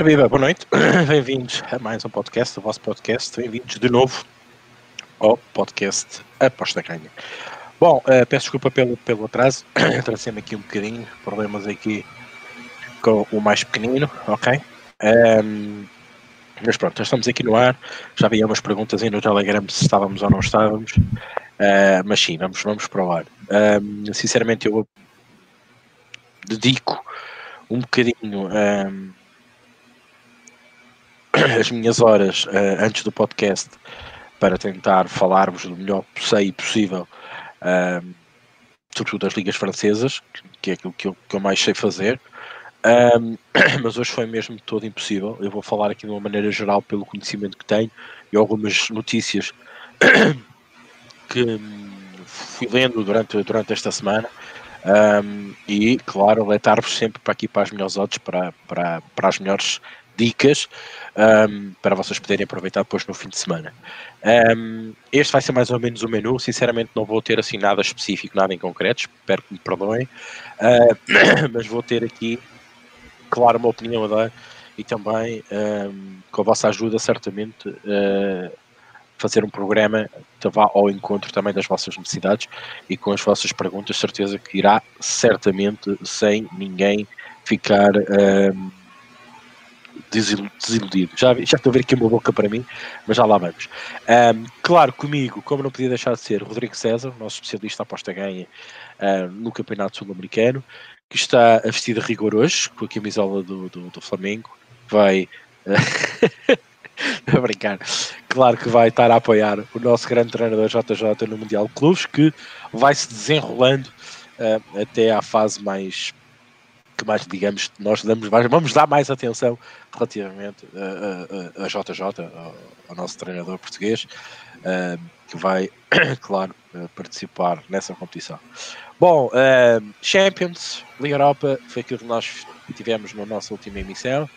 Ora viva, boa noite, bem-vindos a mais um podcast, o vosso podcast, bem-vindos de novo ao podcast Aposta Ganha. Bom, uh, peço desculpa pelo, pelo atraso, atrasei-me aqui um bocadinho, problemas aqui com o mais pequenino, ok? Um, mas pronto, já estamos aqui no ar, já havia umas perguntas aí no Telegram se estávamos ou não estávamos, uh, mas sim, vamos, vamos para o ar. Um, sinceramente eu dedico um bocadinho um, as minhas horas uh, antes do podcast para tentar falar-vos do melhor sei possível, uh, sobretudo das ligas francesas, que é aquilo que eu, que eu mais sei fazer. Um, mas hoje foi mesmo todo impossível. Eu vou falar aqui de uma maneira geral pelo conhecimento que tenho e algumas notícias que hum, fui lendo durante, durante esta semana. Um, e, claro, alertar-vos sempre para aqui para as melhores odds, para, para, para as melhores dicas um, para vocês poderem aproveitar depois no fim de semana. Um, este vai ser mais ou menos o menu. Sinceramente, não vou ter assim nada específico, nada em concreto. Espero que me perdoem, uh, mas vou ter aqui, claro, uma opinião a dar e também um, com a vossa ajuda, certamente. Uh, fazer um programa que vá ao encontro também das vossas necessidades e com as vossas perguntas, certeza que irá certamente sem ninguém ficar um, desiludido. Já, já estou a ver aqui uma boca para mim, mas já lá vamos. Um, claro, comigo, como não podia deixar de ser, Rodrigo César, nosso especialista aposta ganha uh, no Campeonato Sul-Americano, que está a vestir de rigor hoje, com a camisola do, do, do Flamengo, vai. a brincar. Claro que vai estar a apoiar o nosso grande treinador JJ no Mundial de Clubes, que vai se desenrolando uh, até à fase mais que mais, digamos, nós damos, vamos dar mais atenção relativamente a, a, a JJ, ao, ao, nosso treinador português, uh, que vai, claro, uh, participar nessa competição. Bom, uh, Champions, Liga Europa, foi aquilo que nós tivemos na nossa última emissão.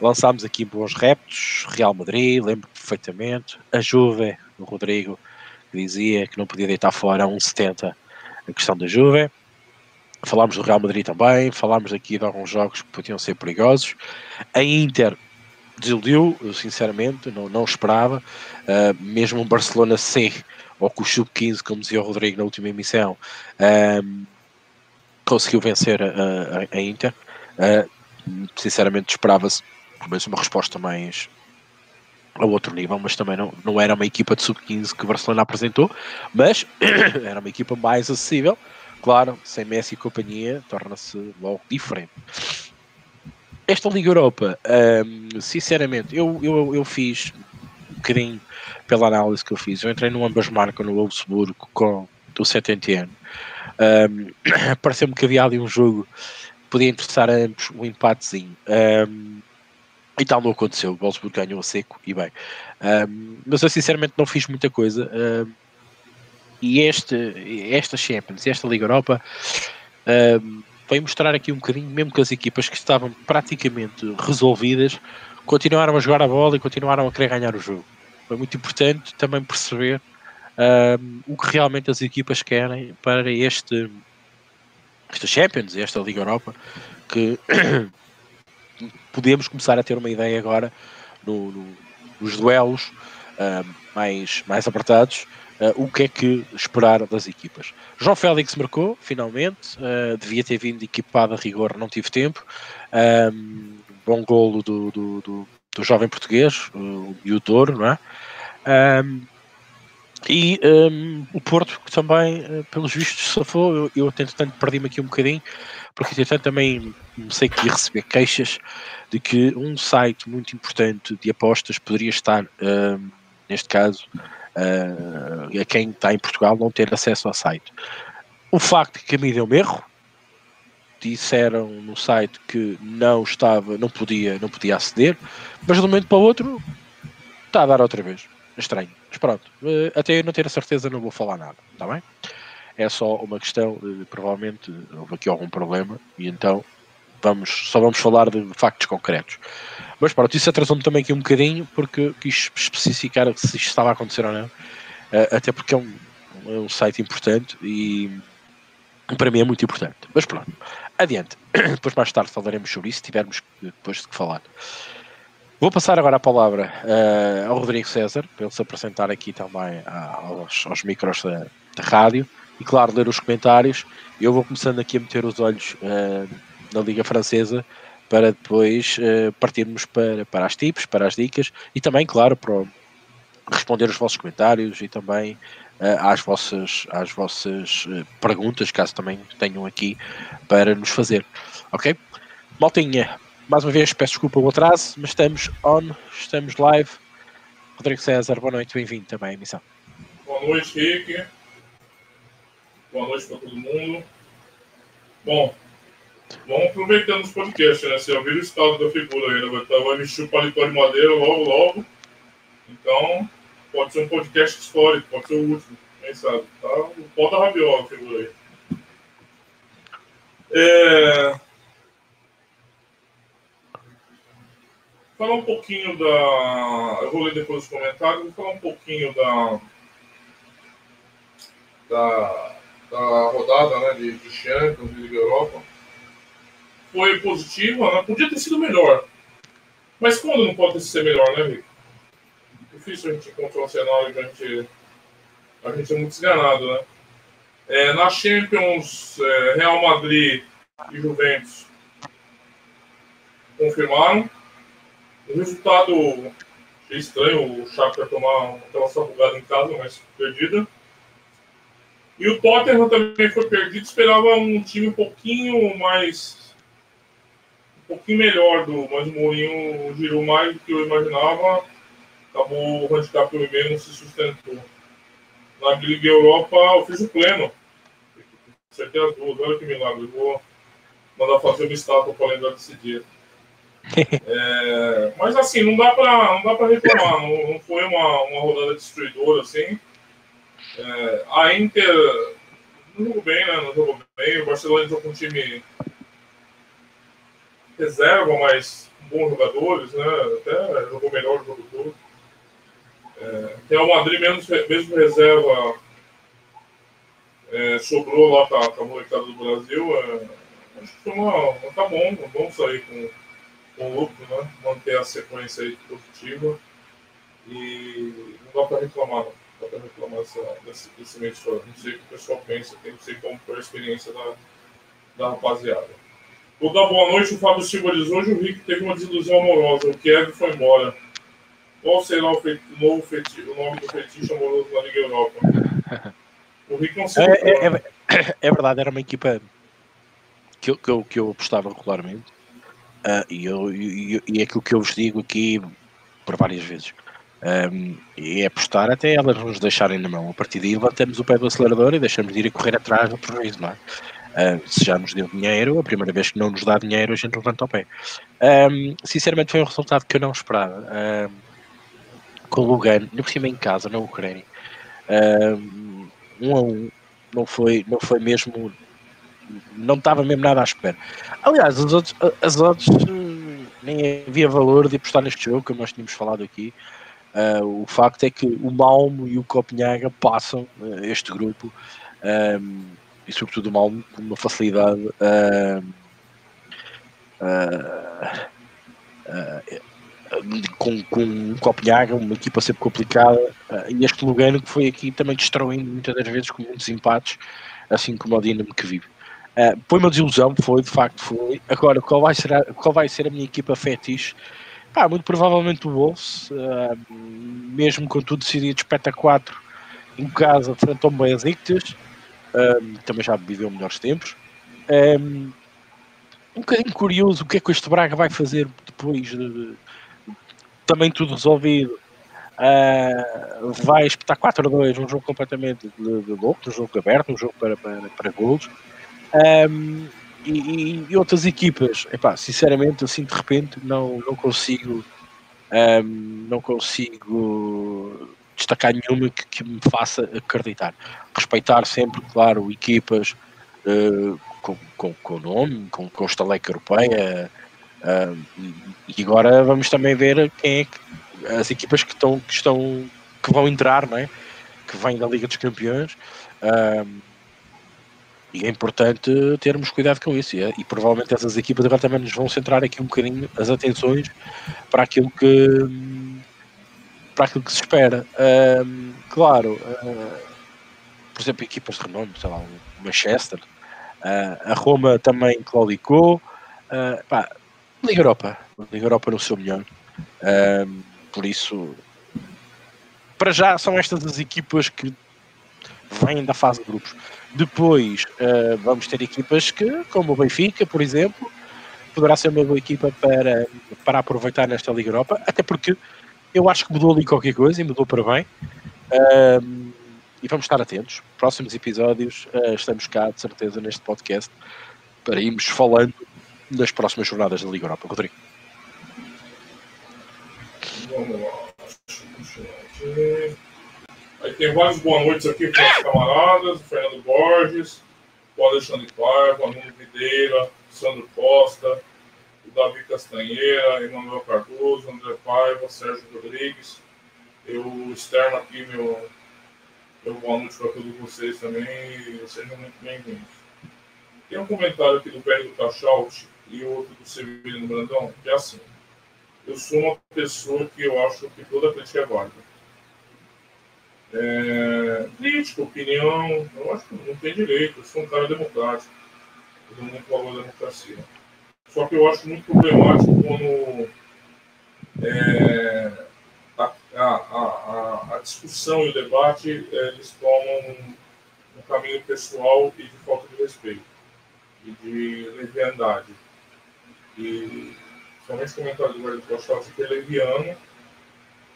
Lançámos aqui bons reptos, Real Madrid, lembro perfeitamente, a Juve, o Rodrigo, que dizia que não podia deitar fora a 1,70 a questão da Juve. Falámos do Real Madrid também, falámos aqui de alguns jogos que podiam ser perigosos. A Inter desiludiu, sinceramente, não, não esperava. Uh, mesmo o Barcelona C, ou com o Sub-15, como dizia o Rodrigo na última emissão, uh, conseguiu vencer a, a, a Inter. Uh, sinceramente, esperava-se pelo menos uma resposta mais a outro nível, mas também não, não era uma equipa de sub-15 que o Barcelona apresentou, mas era uma equipa mais acessível Claro, sem Messi e companhia, torna-se logo diferente. Esta Liga Europa, um, sinceramente, eu, eu, eu fiz um bocadinho pela análise que eu fiz. Eu entrei no ambas marcas no Wolfsburgo com o Saint-Étienne. Um, Pareceu-me que havia ali um jogo que podia interessar a ambos, um empatezinho. Um, e tal não aconteceu. O Wolfsburgo ganhou a seco e bem. Um, mas eu sinceramente não fiz muita coisa. Um, e este, esta Champions, esta Liga Europa, um, vai mostrar aqui um bocadinho, mesmo que as equipas que estavam praticamente resolvidas continuaram a jogar a bola e continuaram a querer ganhar o jogo. Foi muito importante também perceber um, o que realmente as equipas querem para este esta Champions esta Liga Europa, que podemos começar a ter uma ideia agora no, no, nos duelos um, mais, mais apertados uh, o que é que esperar das equipas. João Félix marcou, finalmente, uh, devia ter vindo equipado a rigor, não tive tempo. Um, bom golo do, do, do, do jovem português, o Iudor, não é? Um, e um, o Porto, que também, uh, pelos vistos, safou. Eu, eu entretanto, perdi-me aqui um bocadinho, porque entretanto também comecei aqui a receber queixas de que um site muito importante de apostas poderia estar, neste caso, uh, a quem está em Portugal não ter acesso ao site. O facto que a mim deu-me erro, disseram no site que não estava, não podia, não podia aceder, mas de um momento para o outro está a dar outra vez. Estranho. Mas pronto, uh, até eu não ter a certeza não vou falar nada, está bem? É só uma questão, provavelmente houve aqui algum problema e então vamos, só vamos falar de factos concretos. Mas pronto, isso atrasou-me também aqui um bocadinho porque quis especificar se isto estava a acontecer ou não. Uh, até porque é um, é um site importante e para mim é muito importante. Mas pronto, adiante. Depois mais tarde falaremos sobre isso, se tivermos depois de que falar. Vou passar agora a palavra uh, ao Rodrigo César, para ele se apresentar aqui também aos, aos micros da, da, rádio e, claro, ler os comentários. Eu vou começando aqui a meter os olhos uh, na Liga Francesa para depois uh, partirmos para, para as tips, para as dicas e também, claro, para responder os vossos comentários e também às vossas, às vossas perguntas, caso também tenham aqui para nos fazer. Ok? Maltinha, mais uma vez, peço desculpa o atraso, mas estamos on, estamos live. Rodrigo César, boa noite, bem-vindo também à emissão. Boa noite, Rick. Boa noite para todo mundo. Bom, vamos aproveitando os podcasts, né? Você já viu o estado da figura aí, né? Vai vestir o paletó de madeira logo, logo. Então, pode ser um podcast histórico, pode ser o último, quem sabe. Tá? Pó da rabiola a figura aí. É... falar um pouquinho da. Eu vou ler depois os comentários, vou falar um pouquinho da. Da, da rodada né, de, de Champions de Liga Europa. Foi positiva, né? podia ter sido melhor. Mas quando não pode ser melhor, né, Rico? Difícil a gente encontrar um cenário que a gente, a gente é muito desganado, né? É, na Champions, é, Real Madrid e Juventus confirmaram. O resultado achei estranho, o Shakhtar tomar aquela sabugada em casa, mas perdida. E o Tottenham também foi perdido, esperava um time um pouquinho mais. Pouquinho melhor do. Mas o Mourinho girou mais do que eu imaginava. Acabou o handicap pelo meio não se sustentou. Na Liga Europa eu fiz o pleno. Acertei as duas, olha que milagre. Eu vou mandar fazer uma estátua para lembrar desse dia. É, mas assim, não dá para não dá para reclamar, não, não, foi uma, uma rodada destruidora assim. É, a Inter não jogou bem, né? Não jogou bem. O Barcelona jogou com um time reserva, mas bons jogadores, né? Até jogou melhor o jogo todo. É, Real Madrid, mesmo, mesmo reserva, é, sobrou lá para a molecada do Brasil. É, acho que foi uma, tá bom, vamos sair com com o lucro, né? manter a sequência aí positiva e não dá para reclamar, não. dá para reclamar dessa, desse crescimento Não sei o que o pessoal pensa, não sei como foi a experiência da, da rapaziada. Vou dar boa noite, o Fábio Silva diz hoje o Rick teve uma desilusão amorosa, o Kevin foi embora. Qual será o, novo feti o nome do fetiche amoroso na Liga Europa? O Rick não sei. É, é, é, é, verdade, era uma equipa que eu, que eu, que eu apostava regularmente Uh, e, eu, e, e é aquilo que eu vos digo aqui por várias vezes. Um, e é apostar até elas nos deixarem na mão. A partir daí levantamos o pé do acelerador e deixamos de ir a correr atrás do prejuízo, não é? Uh, se já nos deu dinheiro, a primeira vez que não nos dá dinheiro, a gente levanta o pé. Um, sinceramente, foi um resultado que eu não esperava. Um, com o Lugano, no por cima em casa, na Ucrânia, um a um, não foi, não foi mesmo não estava mesmo nada à espera. Aliás, as outras, as outras nem havia valor de apostar neste jogo, como nós tínhamos falado aqui. Uh, o facto é que o Malmo e o Copenhaga passam uh, este grupo um, e sobretudo o Malmo com uma facilidade uh, com, com o Copenhaga, uma equipa sempre complicada e este Lugano que foi aqui também destruindo muitas das vezes com muitos empates assim como o Dinamo que vive Uh, foi uma desilusão, foi, de facto foi. Agora, qual vai ser a, qual vai ser a minha equipa fetiche? Pá, muito provavelmente o Wolves, uh, mesmo com tudo decidido, espeta 4 em casa, frente ao Benedictus, uh, também já viveu melhores tempos. Um, um bocadinho curioso o que é que este Braga vai fazer depois de, também tudo resolvido. Uh, vai espetar 4 a 2, um jogo completamente de, de louco, um jogo aberto, um jogo para, para, para golos. Um, e, e, outras equipas, epá, sinceramente, assim de repente não, não consigo um, não consigo destacar nenhuma que, que, me faça acreditar. Respeitar sempre, claro, equipas uh, com, com, com nome, com, com estaleca europeia. Uh, e agora vamos também ver quem é que as equipas que estão que estão que vão entrar, não é? Que vêm da Liga dos Campeões. Uh, E é importante termos cuidado com isso. E, e, provavelmente essas equipas agora também nos vão centrar aqui um bocadinho as atenções para aquilo que para aquilo que se espera. Um, claro, uh, por exemplo, equipas de renome, sei lá, o Manchester, uh, a Roma também claudicou. Uh, pá, Liga Europa, Liga Europa no seu melhor. Um, por isso, para já são estas as equipas que vêm da fase de grupos. Depois uh, vamos ter equipas que, como o Benfica, por exemplo, poderá ser uma boa equipa para, para aproveitar nesta Liga Europa, até porque eu acho que mudou ali qualquer coisa e mudou para bem. Uh, e vamos estar atentos. Próximos episódios, uh, estamos cá, de certeza, neste podcast, para irmos falando das próximas jornadas da Liga Europa. Rodrigo. Vamos lá. Aí tem vários boa noites aqui para os camaradas, o Fernando Borges, o Alexandre Parva, o Nuno Videira, Sandro Costa, o Davi Castanheira, Emanuel Cardoso, André Paiva, Sérgio Rodrigues. Eu externo aqui meu, meu boa noite para todos vocês também sejam muito bem-vindos. Tem um comentário aqui do Pedro Cachaut e outro do Severino Brandão, que é assim. Eu sou uma pessoa que eu acho que toda crítica é válida é, crítica, opinião, eu acho que não tem direito, eu sou um cara democrático, eu dou muito valor à democracia. Só que eu acho muito problemático quando é, a, a, a, a, discussão e o debate é, eles tomam um, um, caminho pessoal e de falta de respeito e de leviandade. E somente comentário do Guarda Costa que é leviano,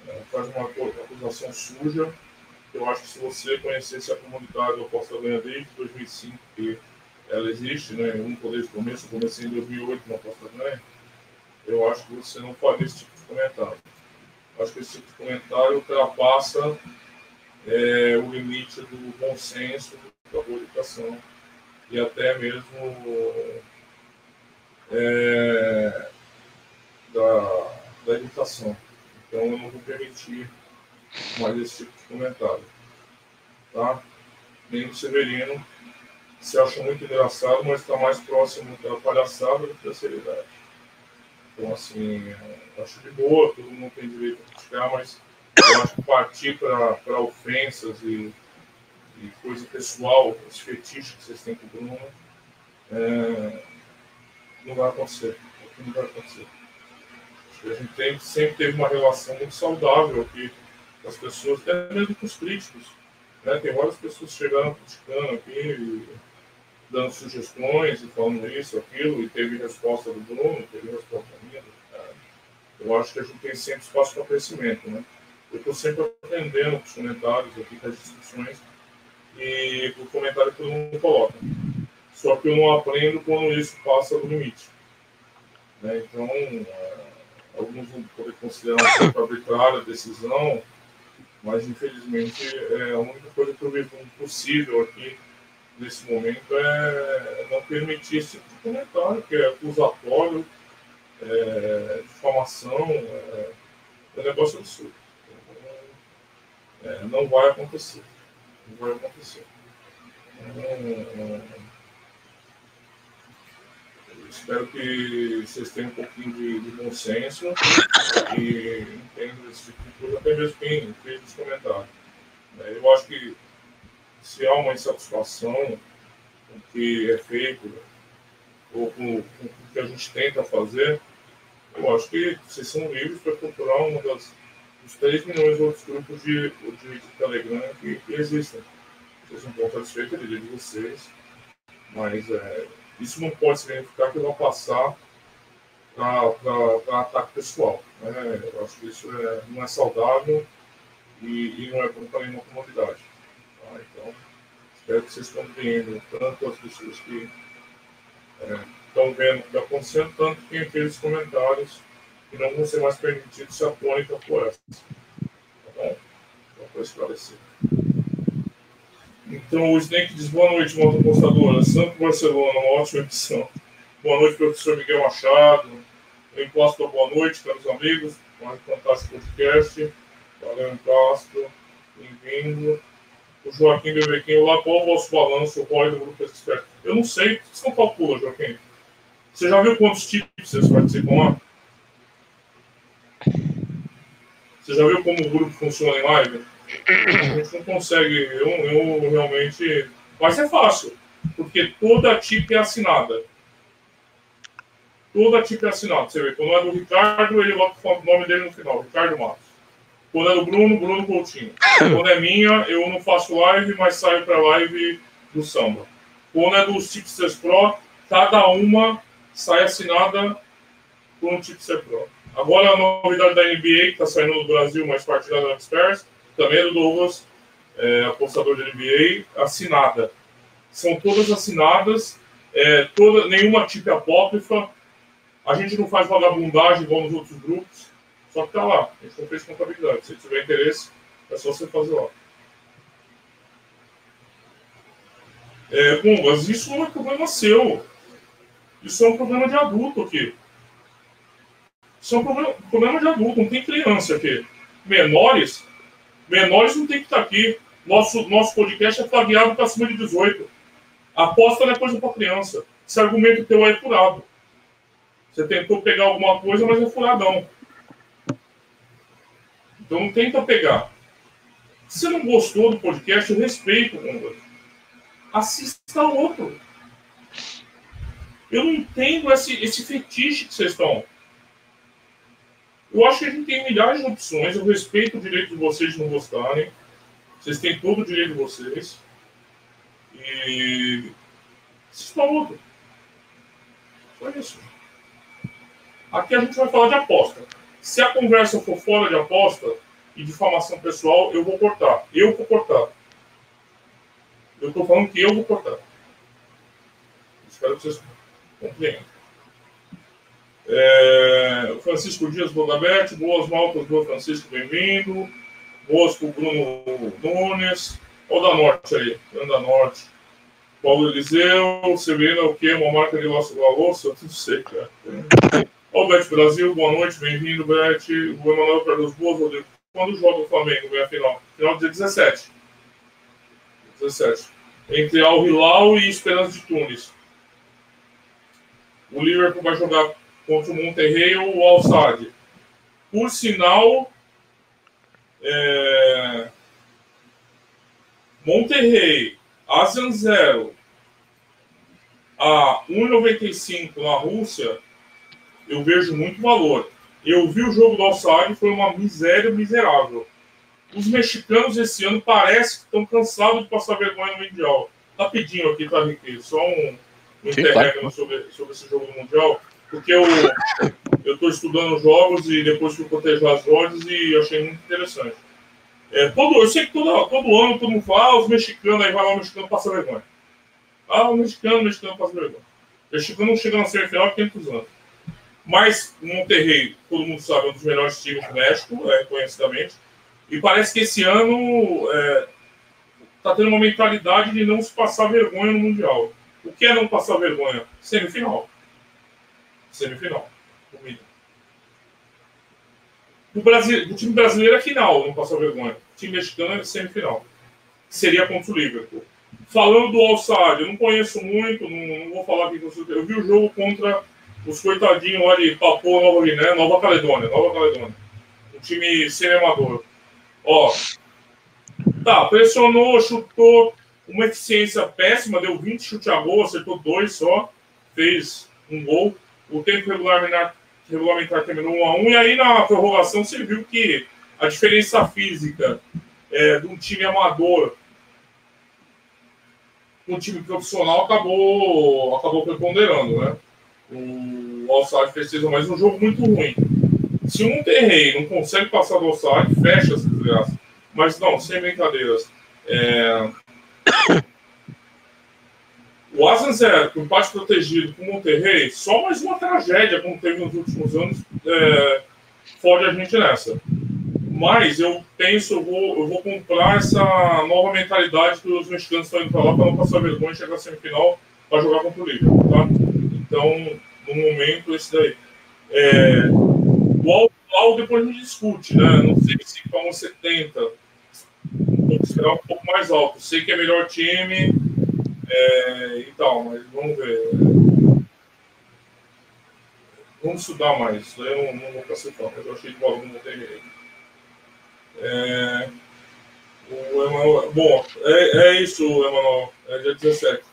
é, faz uma acusação suja eu acho que se você conhecesse a comunidade Oposta Ganha desde 2005, que ela existe, né? Eu não desde o começo, eu comecei em 2008 na Oposta Ganha, eu acho que você não faria esse tipo de comentário. Acho que esse tipo de comentário ultrapassa é, o limite do bom senso, da boa educação e até mesmo é, da, da educação. Então eu não vou permitir mais esse tipo de comentário. Tá? Nem o Severino se acha muito engraçado, mas está mais próximo da palhaçada do que da seriedade. Então, assim, acho de boa, todo mundo tem direito a criticar, mas eu acho que partir para ofensas e, e, coisa pessoal, os fetiches que vocês têm com o Bruno, é, não vai acontecer. Não vai acontecer. A gente tem, sempre teve uma relação muito saudável aqui as pessoas, até mesmo com os críticos. Né? Tem várias pessoas chegando criticando aqui, dando sugestões e falando isso, aquilo, e teve resposta do Bruno, teve resposta minha. Eu acho que a gente tem sempre espaço para crescimento. Né? Eu estou sempre aprendendo com os comentários aqui, com as discussões, e o comentário que todo mundo coloca. Só que eu não aprendo quando isso passa do limite. Né? Então, é, alguns vão poder considerar um pouco arbitrária a decisão, mas, infelizmente, é, a única coisa que eu vejo possível aqui nesse momento é não permitir esse tipo de comentário, que é acusatório, é, difamação, é, é negócio absurdo. É, não vai acontecer. Não vai acontecer. Então, espero que vocês tenham um pouquinho de, de bom senso e entendam esse tipo de coisa, até mesmo quem fez os comentários. Eu acho que se há uma insatisfação com o que é feito ou com, com, o que a gente tenta fazer, eu acho que vocês são livres para procurar um dos 3 milhões de outros grupos de, de, de Telegram que, que, existem. Vocês não estão satisfeitos, eu de vocês, mas é, isso não pode significar que vão passar para ataque pessoal. Né? Eu acho que isso é, não é saudável e, e não é bom para nenhuma comunidade. Tá? Então, espero que vocês compreendam tanto as pessoas que é, estão vendo o que está acontecendo, tanto quem fez os comentários que não vão ser mais permitidos se a tônica for essa. Tá bom? Então, para esclarecer. Então, o Snake diz: boa noite, moto apostadora. Santo Barcelona, uma ótima edição. Boa noite, professor Miguel Machado. Eu boa noite, caros amigos. Um fantástico podcast. Valeu, encosto. Bem-vindo. O Joaquim Bebequinho lá, qual o vosso balanço, o ROI do grupo expert? Eu não sei, você não calcula, Joaquim? Você já viu quantos tipos vocês participam lá? Você já viu como o grupo funciona em live? A gente não consegue, eu, eu realmente. Mas é fácil, porque toda tip é assinada. Toda tip é assinada. Você vê, quando é do Ricardo, ele bota o nome dele no final, Ricardo Matos. Quando é do Bruno, Bruno Coutinho. Quando é minha, eu não faço live, mas saio para live do samba. Quando é dos Tipsters Pro, cada uma sai assinada por um Tipster Pro. Agora a novidade da NBA, que está saindo no Brasil, mais parte da Experts, também é do Douglas, é, apostador de NBA, assinada. São todas assinadas, é, toda, nenhuma tipo apócrifa. A gente não faz vagabundagem igual nos outros grupos, só que tá lá. A gente não fez contabilidade. Se tiver interesse, é só você fazer lá. É, Gumbas, isso não é problema seu. Isso é um problema de adulto aqui. Isso é um problema, problema de adulto, não tem criança aqui. Menores, menores não tem que estar aqui. Nosso, nosso podcast é flagrado para cima de 18. Aposta não é coisa para criança. Esse argumento teu é furado. Você tentou pegar alguma coisa, mas é furadão. Então tenta pegar. Se não gostou do podcast, eu respeito, Assista outro. Eu não entendo esse, esse fetiche que vocês estão. Eu acho que a gente tem milhares de opções. Eu respeito o direito de vocês de não gostarem. Vocês têm todo o direito de vocês. E. Assistam outro. Só isso. Aqui a gente vai falar de aposta. Se a conversa for fora de aposta e difamação pessoal, eu vou cortar. Eu vou cortar. Eu estou falando que eu vou cortar. Espero que vocês compreendam. É, Francisco Dias Bogabete, boas maltas, boa Francisco, bem-vindo. Boas para o Bruno Nunes. Olha da Norte aí, da Norte. Paulo Eliseu, Severino, o quê? Uma marca de da louça? Eu não sei, cara. O Bete Brasil, boa noite, bem-vindo, Bete. O Emanuel Carlos Boas, Rodrigo. Quando joga o Flamengo, vem a final? Final dia 17. 17. Entre Al Hilal e Esperança de Tunis. O Liverpool vai jogar contra o Monterrey ou o Al-Sadd. Por sinal, é... Monterrey, ASEAN 0 a 1,95 na Rússia, eu vejo muito valor. Eu vi o jogo do Al-Sadd, foi uma miséria miserável. Os mexicanos esse ano parece que estão cansados de passar vergonha no Mundial. Rapidinho aqui, tá, Ricky? Só um, um interregno sobre, sobre esse jogo do Mundial porque eu eu estou estudando jogos e depois fui proteger as odds e achei muito interessante. É, todo, eu sei que todo, todo ano todo mundo fala, ah, os mexicanos, aí vai lá o mexicano passa vergonha. Ah, o mexicano, o mexicano passa vergonha. O mexicano não chega na semifinal há 500 anos. Mas Monterrey, todo mundo sabe, é um dos melhores times do México, é, conhecidamente. E parece que esse ano está é, tá tendo uma mentalidade de não se passar vergonha no Mundial. O que é não passar vergonha? Semifinal semifinal. O, Brasil, o time brasileiro é final, não passou vergonha. O time mexicano é semifinal. Seria contra o Liverpool. Falando do Al-Sadd, eu não conheço muito, não, não, vou falar aqui com você. Eu vi o jogo contra os coitadinhos lá de Papua Nova Guiné, Nova Caledônia, Nova Caledônia. Um time semi-amador. Ó, tá, pressionou, chutou, uma eficiência péssima, deu 20 chutes a gol, acertou dois só, fez um gol o tempo regulamentar, regulamentar terminou 1 a 1 e aí na prorrogação você viu que a diferença física é, de um time amador um time profissional acabou, acabou preponderando, né? O Alçade fez mais um jogo muito ruim. Se um Monterrey não consegue passar do Alçade, fecha essa desgraça. Mas não, sem brincadeiras. É... O Aslan Zero, com empate protegido com o Monterrey, só mais uma tragédia, como teve nos últimos anos, é, fode a gente nessa. Mas eu penso, eu vou, eu vou comprar essa nova mentalidade que os mexicanos estão indo para lá para não passar vergonha e chegar à semifinal para jogar contra o Liverpool, tá? Então, no momento, esse daí. É, o Al depois a gente discute, né? Não sei se para 1,70 pouco, esperar um pouco mais alto. Sei que é melhor time é, e tal, mas vamos ver. Vamos estudar mais. Isso daí eu não, vou classificar, mas eu achei o aluno não tem. É, bom, é, é isso, Emanuel. É dia 17.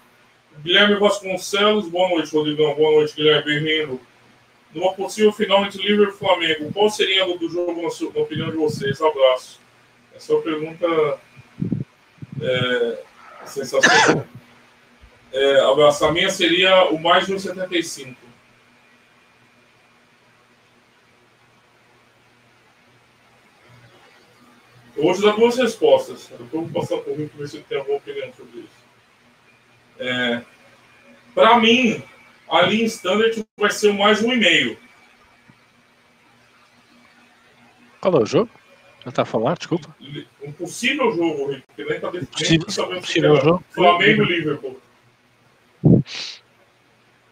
Guilherme Vasconcelos, boa noite, Rodrigão. Boa noite, Guilherme. Bem-vindo. Numa possível final entre Liverpool e Flamengo, qual seria o do jogo, na, sua, na opinião de vocês? Abraço. Essa é uma pergunta é, sensacional. É, abraço. A minha seria o mais de 1,75. Eu vou te dar duas respostas. Eu vou passar por mim para ver se tem alguma opinião sobre isso. É, para mim, a linha standard vai ser mais um e meio. Qual é o jogo? Já tá a falar, desculpa. Um possível jogo, Rico, que nem tá definido. Possível, possível jogo. Flamengo e Liverpool.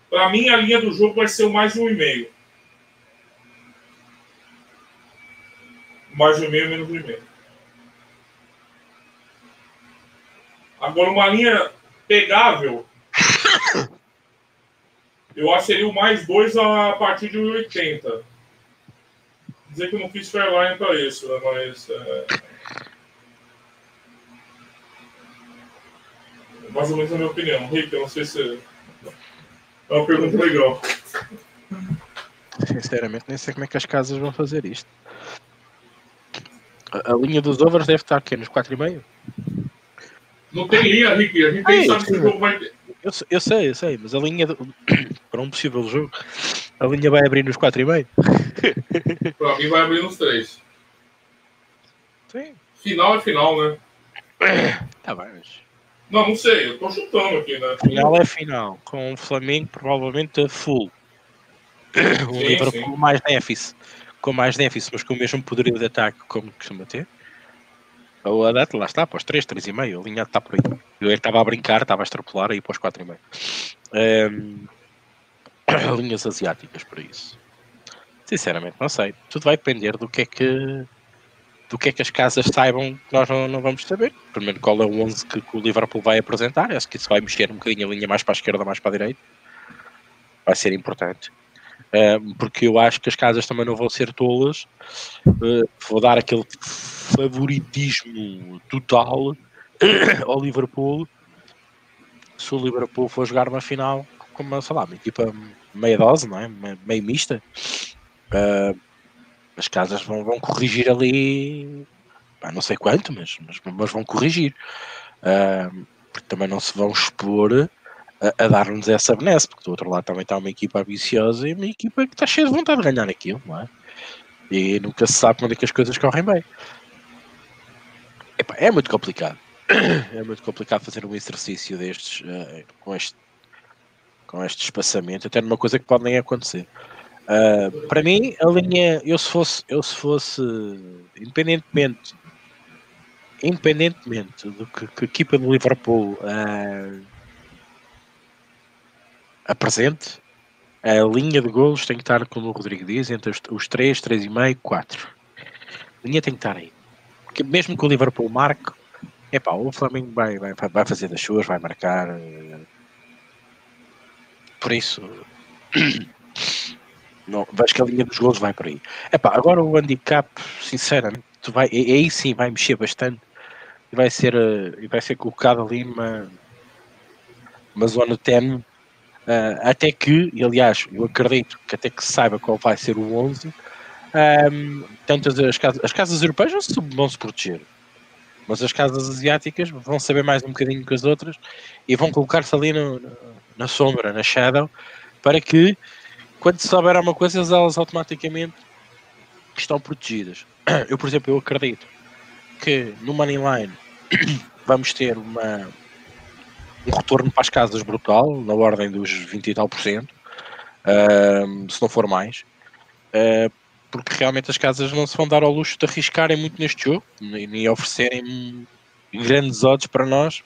Para mim, a linha do jogo vai ser mais um e meio. Mais um e meio, menos um e meio. Agora, uma linha pegável, eu seria o mais dois a partir de 1,80. Dizer que eu não fiz Fairline para isso, né? mas. É... Mais ou menos a minha opinião. Rick, eu não sei se. É uma pergunta legal. Sinceramente, nem sei como é que as casas vão fazer isto. A linha dos overs deve estar aqui nos 4,5? Não tem linha, Rick. A gente nem sabe se o jogo vai ter. Eu, eu, sei, eu sei, mas a linha do... para um possível jogo, a linha vai abrir nos 4,5? para mim vai abrir nos 3. Sim. Final é final, né? Tá bem, mas... Não, não sei, eu tô chutando aqui, né? Final é final, com o Flamengo provavelmente full. O sim, Liverpool sim. mais déficit, com mais déficit, mas com o mesmo poderio de ataque como costuma ter. O Adete, lá está, para os 3, 3,5. A linha está por aí. Eu estava a brincar, estava a extrapolar aí para os 4,5. Um, linhas asiáticas para isso. Sinceramente, não sei. Tudo vai depender do que é que do que é que as casas saibam que nós não, não vamos saber. Primeiro, qual é o 11 que, que, o Liverpool vai apresentar. Acho que isso vai mexer um bocadinho a linha mais para a esquerda, mais para a direita. Vai ser importante. Porque eu acho que as casas também não vão ser tolas. Uh, vou dar aquele favoritismo total ao Liverpool. Se o Liverpool for jogar uma final com uma, sei lá, uma equipa meia dose, não é? meio mista, as casas vão, vão corrigir ali, não sei quanto, mas, mas, mas vão corrigir. Porque também não se vão expor a, a dar-nos essa benesse, porque do outro lado também está uma equipa ambiciosa e uma equipa que está cheia de vontade de ganhar aquilo, não é? E nunca se sabe quando é que as coisas correm bem. Epá, é muito complicado. É muito complicado fazer um exercício destes uh, com, este, com este espaçamento, até numa coisa que pode nem acontecer. Uh, para mim, a linha, eu se fosse, eu se fosse, independentemente, independentemente do que, que a equipa do Liverpool uh, apresente, a linha de golos tem que estar, como o Rodrigo diz, entre os, os 3, 3,5 4. A linha tem que estar aí porque mesmo que o Liverpool marque, epá, o Flamengo vai, vai, vai fazer das suas, vai marcar. Eh, por isso, não, vejo que a linha dos gols vai por aí. Epá, agora o handicap, sinceramente, vai, aí sim vai mexer bastante e vai ser, uh, vai ser colocado ali numa, uma zona tenue. Uh, até que, e aliás, eu acredito que até que se saiba qual vai ser o 11, um, tanto as, as, casas, as casas europeias vão se, vão se proteger, mas as casas asiáticas vão saber mais um bocadinho que as outras e vão colocar-se ali no, na sombra, na shadow, para que quando se souber alguma coisa, elas automaticamente estão protegidas. Eu, por exemplo, eu acredito que no Moneyline vamos ter uma, um retorno para as casas brutal, na ordem dos 20 e tal por cento, uh, se não for mais. Uh, porque realmente as casas não se vão dar ao luxo de arriscarem muito neste jogo nem oferecerem grandes odds para nós,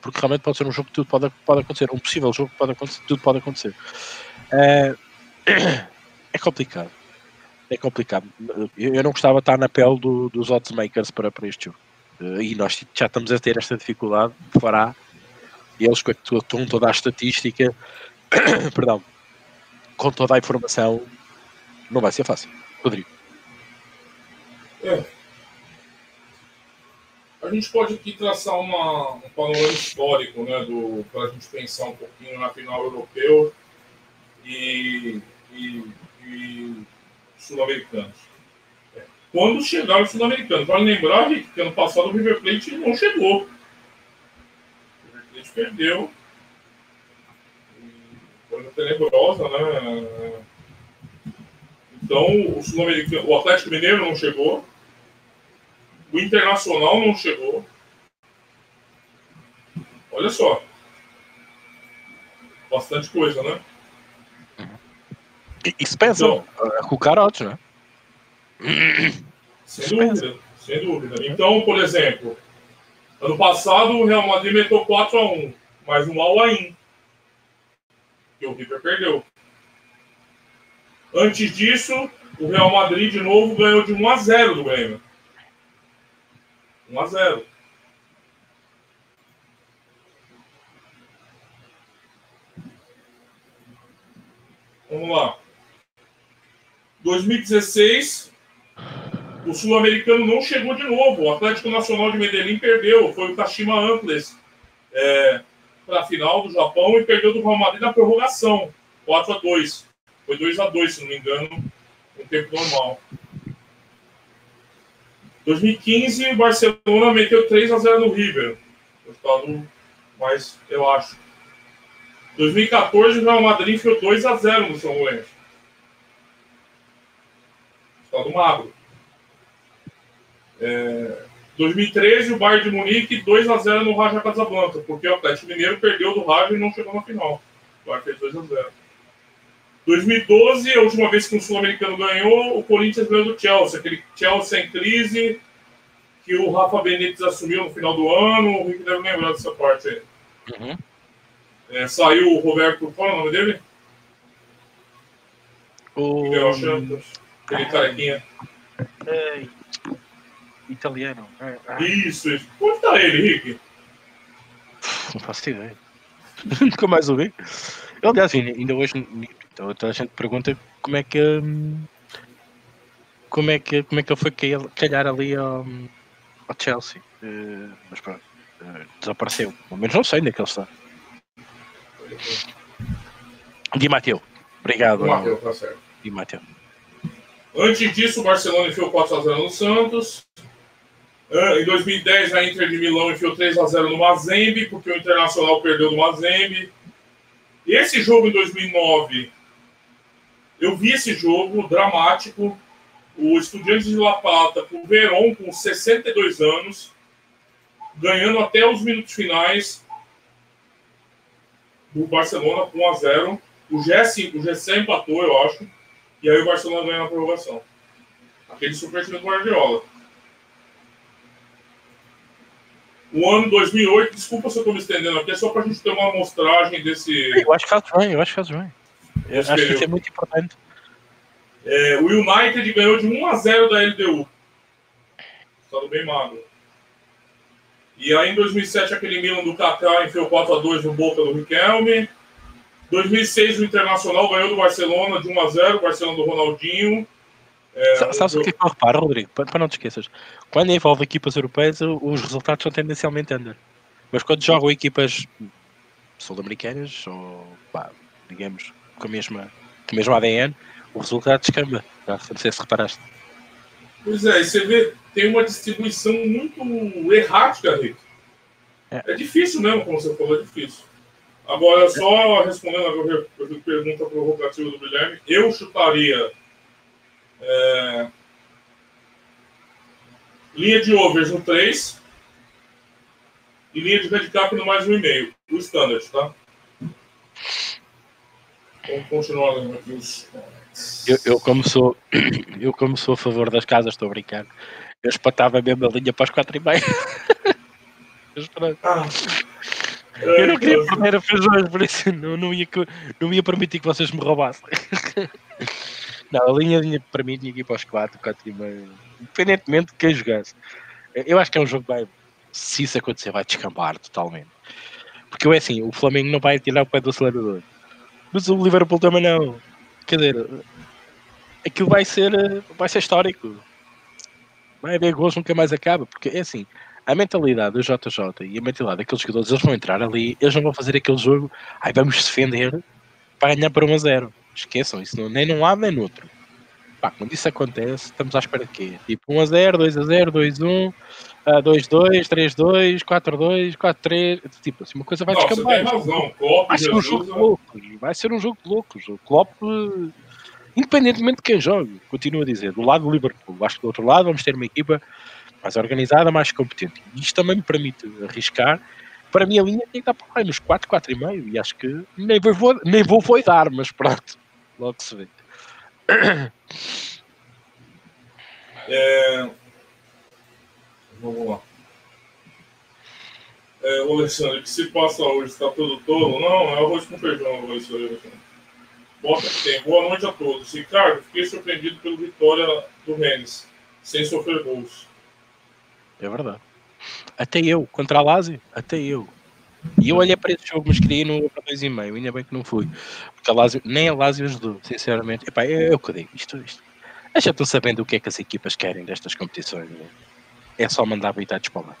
porque realmente pode ser um jogo que tudo pode, pode acontecer, um possível jogo que pode acontecer, tudo pode acontecer. Uh, é complicado. É complicado. Eu, não gostava de estar na pele do, dos odds makers para, para este jogo. Uh, e nós já estamos a ter esta dificuldade, fará eles com toda a estatística, perdão, com toda a informação, não vai ser fácil. Rodrigo. É. A gente pode aqui traçar uma, um panorama histórico, né, para a gente pensar um pouquinho na final europeu e, e, e sul-americanos. É. Quando chegaram os sul-americanos, vale lembrar que ano passado o River Plate não chegou. River Plate perdeu. Coisa tenebrosa, né? Então, o, o Atlético Mineiro não chegou. O Internacional não chegou. Olha só. Bastante coisa, né? Isso pesa então, com o carote, né? Sem dúvida, sem dúvida. Então, por exemplo, ano passado o Real Madrid meteu 4x1, mas um All-in. Que o River perdeu. Antes disso, o Real Madrid de novo ganhou de 1 x 0 do Grêmio. 1 a 0. Vamos lá. 2016, o sul-americano não chegou de novo. O Atlético Nacional de Medellín perdeu. Foi o Kashima Antlers é, para a final do Japão e perdeu do Real Madrid na prorrogação. 4 a 2 Foi 2 a 2 se não me engano, no tempo normal. 2015, o Barcelona meteu 3 a 0 no River. Resultado mais, eu acho. 2014, o Real Madrid enfiou 2 a 0 no São Lourenço. Resultado magro. É, 2013, o Bayern de Munique 2 a 0 no Raja Casablanca, porque o Atlético Mineiro perdeu do Raja e não chegou na final. O Bayern fez 2 a 0. 2012, a última vez que o Sul-Americano ganhou, o Corinthians ganhou do Chelsea, aquele Chelsea em crise que o Rafa Benítez assumiu no final do ano. O Rick deve lembrar dessa parte aí. Uhum. É, saiu o Roberto, qual é o nome dele? O. Aquele carequinha. É... Italiano. É, é. Isso, isso. Onde está ele, Rick? Não faço ideia. Nunca mais ouvi. Eu, aliás, ainda hoje então toda a gente pergunta como é que hum, como é que como é que ele foi calhar ali ao, ao Chelsea. Uh, mas pronto, uh, desapareceu. Pelo menos não sei onde é que ele está. Di Matteo. Obrigado. Di Matteo, tá certo. Di Matteo. Antes disso, o Barcelona enfiou 4x0 no Santos. Em 2010, a Inter de Milão enfiou 3x0 no Mazembe, porque o Internacional perdeu no Mazembe. Esse jogo em 2009 eu vi esse jogo dramático. O Estudiantes de La Plata, o Verón, com 62 anos, ganhando até os minutos finais do Barcelona com 1 a 0 O Gessé, o empatou, eu acho, e aí o Barcelona ganhou na prorrogação. Aquele super time do Guardiola. O ano 2008, desculpa se eu estou me estendendo aqui, é só para a gente ter uma amostragem desse. Eu acho que faz bem, eu acho que faz bem. Acho que isso é muito importante. É, o United ganhou de 1 a 0 da LDU. Estado bem magro. E aí em 2007 aquele Milan do Kaká enfiou 4 a 2 no Boca do Riquelme. 2006 o Internacional ganhou do Barcelona de 1 a 0, o Barcelona do Ronaldinho. É, Sabe o que é que eu reparo, Rodrigo? Para, para não te esqueças, quando envolve equipas europeias, os resultados são tendencialmente under. Mas quando jogam equipas sul-americanas, ou pá, digamos, com a mesma, com o mesmo ADN, o resultado descamba. Não sei se reparaste. Pois é, e você vê, tem uma distribuição muito errática, Rick. É. é difícil mesmo, como você falou, é difícil. Agora, só respondendo a pergunta provocativa do Guilherme, eu chutaria é, linha de overs no 3 e linha de handicap no mais 1,5. O standard, tá? Vamos continuar aqui os. Eu, eu, como sou, eu, como sou a favor das casas, estou a brincar. Eu espatava mesmo a linha para os 4 e meio. Ah. Eu não queria perder a feijões, por isso não, não, ia, não ia permitir que vocês me roubassem. Não, a linha, para mim tinha que ir para os 4, 4 e meio. Independentemente de quem jogasse. Eu acho que é um jogo que vai, se isso acontecer, vai descambar totalmente. Porque é assim, o Flamengo não vai tirar o pé do acelerador. Mas o Liverpool também não. Quer dizer, aquilo vai ser, vai ser histórico. Vai haver gols, nunca mais acaba. Porque é assim, a mentalidade do JJ e a mentalidade daqueles jogadores, eles vão entrar ali, eles não vão fazer aquele jogo, aí vamos defender para ganhar para 1 a 0. Esqueçam, isso não, nem num lado nem no outro. Pá, quando isso acontece, estamos à espera de quê? Tipo 1 a 0, 2 a 0, 2 a 1, 2 2, 3 2, 4 2, 4 3, tipo assim, uma coisa vai descambar. Vai ser um jogo de loucos, vai ser um jogo de loucos. O Klopp, independentemente de quem jogue, continuo a dizer, do lado do Liverpool, acho que do outro lado vamos ter uma equipa mais organizada, mais competente. E isto também me permite arriscar. Para mim, a linha tem que estar por aí nos 4, 4,5 e acho que nem vou, nem vou foi dar, mas pronto, logo se vê. É... Vamos lá. É, o Alexandre, o que se passa hoje? Está tudo tolo? Não, é arroz com feijão, Alexandre. Bota que tem. Boa noite a todos. Ricardo, fiquei surpreendido pela vitória do Rennes, sem sofrer gols. É verdade. Até eu, contra a Lazio, até eu. E eu olhei para esse jogo, mas queria ir no para 2,5. Ainda bem que não fui. Porque a Lazio, nem a Lazio ajudou, sinceramente. Epá, eu, eu que digo, isto, isto. Já estão sabendo o que é que as equipas querem destas competições. Né? É só mandar habilidades para lá.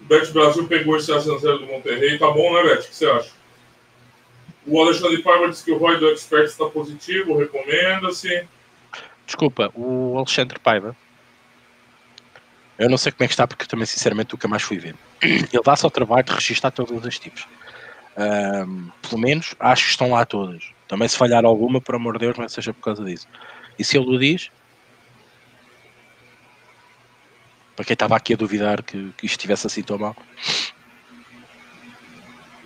O Bet Brasil pegou esse ascensor do Monterrey. Tá bom, né, Bet? O que você acha? O Alexandre Paiva disse que o Roy do Expert está positivo, recomenda-se. Desculpa, o Alexandre Paiva eu não sei como é que está, porque também, sinceramente, nunca mais fui ver. Ele dá-se ao trabalho de registrar todos os tipos. Um, pelo menos, acho que estão lá todas. Também, se falhar alguma, por amor de Deus, não é seja por causa disso. E se ele o diz, para quem estava aqui a duvidar que, que isto estivesse assim tão mal.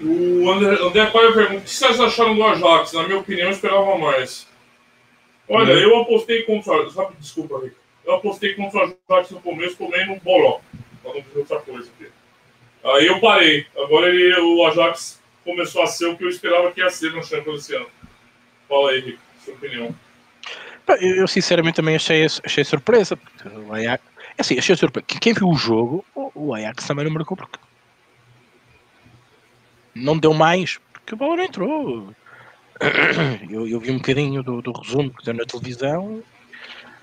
O André, André Paiva pergunta: o que vocês acharam do Ajax? Na minha opinião, eu esperava mais. Olha, uhum. eu apostei contra. Desculpa, Rico eu apostei contra o Ajax no começo, comendo um boló, para não dizer outra coisa aqui. Aí eu parei. Agora ele, o Ajax começou a ser o que eu esperava que ia ser no Champions esse ano. Fala aí, Rico, sua opinião. Eu sinceramente também achei, achei surpresa, porque o Ajax. É assim, achei surpresa. Quem viu o jogo, o Ajax também não marcou porque não deu mais, porque a bola entrou. Eu, eu vi um bocadinho do, do resumo que deu na televisão.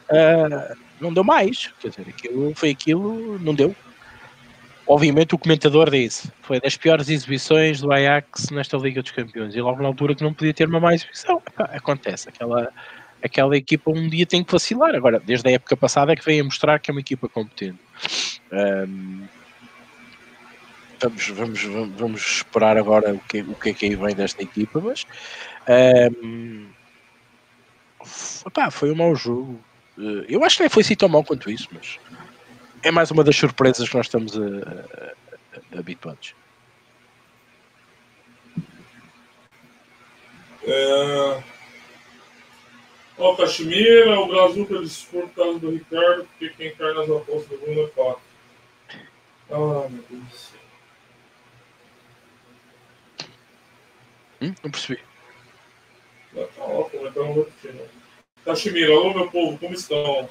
Uh, não deu mais. Quer dizer, aquilo foi aquilo, não deu. Obviamente o comentador disse, foi das piores exibições do Ajax nesta Liga dos Campeões. E logo na altura que não podia ter uma mais exibição. acontece, aquela, aquela equipa um dia tem que vacilar. Agora, desde a época passada é que vem a mostrar que é uma equipa competente. Um, vamos, vamos, vamos esperar agora o que, o que é que aí vem desta equipa, mas um, foi um mau jogo. Eh, eu acho que nem foi assim tão mal quanto isso, mas é mais uma das surpresas que nós estamos a, a, a, habituados. É... Ó, oh, Caximira, o Brasil pelo por causa do Ricardo, porque quem cai nas apostas do Bruno é Pato. Ah, meu Deus do céu. Hum? Não percebi. Tá lá, comentando outro time. Tashimira, alô meu povo, como estão?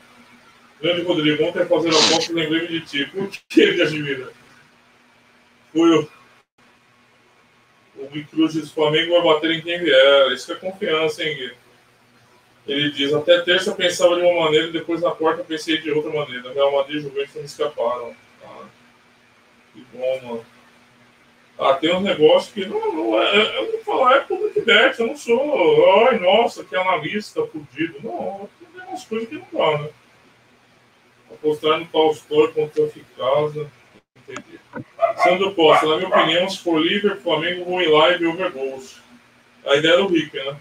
Grande Rodrigo, ontem fazendo aposta, lembrei-me de ti. Por que, Tashimira? Foi o. O Cruz diz: o Flamengo vai bater em quem vier. Isso é confiança, hein, Gui? Ele diz: até terça eu pensava de uma maneira, depois na quarta eu pensei de outra maneira. Real Madrid e Juventus me escaparam. Ah, que bom, mano. Ah, tem uns negócios que não, não é, é, eu vou falar, é public bet, eu não sou, ai, nossa, que analista fudido. Não, tem umas coisas que não dá, né? Apostar no Tolstói contra o Casa, entendi. Sandro Costa, na minha opinião, se for Liverpool, Flamengo em live over gols. A ideia era o Rick, né?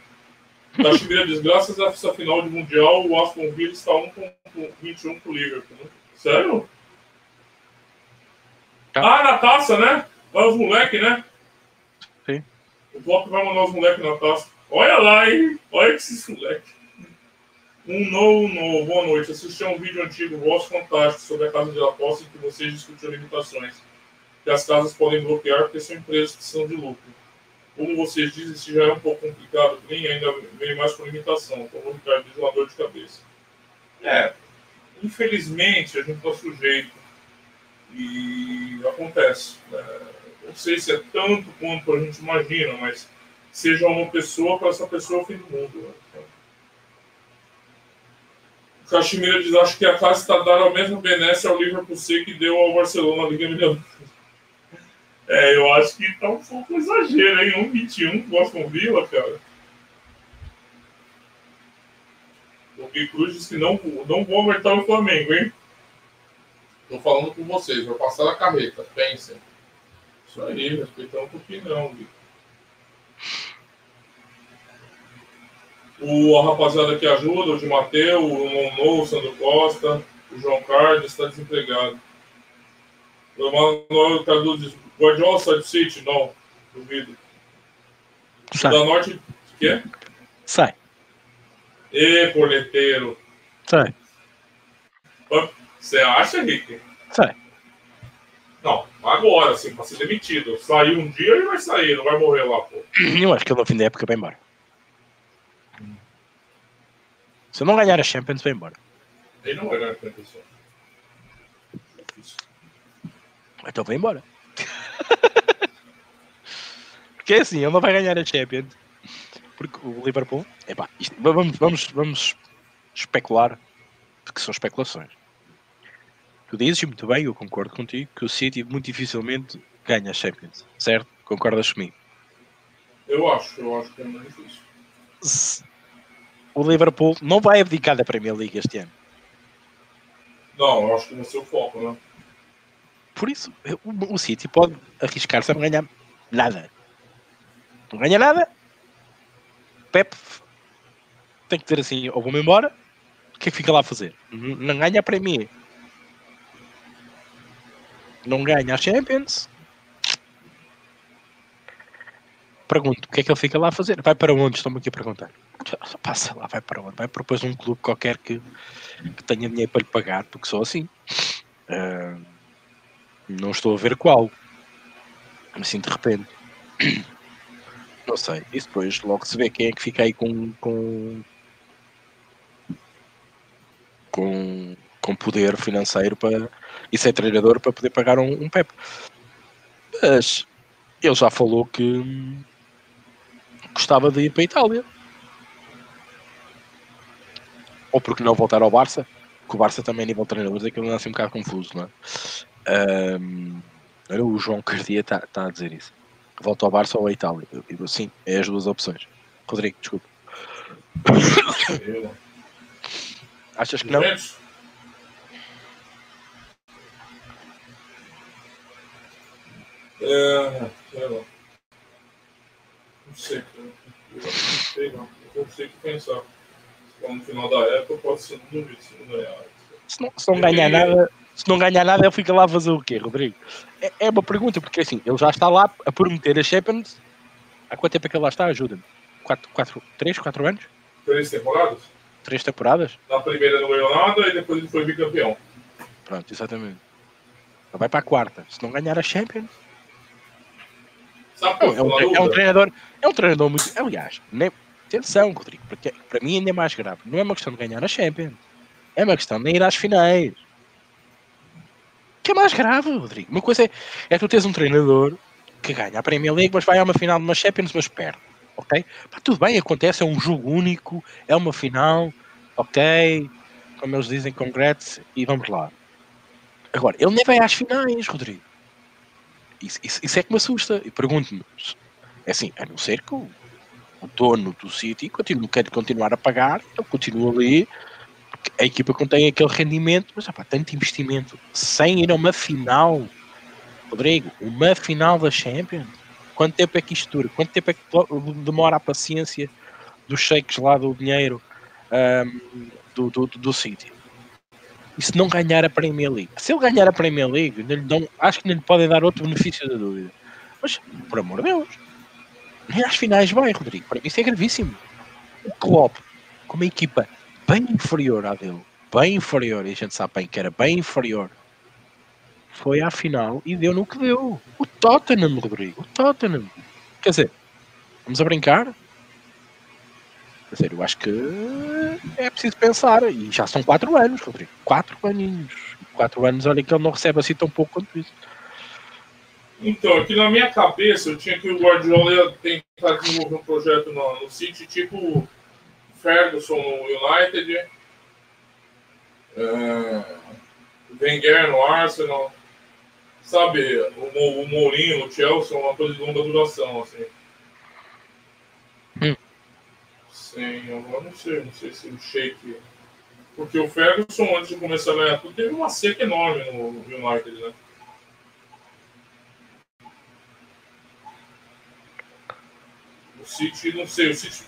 Tachibira diz, graças a essa final de Mundial, o Aston Villa está 1.21 pro Liverpool. Né? Sério? Tá. Ah, na taça, né? Vai os moleques, né? Sim. O bloco vai mandar os moleques na taça. Olha lá, hein? Olha esses moleques. Um novo, no, boa noite. Assisti a um vídeo antigo vosso fantástico sobre a casa de aposta em que vocês discutiram limitações. Que as casas podem bloquear porque são empresas que são de lucro. Como vocês dizem, isso já é um pouco complicado, nem ainda vem mais com limitação. Como o Ricardo diz, uma dor de cabeça. É. infelizmente, a gente está sujeito. E acontece. Né? Não sei se é tanto quanto a gente imagina, mas seja uma pessoa, para essa pessoa é o fim do mundo. Né? O diz: acho que a classe está dando a mesma benesse ao Liverpool C que deu ao Barcelona na Liga Milhão. É, eu acho que tá um pouco exagero, hein? 1,21 com Aston Villa, cara. O Gui Cruz disse que não, não vou aguentar o Flamengo, hein? Tô falando com vocês, vou passar a carreta, pensem. Isso aí, respeitando um pouquinho não, Gui. O, a rapaziada que ajuda, o de Mateu, o Nono, o Sandro Costa, o João Carlos está desempregado. O Manuel Cardoso diz, Guardiola sai do City? Não, duvido. Sai. Da Norte, o quê? Sai. E corneteiro. Sai. Você acha, Rick? Sai. Não, agora, sim, pra ser demitido. Sair um dia, ele vai sair, não vai morrer lá, pô. Eu acho que no fim da época vai embora. Se não ganhar a Champions, vai embora. Ele não vai ganhar a Champions. Então vai embora. Porque assim, ele não vai ganhar a Champions. Porque o Liverpool. Epá, isto, vamos, vamos, vamos especular, porque são especulações. Tu dizes muito bem, eu concordo contigo, que o City muito dificilmente ganha a Champions, certo? Concordas comigo? Eu acho, eu acho que é muito difícil. O Liverpool não vai abdicar da Premier League este ano. Não, eu acho que não é seu foco, né? Por isso, o, o City pode arriscar-se a não ganhar nada. Não ganha nada. Pep tem que dizer assim: ou vou-me embora, o que é que fica lá a fazer? Não ganha para mim. Não ganha a Champions. Pergunto, o que é que ele fica lá a fazer? Vai para onde? Estão-me aqui a perguntar. Passa lá, vai para onde? Vai propor um clube qualquer que, que tenha dinheiro para lhe pagar, porque sou assim. Uh, não estou a ver qual. Assim de repente. Não sei. E depois logo se vê quem é que fica aí com. com. com, com poder financeiro para. e ser treinador para poder pagar um, um Pep. Mas ele já falou que gostava de ir para a Itália. Ou porque não voltar ao Barça, que o Barça também, a nível de treinadores, aquilo não é assim um bocado confuso, não é? Um, o João Cardia está tá a dizer isso volta ao Barça ou à Itália. Eu digo sim, é as duas opções. Rodrigo, desculpa. Achas que não? É, sei lá. Não sei, não sei não. Eu não sei o que pensar. No final da época pode ser duvido se não ganhar. Se não, se não ganhar nada, se não ganhar nada, ele fica lá a fazer o quê, Rodrigo? É, é, uma pergunta, porque assim, ele já está lá a prometer a Champions. Há quanto tempo é que ele lá está? Ajuda-me. Quatro, quatro, três, quatro anos? Três temporadas? Três temporadas? Na primeira não ganhou nada e depois ele foi bicampeão. Pronto, exatamente. Vai para a quarta. Se não ganhar a Champions. É, um, é um treinador. É um treinador muito. Aliás, nem, atenção, Rodrigo, porque para mim ainda é mais grave. Não é uma questão de ganhar a Champions. É uma questão de ir às finais que é mais grave, Rodrigo. Uma coisa é, é tu tens um treinador que ganha a Premier League, mas vai a uma final de uma Champions, mas perde. Ok? Pá, tudo bem, acontece, é um jogo único, é uma final, ok? Como eles dizem, congrats, e vamos lá. Agora, ele nem vai às finais, Rodrigo. Isso, isso, isso é que me assusta. E pergunto-me, é assim, a não ser que o, o dono do City continue, quer continuar a pagar, ele continua ali a equipa contém aquele rendimento, mas opa, tanto investimento sem ir a uma final, Rodrigo, uma final da Champions. Quanto tempo é que isto dura? Quanto tempo é que demora a paciência dos shakes lá do dinheiro um, do, do, do City? E se não ganhar a Premier League? Se ele ganhar a Premier League, dão, acho que não lhe podem dar outro benefício da dúvida. Mas, por amor de Deus, nem às finais vai, Rodrigo. Para mim isso é gravíssimo. O Klopp, como equipa bem inferior à dele, bem inferior, e a gente sabe bem que era bem inferior, foi à final e deu no que deu. O Tottenham, Rodrigo, o Tottenham. Quer dizer, vamos a brincar? A sério, eu acho que é preciso pensar. E já são quatro anos, Rodrigo. Quatro aninhos. Quatro anos, olha que ele não recebe assim tão pouco quanto isso. Então, aqui na minha cabeça, eu tinha que o Guardiola tentar desenvolver um projeto no, no City, tipo Ferguson no United, uh, Wenger no Arsenal, sabe, o, o Mourinho no Chelsea, uma coisa de longa duração, assim. Hum. Sim, eu não sei, não sei se o Sheik... Porque o Ferguson, antes de começar a ganhar tudo, teve uma seca enorme no United, né? O City, não sei, o City.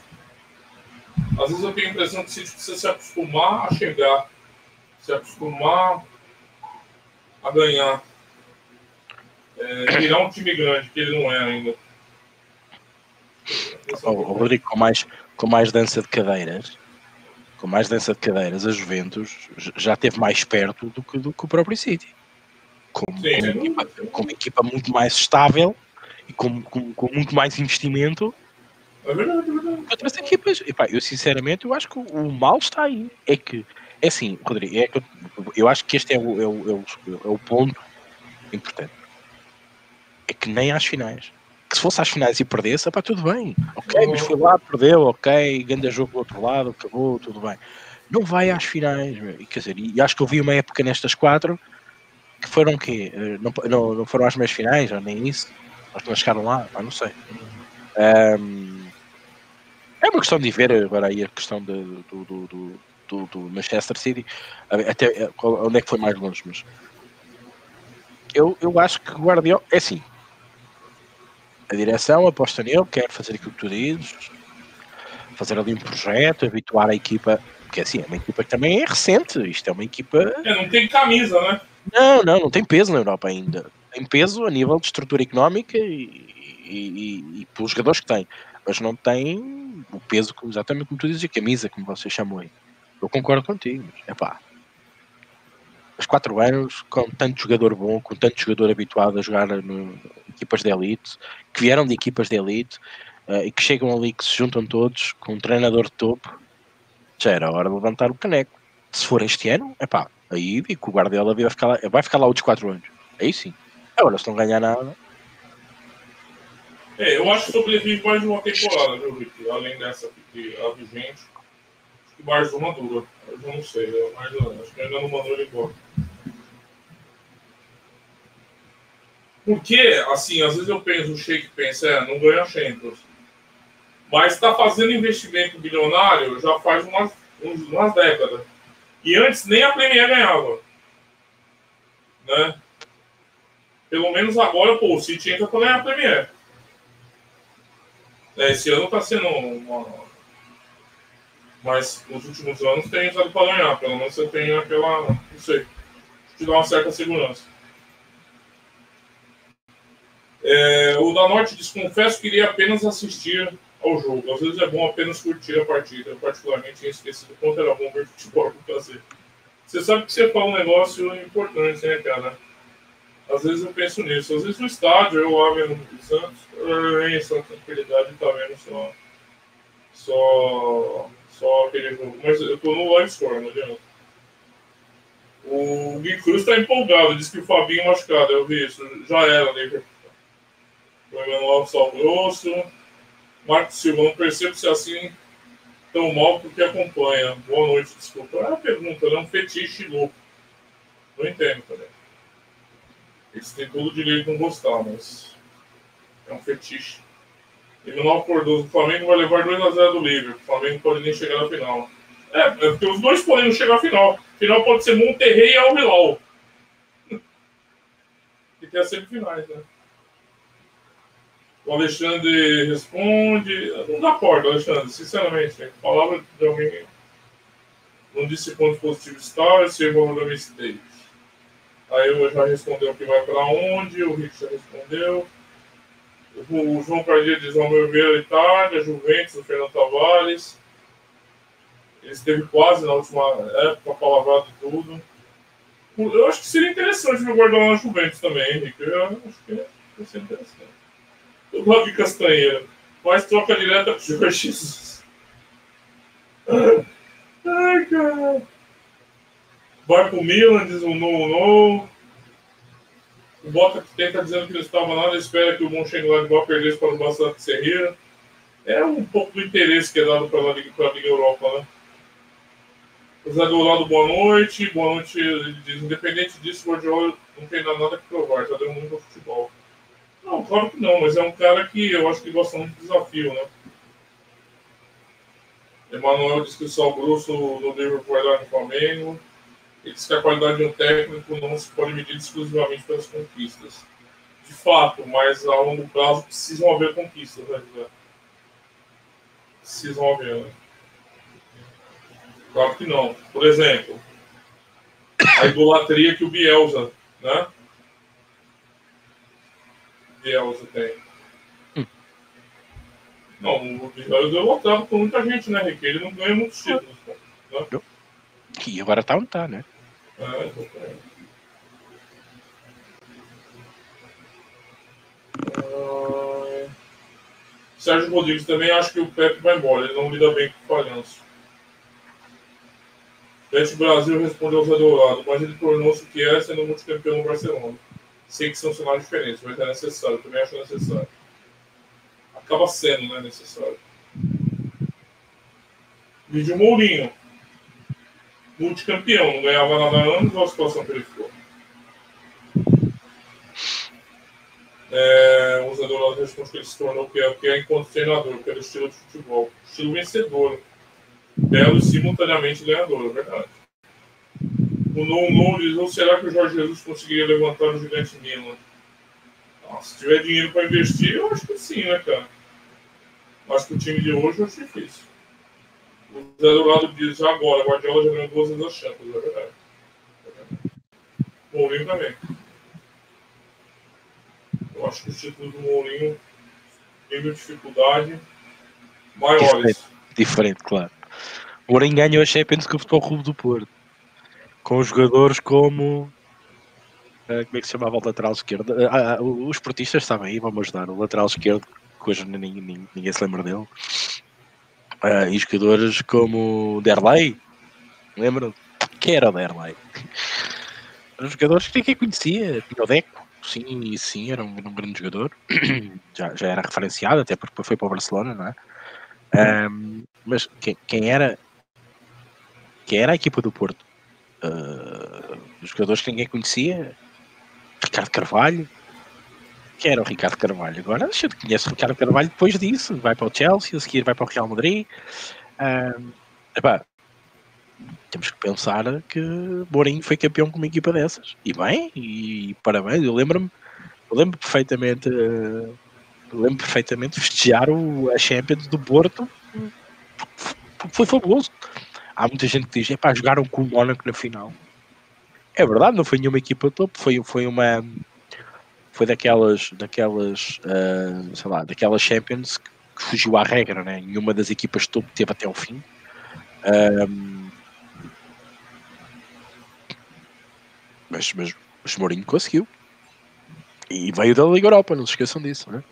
Às vezes eu tenho a impressão que o City precisa se acostumar a chegar, se acostumar a ganhar. É, virar um time grande, que ele não é ainda. Oh, Rodrigo, mais, com mais dança de cadeiras, com mais dança de cadeiras, a Juventus já esteve mais perto do que, do que o próprio City. Com, Sim, com, uma equipa, com, uma equipa, muito mais estável e com, com, com muito mais investimento é verdade, é verdade. Outras equipas, epá, eu sinceramente eu acho que o mal está aí. É que, é assim, Rodrigo, é que eu, eu acho que este é o, é, o, é, o, é o ponto importante. É que nem às finais. Que se fosse às finais e perdesse, pá, tudo bem. Ok, mas foi lá, perdeu, ok, grande jogo do outro lado, acabou, tudo bem. Não vai às finais, e, quer dizer, e acho que eu vi uma época nestas quatro que foram o quê? Eh, não, não, não foram às meias finais, ou nem isso? Acho que não chegaram lá, pá, não sei. Um, é uma questão de ver agora aí a questão de, do, do, do, do, do Manchester City, até eh, onde é que foi mais longe, mas eu, eu acho que Guardiola é assim. A direção aposta nele, quer fazer aquilo que tu dizes, fazer ali um projeto, habituar a equipa, porque assim, é uma equipa que também é recente, isto é uma equipa. É, não tem camisa, né? Não, não, não tem peso na Europa ainda. Tem peso a nível de estrutura económica e, e, e, e pelos jogadores que tem, mas não tem o peso, exatamente como tu dizes, a camisa, como você chamou aí. Eu concordo contigo, é pá. Os quatro anos, com tanto jogador bom, com tanto jogador habituado a jogar no, equipas de elite, que vieram de equipas de elite uh, e que chegam ali, que se juntam todos com um treinador de topo, já era hora de levantar o caneco. Se for este ano, é pá, aí digo que o Guardiola vai ficar lá, vai ficar lá outros quatro anos. Aí sim. Agora, se não ganhar nada, é, eu acho que sobrevive mais uma temporada, viu, Rick? Além dessa aqui, a vigente. Acho que mais uma dura. Eu não sei, eu mais, acho que ainda não mandou ele embora. Porque, assim, às vezes eu penso, o Sheik pensa, é, não ganha Champions. Mas está fazendo investimento bilionário já faz umas, umas décadas. E antes nem a Premier ganhava. Né? Pelo menos agora, pô, o City entra para ganhar a Premier. É, esse ano está sendo uma. Mas nos últimos anos tem usado para ganhar. Pelo menos você tem aquela. Não sei. Te dá uma certa segurança. É, o da Norte diz: confesso que iria apenas assistir ao jogo. Às vezes é bom apenas curtir a partida. Particularmente, tinha esquecido quanto era bom ver futebol com prazer. Você sabe que você fala um negócio importante, né, cara? Às vezes eu penso nisso. Às vezes no estádio, eu lá vendo o Santos, em sua tranquilidade tá vendo só, só, só aquele jogo. Mas eu tô no live score, não adianta. O Gui Cruz tá empolgado, disse que o Fabinho machucado, eu vi isso. Já era, né? O Emanuel Sal Grosso. Marcos Silva, não percebo se é assim tão mal porque acompanha. Boa noite, desculpa. É uma pergunta, é um fetiche louco. Não entendo também. Eles têm todo o direito de não gostar, mas é um fetiche. Ele não acordou. O Flamengo vai levar 2x0 do Liverpool. O Flamengo pode nem chegar na final. É, é, porque os dois podem chegar à final. Final pode ser Monterrey e Al. E tem as semifinais, né? O Alexandre responde. Não dá corda, Alexandre, sinceramente. Né? Palavra de alguém. Não disse ponto positivo está, esse erro da mistake. Aí eu já respondeu que vai para onde, o Rick já respondeu. O João Cardia diz, ao meu ver, a Itália, Juventus, o Fernando Tavares. Ele esteve quase na última época, palavrado e tudo. Eu acho que seria interessante ver o Guardiola na Juventus também, Henrique. Eu acho que seria interessante. O Davi Castanheira. Mas troca direta com o Jorge Jesus. Ai, cara. Vai pro Milan, diz um não, não. O Bota tenta dizendo que não estava nada, espera que o Mönchengladbach perdesse para o Bastante Serreira. É um pouco do interesse que é dado Liga, pela Liga Europa, né? O Zé Dourado, boa noite. Boa noite. Ele diz, independente disso, o Guardiola não tem nada que provar, já deu muito ao futebol. Não, claro que não, mas é um cara que eu acho que gosta muito de desafio, né? Emanuel diz que o Sal Grosso no Liverpool vai dar no Flamengo. Ele diz que a qualidade de um técnico não se pode medir exclusivamente pelas conquistas. De fato, mas a longo prazo precisam haver conquistas, né, José? Precisam haver, né? Claro que não. Por exemplo, a idolatria que o Bielsa, né? Bielsa tem. Hum. Não, o Bielsa é idolatrado por muita gente, né, Rick? Ele não ganha muitos títulos. Né? E agora tá onde tá, né? É, exatamente. Uh... Sérgio Rodrigues também acho que o Pepe vai embora, ele não lida bem com o falhanço. Bete Brasil respondeu ao Zé Dourado, mas ele tornou-se o que é sendo multicampeão no Barcelona. Sei que são cenários diferentes, mas é necessário, também acho necessário. Acaba sendo né, necessário. Vídeo Mourinho multicampeão, não ganhava nada antes, olha a situação que ele ficou. É, Zé Dourado responde que ele se tornou o que é, o que é enquanto treinador, pelo estilo de futebol. Estilo vencedor. Belo e simultaneamente ganhador, é verdade. O Non diz, ou será que o Jorge Jesus conseguiria levantar o gigante Milan? Ah, se tiver dinheiro para investir, eu acho que sim, né, cara? Acho que o time de hoje eu acho difícil. O Zé Dourado diz agora, Guardiola já ganhou duas vezes a Champions, é verdade. Mourinho também. Eu acho que os títulos do Mourinho, de dificuldade, maiores. Diferente, diferente claro. O Mourinho ganhou a Champions com o Futebol Clube do Porto. Com jogadores como. Uh, como é que se chamava o lateral esquerdo? Uh, os portistas estavam aí, vamos ajudar. O lateral esquerdo, que hoje ninguém, ninguém, ninguém se lembra dele. Uh, e jogadores como Derlei, lembram? Quem era o Derlei? Eram jogadores que ninguém conhecia. Tinha o Deco, sim, sim, era um, era um grande jogador. já, já era referenciado, até porque foi para o Barcelona, não é? Um, mas quem, quem, era quem era a equipa do Porto? Uh, jogadores que ninguém conhecia, Ricardo Carvalho, que era o Ricardo Carvalho. Agora a gente conhece o Ricardo Carvalho depois disso, vai para o Chelsea, a seguir vai para o Real Madrid. Uh, epá, temos que pensar que Mourinho foi campeão com uma equipa dessas. E bem, e parabéns, eu lembro-me, eu lembro perfeitamente, uh, lembro perfeitamente festejar o, a Champions do Porto, foi fabuloso. Há muita gente que diz, é para jogaram com o Mónaco na final. É verdade, não foi nenhuma equipa top, foi, foi uma foi daquelas, daquelas, uh, sei lá, daquelas Champions que, fugiu à regra, né? Nenhuma das equipas top teve até o fim. Um, mas, mas, mas Mourinho conseguiu. E veio da Liga Europa, não se esqueçam disso, né?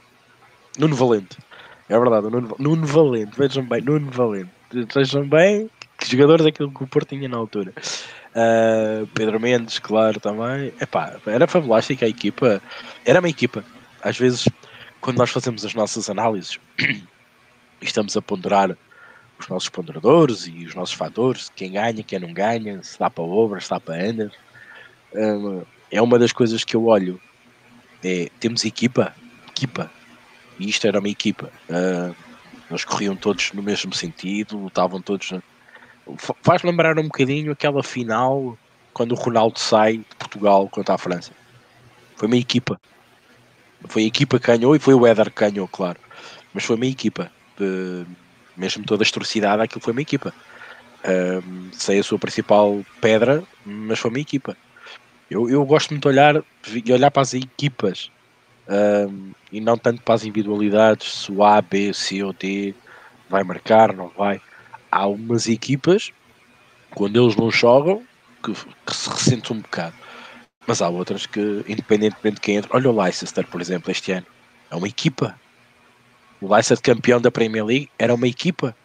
Nuno Valente. É verdade, Nuno, Nuno Valente, vejam bem, Nuno Valente. Vejam bem que jogadores daquilo que o Porto tinha na altura. Uh, Pedro Mendes, claro, também. Epá, era fabulástica a equipa. Era uma equipa. Às vezes, quando nós fazemos as nossas análises e estamos a ponderar os nossos ponderadores e os nossos fatores, quem ganha, quem não ganha, se dá para over, se dá para under, uh, é uma das coisas que eu olho. É, temos equipa, equipa, e isto era uma equipa. Uh, eles corriam todos no mesmo sentido, lutavam todos faz lembrar um bocadinho aquela final quando o Ronaldo sai de Portugal contra a França. Foi uma equipa. Foi a equipa que ganhou e foi o Éder que ganhou, claro. Mas foi uma equipa. Mesmo toda a historicidade, aquilo foi uma equipa. Sei a sua principal pedra, mas foi uma equipa. Eu, eu gosto muito de olhar, de olhar para as equipas uh, e não tanto para as individualidades, se o A, B, C ou D vai marcar, não vai há umas equipas, quando eles não jogam, que, que se ressentem um bocado. Mas há outras que, independentemente de quem entra, olha o Leicester, por exemplo, este ano, é uma equipa. O Leicester campeão da Premier League era uma equipa.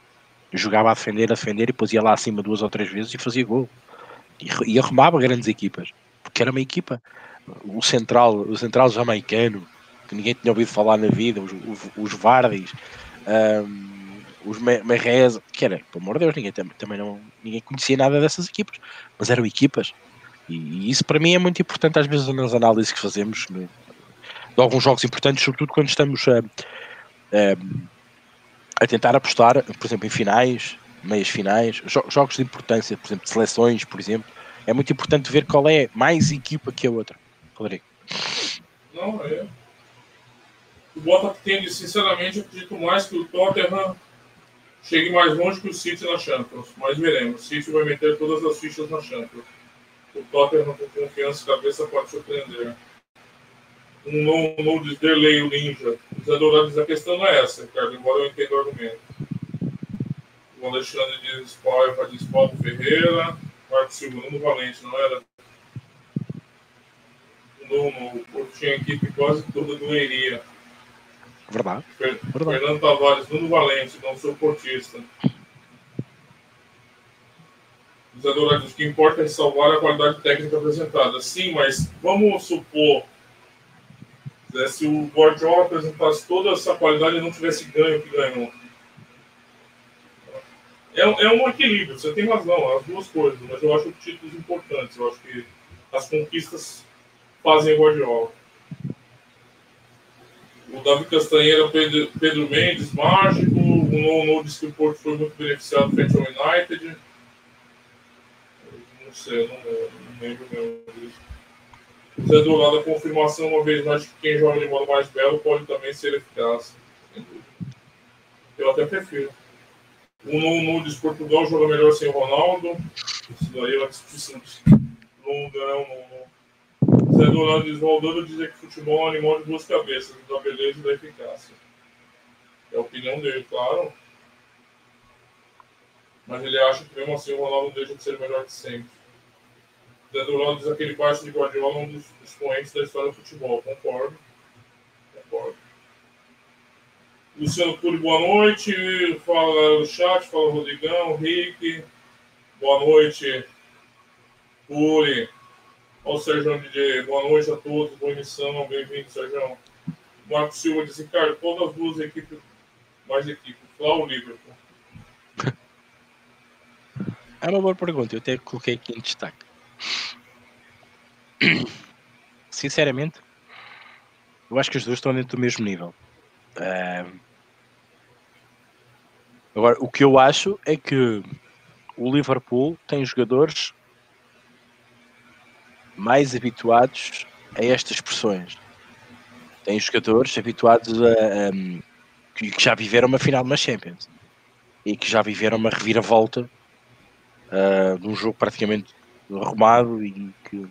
Jogava a defender, a defender e depois ia lá acima duas ou três vezes e fazia gol. E, e arrumava grandes equipas. Porque era uma equipa. O central, o central jamaicano, que ninguém tinha ouvido falar na vida, os, os, os Vardis, um, os Merrez, que era, pelo amor de Deus, ninguém, também não, ninguém conhecia nada dessas equipas, mas eram equipas. E, e isso para mim é muito importante às vezes nas análises que fazemos no, de alguns jogos importantes, sobretudo quando estamos a, a, a tentar apostar, por exemplo, em finais, meias finais, jo jogos de importância, por exemplo, de seleções, por exemplo, é muito importante ver qual é mais equipa que a outra. Rodrigo. Não, é. O Botafogo sinceramente, acredito mais que o Tottenham chegue mais longe que o City na Champions, mas veremos. O City vai meter todas as fichas na Champions. O Tottenham com confiança e cabeça pode surpreender. Um não, não dizer leio ninja. Os adoradores, a questão não é essa, Ricardo, embora eu entenda o argumento. O Alexandre diz Paulo, diz Paulo Ferreira, Marcos Silva, Nuno Valente, não era? Não, não, tinha equipe quase toda doeria. Verdade. Fer Verdade. Fernando Tavares, Nuno Valente, não sou portista. Os adoradores, o que importa é salvar a qualidade técnica apresentada. Sim, mas vamos supor né, se o Guardiola apresentasse toda essa qualidade e não tivesse ganho que ganhou. É, é um equilíbrio, você tem razão, as duas coisas, mas eu acho títulos importantes. Eu acho que as conquistas fazem o Guardiola. O Davi Castanheira, Pedro, Pedro Mendes, mágico. O Nono disse que o Porto foi muito beneficiado frente ao United. Não sei, não, não lembro mesmo disso. Zé do lado, a confirmação, uma vez mais, que quem joga de modo mais belo pode também ser eficaz. Eu até prefiro. O diz Portugal joga melhor sem Ronaldo. Isso daí é uma discussão longa, não, não. Zé Dourado diz Valdano dizer que futebol é um animal de duas cabeças, da beleza e da eficácia. É a opinião dele, claro. Mas ele acha que mesmo assim o Ronaldo deixa de ser melhor que sempre. Zé Dourado diz aquele baixo de Guardiola é um dos expoentes da história do futebol. Concordo. Concordo. Luciano Cury, boa noite. Fala o chat, fala o Rodrigão, Rick. Boa noite, Cury. Olha o Sérgio DJ. Boa noite a todos. Boa emissão. Bem-vindo, Sérgio. Marcos Silva diz, Ricardo, todas as duas equipes, mais equipes. Lá o Liverpool. É uma boa pergunta. Eu até coloquei aqui em destaque. Sinceramente, eu acho que as duas estão dentro do mesmo nível. Uh, Agora, o que eu acho é que o Liverpool tem jogadores mais habituados a estas expressões. Tem jogadores habituados a, a que já viveram uma final de uma Champions e que já viveram uma reviravolta uh, de um jogo praticamente arrumado e que,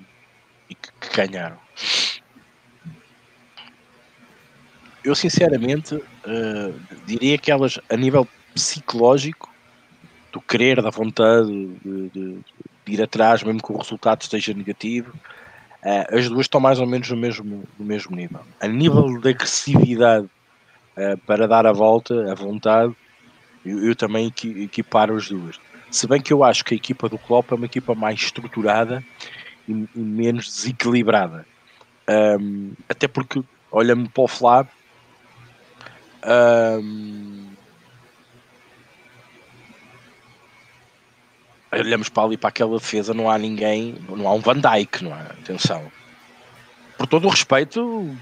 e que, que ganharam. Eu sinceramente uh, diria que elas, a nível psicológico do querer, da vontade de, de, de, ir atrás, mesmo que o resultado esteja negativo. Uh, as duas estão mais ou menos no mesmo, no mesmo nível. A nível de agressividade uh, para dar a volta, a vontade, eu, eu também equiparo as duas. Se bem que eu acho que a equipa do Klopp é uma equipa mais estruturada e, e menos desequilibrada. Um, até porque, olha-me para o Flá, um, olhamos para ali para aquela defesa, não há ninguém, não há um Van Dyke, não é? Atenção. Por todo o respeito,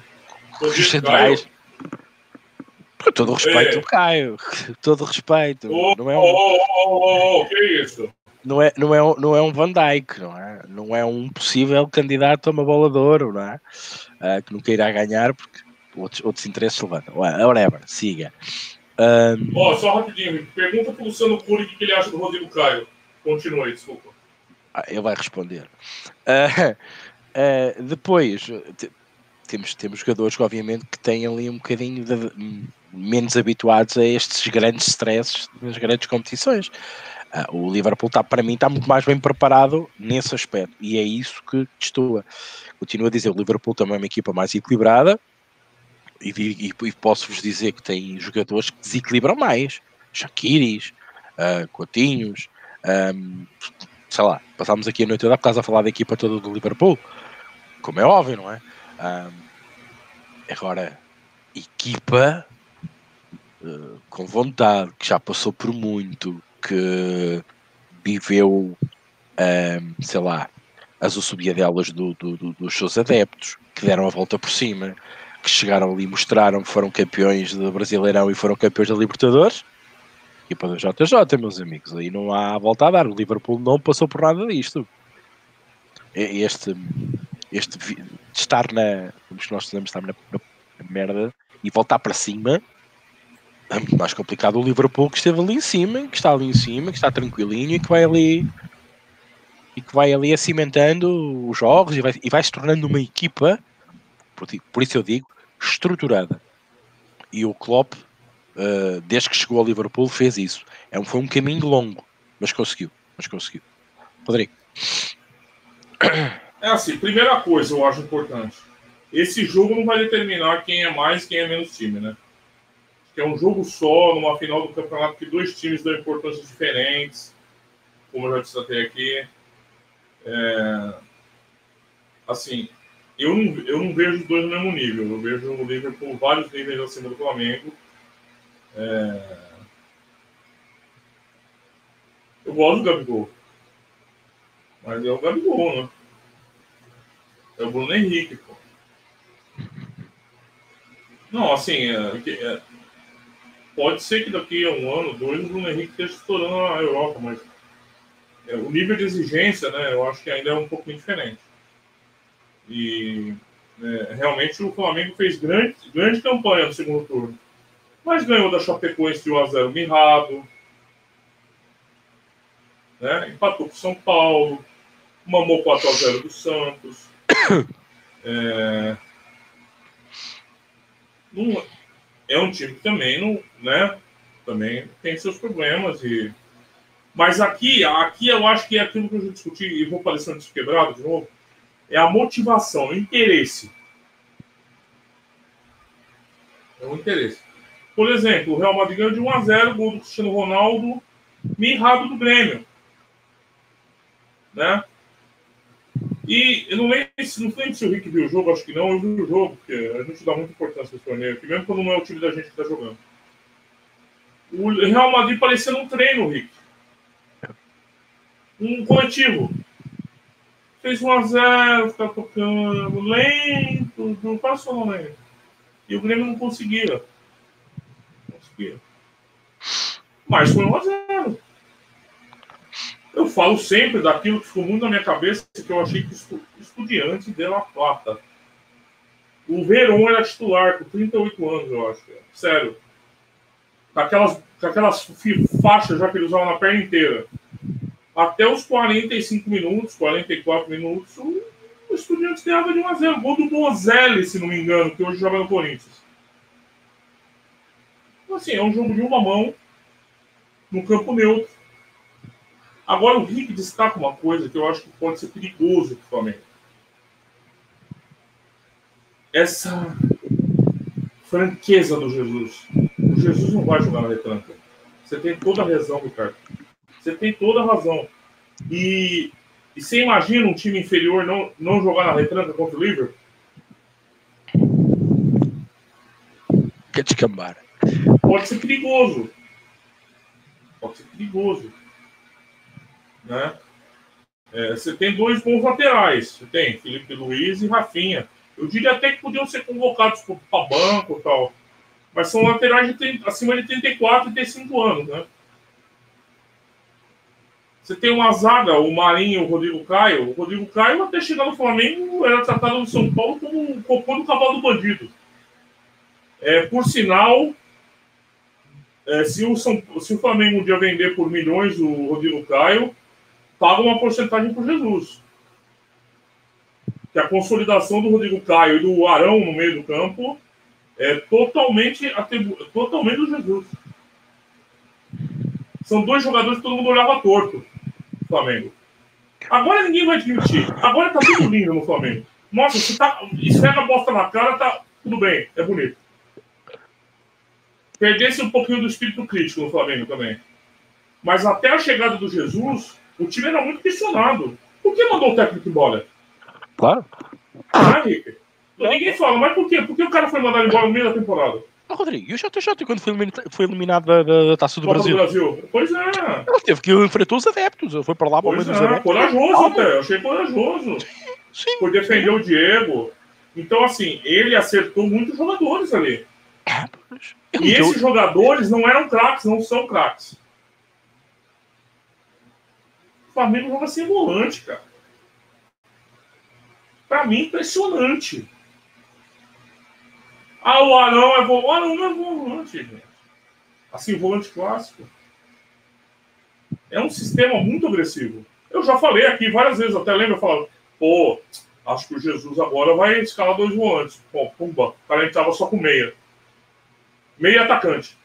os centrais. Por todo o respeito, é. Caio. Todo o respeito. Oh, não é um, oh, oh, oh, que é isso? Não é, não, é, não é um Van Dyke, não é? Não é um possível candidato a uma bola de ouro, não é? Uh, que nunca irá ganhar porque outros, outros interesses levantam. Whatever, siga. Um... Oh, só rapidinho, pergunta para o Luciano Cury o que ele acha do Rodrigo Caio. Continue, desculpa. Ah, ele vai responder. Uh, uh, depois, temos, temos jogadores, obviamente, que têm ali um bocadinho de, menos habituados a estes grandes stresses nas grandes competições. Uh, o Liverpool está, para mim, está muito mais bem preparado nesse aspecto. E é isso que destoa. Continuo a dizer, o Liverpool também é uma equipa mais equilibrada. E, e, e posso-vos dizer que tem jogadores que desequilibram mais. Shakiris, uh, Coutinhos, um, sei lá, passámos aqui a noite toda por causa a falar da equipa toda do Liverpool, como é óbvio, não é? Um, agora, equipa uh, com vontade, que já passou por muito, que viveu, um, sei lá, as assobiadelas do, do, do, dos seus adeptos, que deram a volta por cima, que chegaram ali mostraram que foram campeões do Brasileirão e foram campeões da Libertadores. Equipa do JJ, meus amigos, aí não há volta a dar. O Liverpool não passou por nada disto. Este, este estar na, como nós dizemos, estar na, na, merda e voltar para cima é muito mais complicado o Liverpool que esteve ali em cima, que está ali em cima, que está tranquilinho e que vai ali e que vai ali acimentando os jogos e vai, e vai se tornando uma equipa, por, por isso eu digo, estruturada. E o Klopp, uh, desde que chegou ao Liverpool, fez isso. É um, foi um caminho longo, mas conseguiu. Mas conseguiu. Rodrigo. É assim, primeira coisa eu acho importante. Esse jogo não vai determinar quem é mais quem é menos time, né? Que é um jogo só, numa final do campeonato, que dois times dão importâncias diferentes, como eu já disse até aqui. É, assim, eu não, eu não vejo os dois no mesmo nível. Eu vejo o Liverpool vários níveis acima do Flamengo. É, eu gosto do Gabigol. Mas é o Gabigol, né? É o Bruno Henrique, pô. Não, assim, é, é, pode ser que daqui a um ano, dois, o Bruno Henrique esteja estourando na Europa, mas é, o nível de exigência, né, eu acho que ainda é um pouco diferente. E é, realmente o Flamengo fez grande, grande campanha no segundo turno. Mas ganhou da Chapecoense de 1x0 mirrado. Né? Empatou com São Paulo. Mamou 4x0 do Santos. É, é um time que também não, né? Também tem seus problemas e mas aqui, aqui eu acho que é aquilo que eu já discuti e vou parecer um quebrado de novo, é a motivação, o interesse. É o interesse. Por exemplo, o Real Madrid ganhou de 1 a 0 gol do Cristiano Ronaldo, mirrado do Grêmio. Né? E eu não lembro, não lembro se o Rick viu o jogo, acho que não, eu vi o jogo, porque a gente dá muita importância nesse torneio aqui, mesmo quando não é o time da gente que está jogando. O Real Madrid parecia num treino, Rick um coletivo. Fez 1 a 0 ficar tocando lento, não passou lento. E o Grêmio não conseguia. Mas foi 1 a 0 Eu falo sempre daquilo que ficou muito na minha cabeça, que eu achei que o estudiante deu a plata. O Verón era titular com 38 anos, eu acho. Sério. Com aquelas, com aquelas faixas já que ele usava na perna inteira até os 45 minutos, 44 minutos, o Estudiantes ganhava de 1 a 0 Gol do Bozelli, se não me engano, que hoje joga no Corinthians. Então, assim, é um jogo de uma mão, no campo neutro. Agora, o Rick destaca uma coisa que eu acho que pode ser perigoso para o Flamengo. Essa franqueza do Jesus. O Jesus não vai jogar na retranca. Você tem toda a razão, Ricardo. Você tem toda a razão. E, e você imagina um time inferior não, não jogar na retranca contra o Liverpool? Que descambara. Pode ser perigoso. Pode ser perigoso. Né? É, você tem dois bons laterais. Você tem Felipe Luiz e Rafinha. Eu diria até que podiam ser convocados para banco e tal. Mas são laterais de 30, acima de 34 e 35 anos, né? Você tem uma zaga, o Marinho o Rodrigo Caio. O Rodrigo Caio, até chegar no Flamengo, era tratado no São Paulo como um cocô do cavalo do bandido. É, por sinal, é, se, o São, se o Flamengo um dia vender por milhões o Rodrigo Caio, paga uma porcentagem para Jesus. Que a consolidação do Rodrigo Caio e do Arão no meio do campo é totalmente, totalmente do Jesus. São dois jogadores que todo mundo olhava torto. Flamengo. Agora ninguém vai admitir. Agora tá tudo lindo no Flamengo. Nossa, se tá. Esfrega a bosta na cara, tá tudo bem, é bonito. Perdesse um pouquinho do espírito crítico no Flamengo também. Mas até a chegada do Jesus, o time era muito questionado. Por que mandou o técnico embora? Claro. Ah, Henrique. Ninguém fala, mas por quê? Por que o cara foi mandado embora no meio da temporada? Ah, Rodrigo, e o JJ quando foi eliminado, foi eliminado da, da, da Taça do Brasil? do Brasil. Pois é. Ele teve que enfrentar os adeptos. Ele foi para lá para o meio Pois dos é. adeptos. Corajoso Calma. até. Eu achei corajoso. Sim. Por defender o Diego. Então, assim, ele acertou muitos jogadores ali. E esses jogadores não eram craques, não são craques. O Flamengo joga sem volante, cara. Pra mim, impressionante. Ah, o Arão é volante. O Arão não é volante, gente. Assim, volante clássico. É um sistema muito agressivo. Eu já falei aqui várias vezes, até lembro, eu falava, pô, acho que o Jesus agora vai escalar dois volantes. Pô, pumba, o cara entrava só com meia. Meia atacante.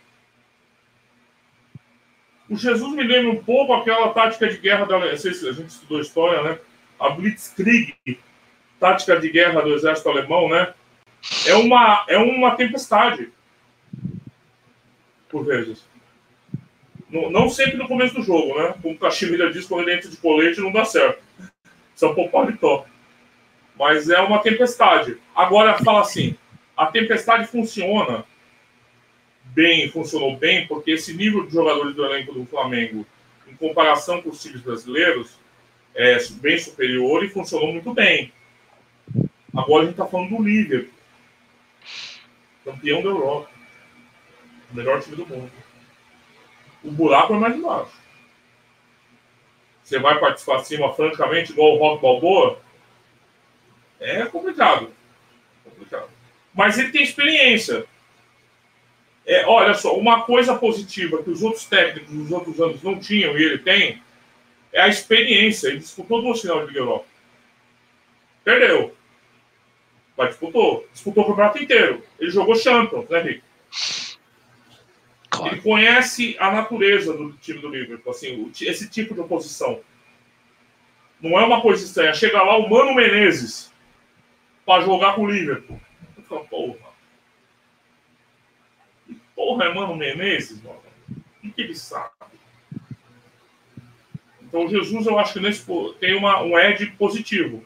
O Jesus me lembra um pouco aquela tática de guerra da. sei se A gente estudou história, né? A Blitzkrieg, tática de guerra do exército alemão, né? É uma, é uma tempestade. Por vezes. Não, não sempre no começo do jogo, né? Como o Caximira diz, quando ele entra de colete não dá certo. São pouco paletó. Mas é uma tempestade. Agora, fala assim: a tempestade funciona bem, funcionou bem, porque esse nível de jogadores do elenco do Flamengo, em comparação com os times brasileiros, é bem superior e funcionou muito bem. Agora a gente está falando do Liverpool, campeão da Europa, o melhor time do mundo. O buraco é mais embaixo. Você vai participar acima, francamente, igual o Rock Balboa? É complicado. complicado. Mas ele tem experiência. É, olha só, uma coisa positiva que os outros técnicos dos outros anos não tinham e ele tem é a experiência. Ele disputou duas finais de Liga Europa. Perdeu. Mas disputou. Disputou o campeonato inteiro. Ele jogou Champions, né, Rick? Claro. Ele conhece a natureza do time do Liverpool, assim, esse tipo de oposição. Não é uma coisa estranha. Chega lá o Mano Menezes para jogar com o Liverpool. Falo, porra. É Mano Menezes, mano. O que, ele sabe? Então, Jesus, eu acho que nesse, tem uma, um edge positivo.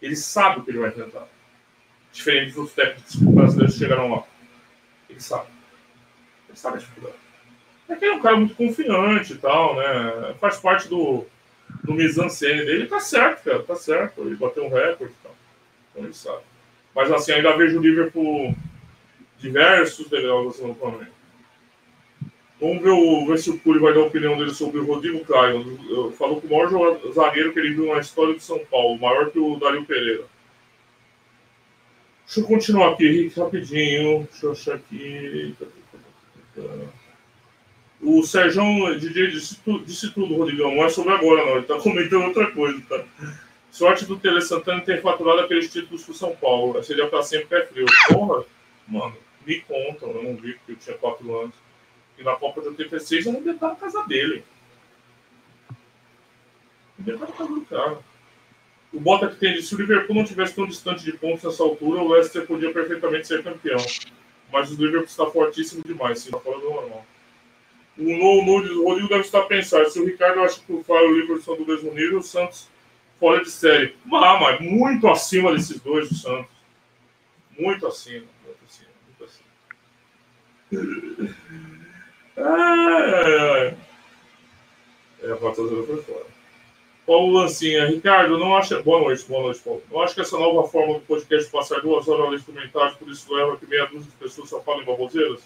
Ele sabe o que ele vai enfrentar. Diferente dos técnicos brasileiros que chegaram lá. Ele sabe. Ele sabe a dificuldade. É que ele é um cara muito confiante e tal, né? Faz parte do, do mise-en-scène dele. Tá certo, cara. Tá certo. Ele bateu um recorde e tal. Então ele sabe. Mas assim, ainda vejo o Liverpool diversos degraus no Flamengo. Vamos ver, o, ver se o Curi vai dar a opinião dele sobre o Rodrigo Caio. Falou que o maior zagueiro que ele viu na história de São Paulo, maior que o Dario Pereira. Deixa eu continuar aqui, Henrique, rapidinho. Deixa eu achar aqui. O Sérgio DJ disse, tu- disse tudo, Rodrigão. Não é sobre agora, não. Ele tá comentando outra coisa, tá? Sorte do Tele Santana ter faturado aqueles títulos pro São Paulo. Seria pra sempre pé frio. Porra, mano, me contam. Eu não vi porque eu tinha 4 anos. E na Copa de 86 eu não estar na casa dele. Devia estar na casa do cara. O Bota que tem se o Liverpool não tivesse tão distante de pontos nessa altura, o Leicester podia perfeitamente ser campeão. Mas o Liverpool está fortíssimo demais, sim, tá fora do normal. O No No o Rodrigo deve estar pensando, se o Ricardo acha que o Fábio e o Liverpool são do mesmo nível, o Santos fora de série. Ah, mas muito acima desses dois, o Santos. Muito acima, Ai, ai, ai. É, a 4x0 foi fora. Paulo Lancinha, Ricardo, não acha. Boa noite, boa noite, Paulo. Não acho que essa nova forma do podcast passar duas horas comentários, por isso leva que meia dúzia de pessoas só falam em baboseiras?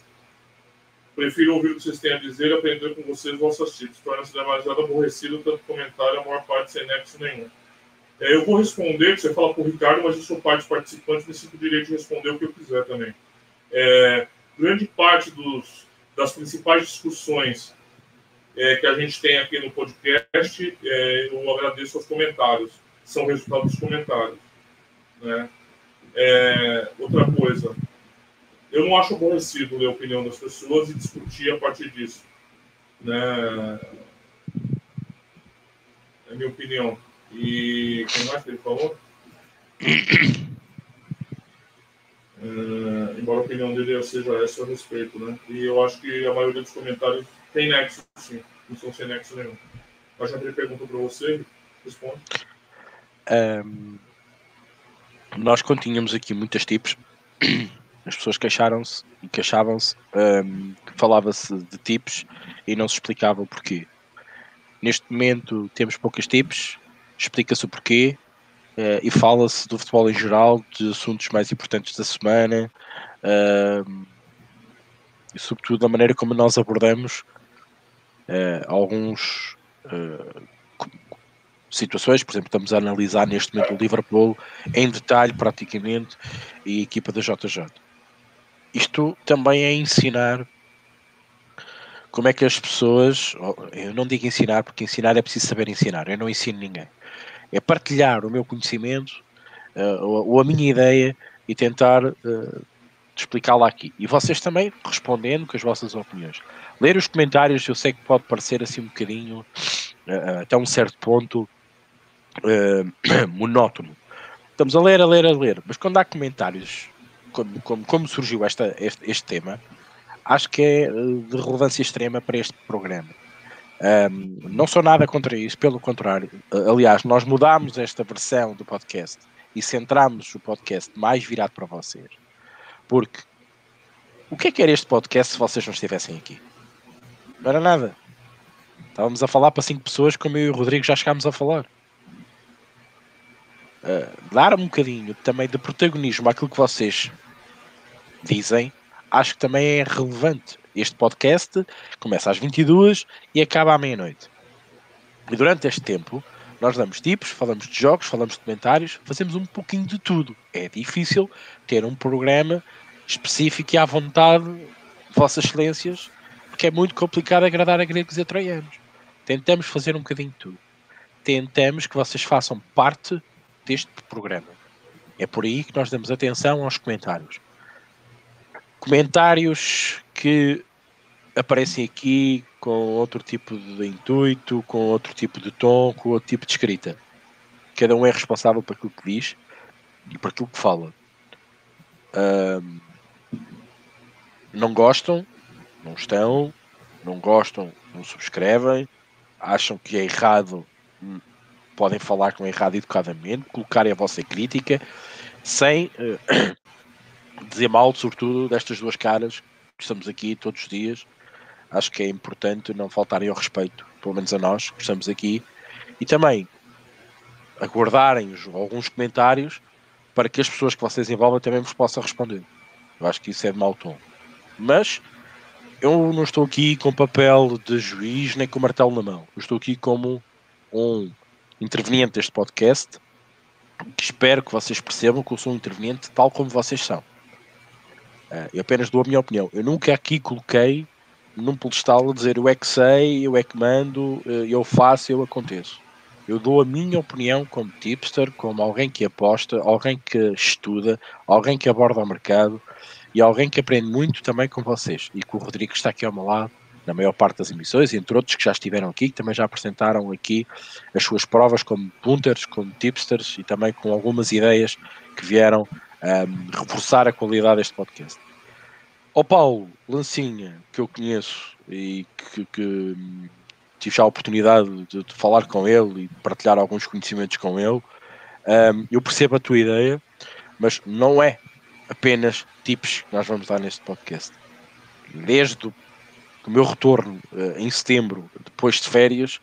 Prefiro ouvir o que vocês têm a dizer e aprender com vocês vossas tips. Torna-se demasiado aborrecido tanto comentário, a maior parte sem nexo nenhum. É, eu vou responder, você fala para o Ricardo, mas eu sou parte participante, me sinto direito de responder o que eu quiser também. É, grande parte dos, das principais discussões é, que a gente tem aqui no podcast, é, eu agradeço aos comentários. São resultado dos comentários. Né? É, outra coisa, eu não acho aborrecido ler a opinião das pessoas e discutir a partir disso. Né? É minha opinião. E quem mais que ele falou? É, embora a opinião dele seja essa, eu respeito, né? E eu acho que a maioria dos comentários tem nexo, sim. não são sem nexo nenhum. Mas já pergunta para você, responde. Um, nós continhamos aqui muitos tipos. As pessoas queixaram-se e queixavam-se, um, falava-se de tipos e não se explicava o porquê. Neste momento temos poucos tipos, explica-se o porquê uh, e fala-se do futebol em geral, de assuntos mais importantes da semana uh, e, sobretudo, da maneira como nós abordamos uh, alguns situações, por exemplo, estamos a analisar neste momento o Liverpool em detalhe praticamente e a equipa da JJ. Isto também é ensinar como é que as pessoas, eu não digo ensinar, porque ensinar é preciso saber ensinar, eu não ensino ninguém. É partilhar o meu conhecimento uh, ou, ou, a minha ideia e tentar uh, explicá-la aqui. E vocês também respondendo com as vossas opiniões. Ler os comentários, eu sei que pode parecer assim um bocadinho, uh, até um certo ponto, monótono. Estamos a ler, a ler, a ler, mas quando há comentários, como, como, como surgiu esta, este, este tema, acho que é de relevância extrema para este programa. Um, não sou nada contra isso, pelo contrário. Aliás, nós mudámos esta versão do podcast e centramos o podcast mais virado para vocês. Porque o que é que era este podcast se vocês não estivessem aqui? Não era nada. Estávamos a falar para cinco pessoas como eu e o Rodrigo já chegámos a falar. Uh, dar um bocadinho também de protagonismo àquilo que vocês dizem acho que também é relevante. Este podcast começa às 22 e acaba à meia-noite. E durante este tempo, nós damos tipos, falamos de jogos, falamos de comentários, fazemos um pouquinho de tudo. É difícil ter um programa específico e à vontade, Vossas Excelências, porque é muito complicado agradar a gregos e a troianos. Tentamos fazer um bocadinho de tudo. Tentamos que vocês façam parte deste programa. É por aí que nós damos atenção aos comentários comentários que aparecem aqui com outro tipo de intuito, com outro tipo de tom, com outro tipo de escrita. Cada um é responsável por aquilo que diz e por aquilo que fala. Não gostam, não estão, não gostam, não subscrevem, acham que é errado, hum, podem falar com errado educadamente, colocarem a vossa crítica sem uh, dizer mal, sobretudo, destas duas caras que estamos aqui todos os dias. Acho que é importante não faltarem ao respeito, pelo menos a nós que estamos aqui, e também aguardarem alguns comentários para que as pessoas que vocês envolvem também vos possam responder. Eu acho que isso é de mau tom. Mas eu não estou aqui com papel de juiz nem com martelo na mão. Eu estou aqui como um interveniente deste podcast que espero que vocês percebam que eu sou um interveniente tal como vocês são. Uh, eu apenas dou a minha opinião. Eu nunca aqui coloquei num pedestal a dizer eu é que sei, eu é que mando, uh, eu faço, eu aconteço. Eu dou a minha opinião como tipster, como alguém que aposta, alguém que estuda, alguém que aborda o mercado e alguém que aprende muito também com vocês. E com o Rodrigo está aqui ao meu lado, na maior parte das emissões, entre outros que já estiveram aqui, que também já apresentaram aqui as suas provas como punters, como tipsters e também com algumas ideias que vieram um, reforçar a qualidade deste podcast. Ao Paulo Lancinha, que eu conheço e que, que tive já a oportunidade de, de, falar com ele e de partilhar alguns conhecimentos com ele, um, eu percebo a tua ideia, mas não é apenas tips que nós vamos dar neste podcast. Desde o, o meu retorno uh, em setembro, depois de férias,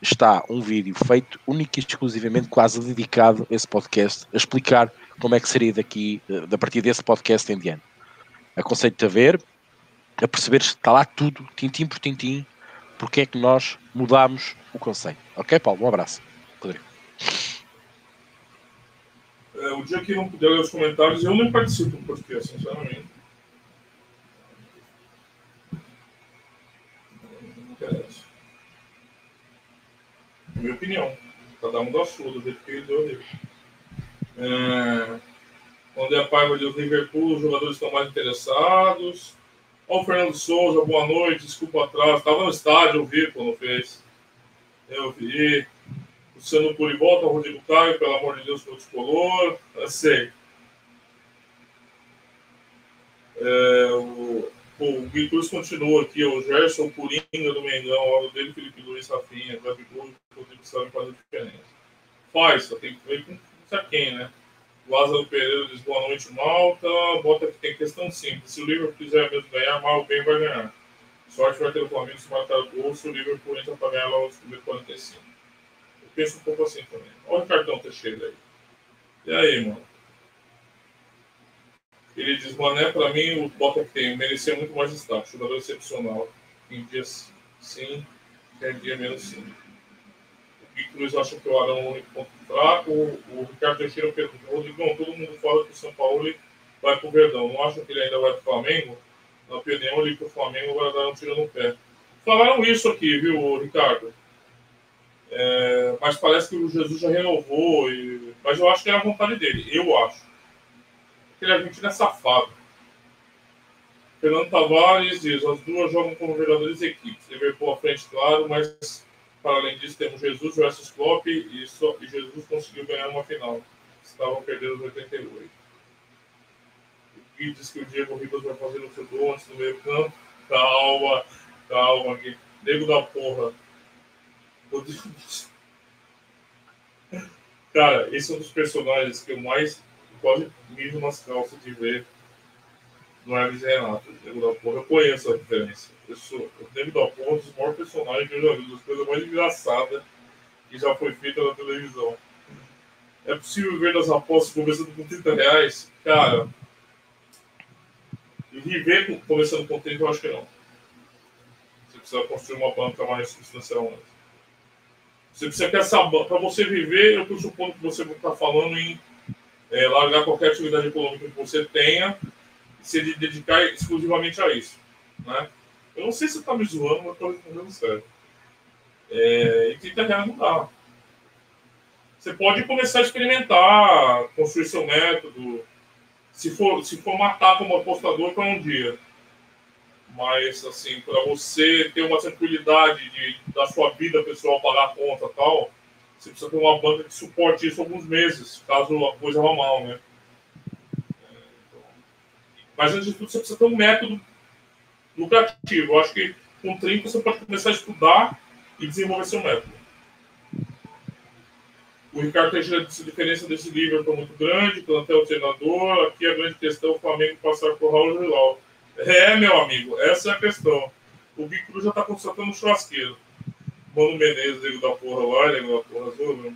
está um vídeo feito único e exclusivamente quase dedicado a esse podcast, a explicar como é que seria daqui, da partir desse podcast em diante aconselho-te a ver, a perceber se está lá tudo, tintim por tintim, porque é que nós mudámos o conceito. Ok, Paulo? Um abraço. Rodrigo. É, o dia que não puder ler os comentários, eu nem participo do podcast, sinceramente. Não interessa. Minha opinião. Cada um dá sua, do jeito que ele deu. É onde a Paiva de Liverpool, os jogadores estão mais interessados. Ó, o Fernando Souza, boa noite, desculpa o atraso. Estava no estádio, eu vi quando fez. Eu vi. Luciano Puri volta, Rodrigo Caio, pelo amor de Deus, multicolor. Eu sei. É, o o Gui Cruz continua aqui, o Gerson Coringa do Mengão, lado dele, Felipe Luiz, Rafinha, Gabigol, Rodrigo sabe fazer diferença. Faz, só tem que ver com quem, né? Lázaro Pereira diz boa noite, Malta. Bota que tem questão simples. Se o Liverpool quiser mesmo ganhar, mal bem vai ganhar. Sorte vai ter o Flamengo se matar gol se o Liverpool entra para ganhar os primeiros 45. Eu penso um pouco assim também. Olha o cartão Teixeira aí. E aí, mano? Ele diz, Mané, para mim, o Bota que tem, merecia muito mais destaque. Jogador excepcional. Em dias sim, em dia menos sim. Gui Cruz acha que o Arão é único ponto fraco. O Ricardo Teixeira perguntou, Rodrigão, todo mundo fala que o São Paulo vai pro Verdão. Não acha que ele ainda vai pro Flamengo? Na opinião, ele pro Flamengo vai dar um tiro no pé. Falaram isso aqui, viu, Ricardo? É, mas parece que o Jesus já renovou. E... Mas eu acho que é a vontade dele. Eu acho aquele argentino é safado. Fernando Tavares diz: as duas jogam como verdadeiras equipes. Liverpool à frente, claro, mas para além disso temos Jesus versus Klopp e, só, e Jesus conseguiu ganhar uma final. Estavam perdendo os 88. O Gui diz que o Diego Ribas vai fazer o seu gol antes do meio campo. Calma, calma, Gui. Nego da porra. Cara, esse é um dos personagens que eu mais quase mijo nas calças de ver no Hermes Renato. Nego da Porra, eu conheço a diferença. Eu sou, o Nego da Porra é um dos maiores personagens que eu já vi, das coisas mais engraçadas que já foi feita na televisão. É possível ver das apostas começando com 30 reais? Cara, e viver começando com 30 eu acho que não. Você precisa construir uma banca mais substancial antes. Você precisa que essa para você viver, eu estou supondo que você está falando em é, largar qualquer atividade econômica que você tenha se dedicar exclusivamente a isso. Né? Eu não sei se está me zoando, mas estou respondendo sério. É, e 30 reais não dá. Você pode começar a experimentar, construir seu método, se for, se for matar como apostador para um dia. Mas, assim, para você ter uma tranquilidade de, da sua vida pessoal, pagar a conta e tal, você precisa ter uma banca que suporte isso alguns meses, caso a coisa vá mal, né? Mas antes de tudo, você precisa ter um método lucrativo. Eu acho que com 30 você pode começar a estudar e desenvolver seu método. O Ricardo Teixeira disse a diferença desse livro é muito grande, o treinador. Aqui a grande questão o Flamengo passar por Raul Gilal. É, meu amigo, essa é a questão. O Gui Cruz já está constatando o churrasqueiro. Mano Menezes, nego da porra lá, nego da porra azul, né?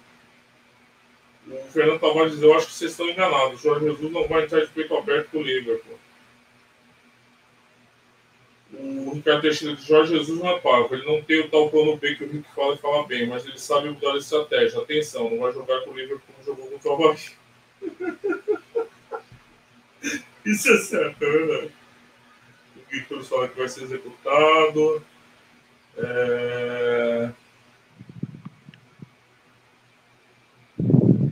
O Fernando Tavares diz, eu acho que vocês estão enganados. O Jorge Jesus não vai entrar de peito aberto com o Liverpool. O Ricardo Teixeira diz, Jorge Jesus não é pago. Ele não tem o tal plano B que o Rick fala e fala bem, mas ele sabe mudar a estratégia. Atenção, não vai jogar com o Liverpool como jogou com o Tavares. Isso é certo, é verdade. O Victor fala que vai ser executado. É...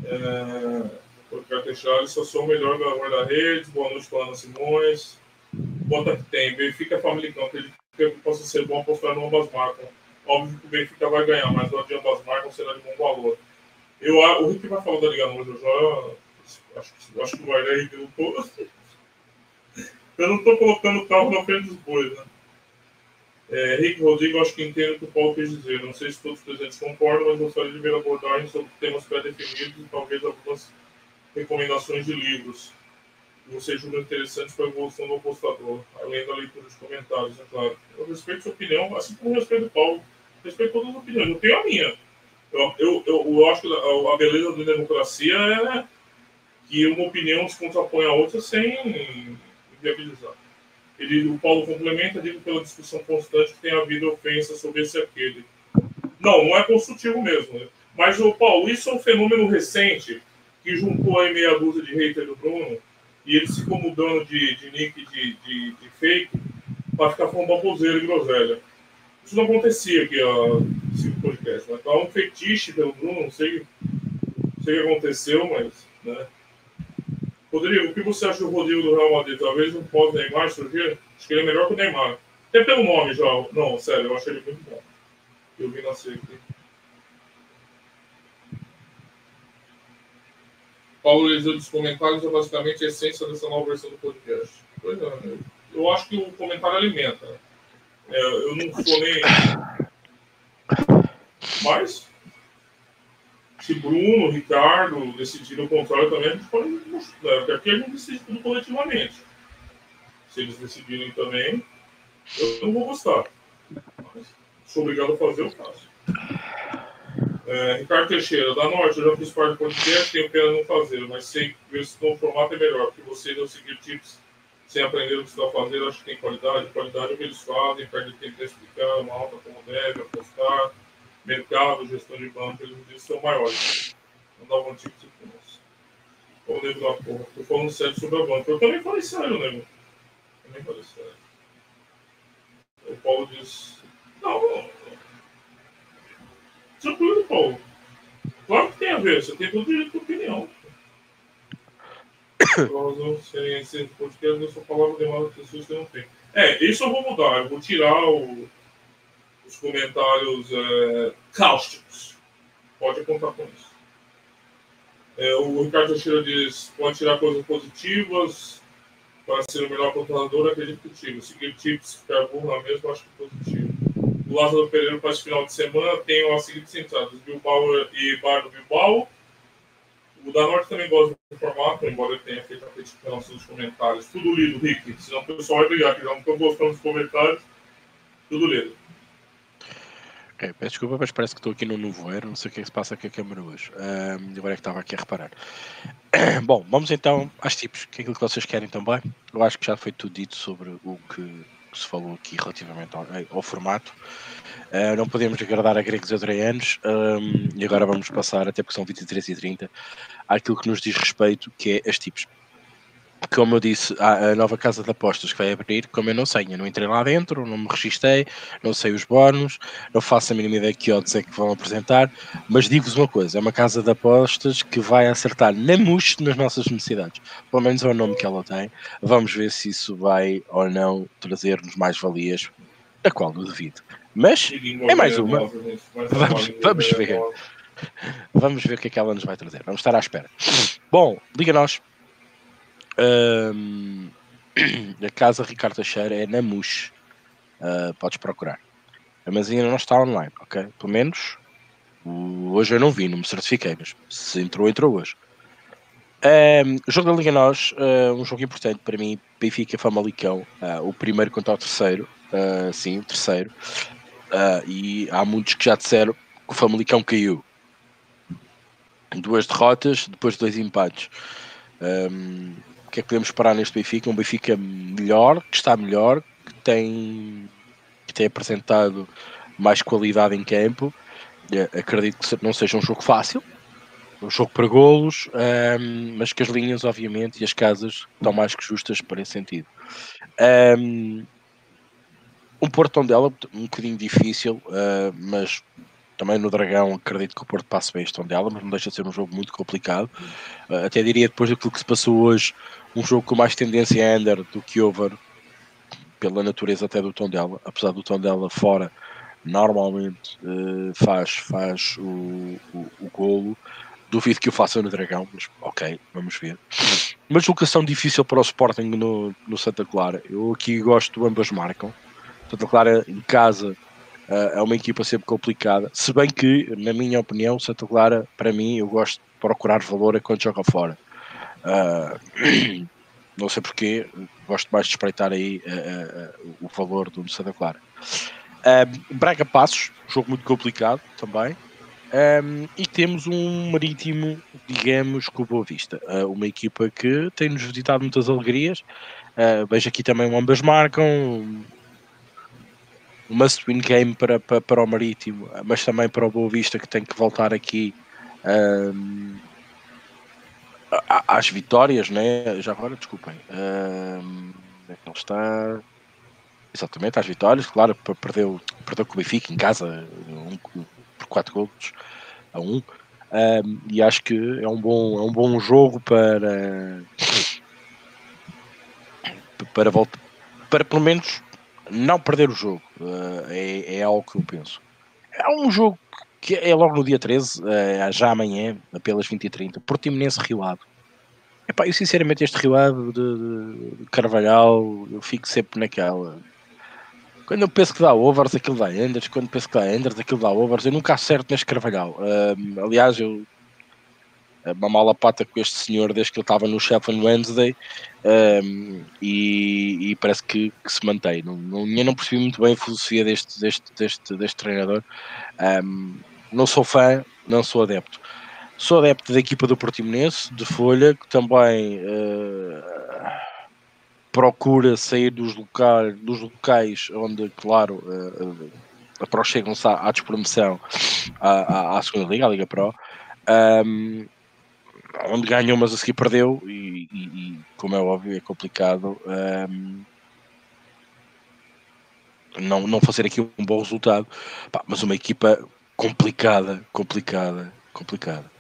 É... Porque Charles, só sou o melhor da guarda-redes. Boa noite, Ana Simões. Bota que tem. Benfica Famalicão. Acredito que possa ser bom apostar no ambas marcas. Óbvio que o Benfica vai ganhar, mas o de ambas marcas será de bom valor. Eu, o Rick vai falar da Liga Noite, eu já acho, acho que vai, né, Rick? Eu não tô, eu não tô colocando o carro na frente dos bois, né? É, Henrique Rodrigo, acho que entendo o que o Paulo quis dizer. Não sei se todos os presentes concordam, mas gostaria de ver abordagem sobre temas pré-definidos e talvez algumas recomendações de livros que você julga interessantes para a evolução do apostador, além da leitura de comentários, é claro. Eu respeito sua opinião, assim como respeito o Paulo. Respeito todas as opiniões. Eu tenho a minha. Eu, eu, eu, eu acho que a, a beleza da democracia é que uma opinião se contrapõe a outra sem viabilizar. Ele, o Paulo complementa, digo pela discussão constante que tem havido ofensa sobre esse aquele. Não, não é construtivo mesmo. Né? Mas, o Paulo, isso é um fenômeno recente que juntou aí meia dúzia de hater do Bruno e eles ficam mudando de, de nick de, de, de fake para ficar falando baboseira e groselha. Isso não acontecia aqui ó, nesse podcast. Mas tá um fetiche pelo Bruno, não sei, não sei o que aconteceu, mas. Né? Rodrigo, o que você acha do Rodrigo do Real Madrid? Talvez um pós-Neymar surgir? Acho que ele é melhor que o Neymar. Até pelo nome já. Não, sério, eu acho ele muito bom. Eu vi nascer aqui. Paulo Eliseu dos comentários é basicamente a essência dessa nova versão do podcast. Pois é, né? eu acho que o comentário alimenta. É, eu não sou nem. Mas, se Bruno, Ricardo decidirem o contrário também, a gente pode. Porque aqui a gente decide tudo coletivamente. Se eles decidirem também, eu não vou gostar. Mas, sou obrigado a fazer, eu faço. É, Ricardo Teixeira, da Norte, eu já fiz parte do podcast, tenho pena não fazer, mas sei que esse novo formato é melhor, porque você não seguir tips sem aprender o que está fazendo, acho que tem qualidade. Qualidade é o que eles fazem, perde tempo de explicar, uma alta como deve, apostar, mercado, gestão de banco, eles são maiores. Não dá um tipo de nossa. Ô, nego da porra, tô falando sério sobre a banca. Eu também falei sério, nego. Também falei sério. O Paulo diz. Não, não. Tranquilo, Paulo. Claro que tem a ver, você tem todo direito de opinião. Nós não serem esse podcast, eu só falava demais das pessoas que não tem. É, isso eu vou mudar. Eu vou tirar o, os comentários é, cáusticos. Pode contar com isso. É, o Ricardo Teixeira diz: pode tirar coisas positivas para ser o melhor controlador, acredito positivo. Seguir tips, ficar burro na mesma, acho que é positivo. O Lázaro Pereira para esse final de semana tem as seguintes entradas: Bilbao e Bar do Bilbao. O da Norte também gosta do formato, embora ele tenha feito a crítica nos comentários. Tudo lido, Rick. Senão o pessoal vai brigar, que não estão gostando dos comentários. Tudo lido. Ok, peço desculpa, mas parece que estou aqui no Novoeiro, não sei o que é que se passa com a câmera hoje. Um, agora é que estava aqui a reparar. Bom, vamos então às tipos, que é aquilo que vocês querem também. Eu acho que já foi tudo dito sobre o que se falou aqui relativamente ao, ao formato. Uh, não podemos agradar a gregos e adrianos um, e agora vamos passar, até porque são 23 e 30, àquilo que nos diz respeito, que é as tipos como eu disse, a nova casa de apostas que vai abrir, como eu não sei, eu não entrei lá dentro, não me registrei, não sei os bónus, não faço a mínima ideia que odds é que vão apresentar, mas digo-vos uma coisa, é uma casa de apostas que vai acertar na mousse nas nossas necessidades, pelo menos é o nome que ela tem, vamos ver se isso vai ou não trazer-nos mais valias, da qual eu devido. Mas é mais uma. Vamos, vamos ver. Vamos ver o que é que ela nos vai trazer. Vamos estar à espera. Bom, liga-nós a casa Ricardo Teixeira é na MUS. Uh, podes procurar. Mas ainda não está online, ok? Pelo menos hoje eu não vi, não me certifiquei, mas se entrou, entrou hoje. Um, jogo da Liga Nós, uh, um jogo importante para mim, Benfica Famalicão, uh, o primeiro contra o terceiro, sim, o terceiro, e há muitos que já disseram que o Famalicão caiu. Duas derrotas, depois de dois empates. Um, que é que podemos esperar neste Benfica? Um Benfica melhor, que está melhor, que tem, que tem apresentado mais qualidade em campo. Acredito que não seja um jogo fácil, um jogo para golos, um, mas que as linhas, obviamente, e as casas estão mais que justas para esse sentido. Um, um Porto dela um bocadinho difícil, uh, mas também no Dragão acredito que o Porto passe bem este dela, mas não deixa de ser um jogo muito complicado. Uh, até diria depois daquilo que se passou hoje, um jogo com mais tendência a under do que over, pela natureza até do tom dela, apesar do tom dela fora normalmente uh, faz, faz o, o, o golo. Duvido que o faça no Dragão, mas ok, vamos ver. Uma deslocação difícil para o Sporting no, no Santa Clara. Eu aqui gosto, ambas marcam. Santa Clara em casa uh, é uma equipa sempre complicada. Se bem que, na minha opinião, Santa Clara, para mim, eu gosto de procurar valor é quando joga fora. Uh, não sei porquê, gosto mais de espreitar aí uh, uh, o valor do Santa Clara. Braga Passos, jogo muito complicado também. Um, e temos um marítimo, digamos, com Boa Vista. uma equipa que tem-nos dado muitas alegrias. vejo aqui também um ambas marcam. Um must-win game para, para, para o Marítimo, mas também para o Boa Vista que tem que voltar aqui. Um, às vitórias, né? Já agora, desculpem. Um, é que ele está? Exatamente, às vitórias, claro, perdeu, perdeu com o Benfica em casa um, por 4 gols a 1. Um. Um, e acho que é um bom, é um bom jogo para para voltar para pelo menos não perder o jogo. Uh, é, é algo que eu penso. É um jogo que é logo no dia 13, uh, já amanhã, pelas 20h30, Portimonense Rio Ave. Epá, eu sinceramente este Rio Ave de, de, de, Carvalhal, eu fico sempre naquela. Quando eu penso que dá overs, aquilo dá enders. Quando penso que dá enders, aquilo dá overs. Eu nunca acerto neste Carvalhal. Um, aliás, eu uma mala pata com este senhor desde que ele estava no Sheffield Wednesday um, e, e, parece que, que, se mantém. Não, não, eu não percebi muito bem a filosofia deste, deste, deste, deste treinador. Um, não sou fã, não sou adepto. Sou adepto da equipa do Portimonense, de Folha, que também uh, procura sair dos locais, dos locais onde, claro, uh, aproximam-se à, à despromoção à, à, segunda Liga, à Liga Pro. Um, onde ganhou, mas a seguir perdeu, e, e, e como é óbvio, é complicado um, não, não fazer aqui um bom resultado. Pá, mas uma equipa complicada, complicada, complicada.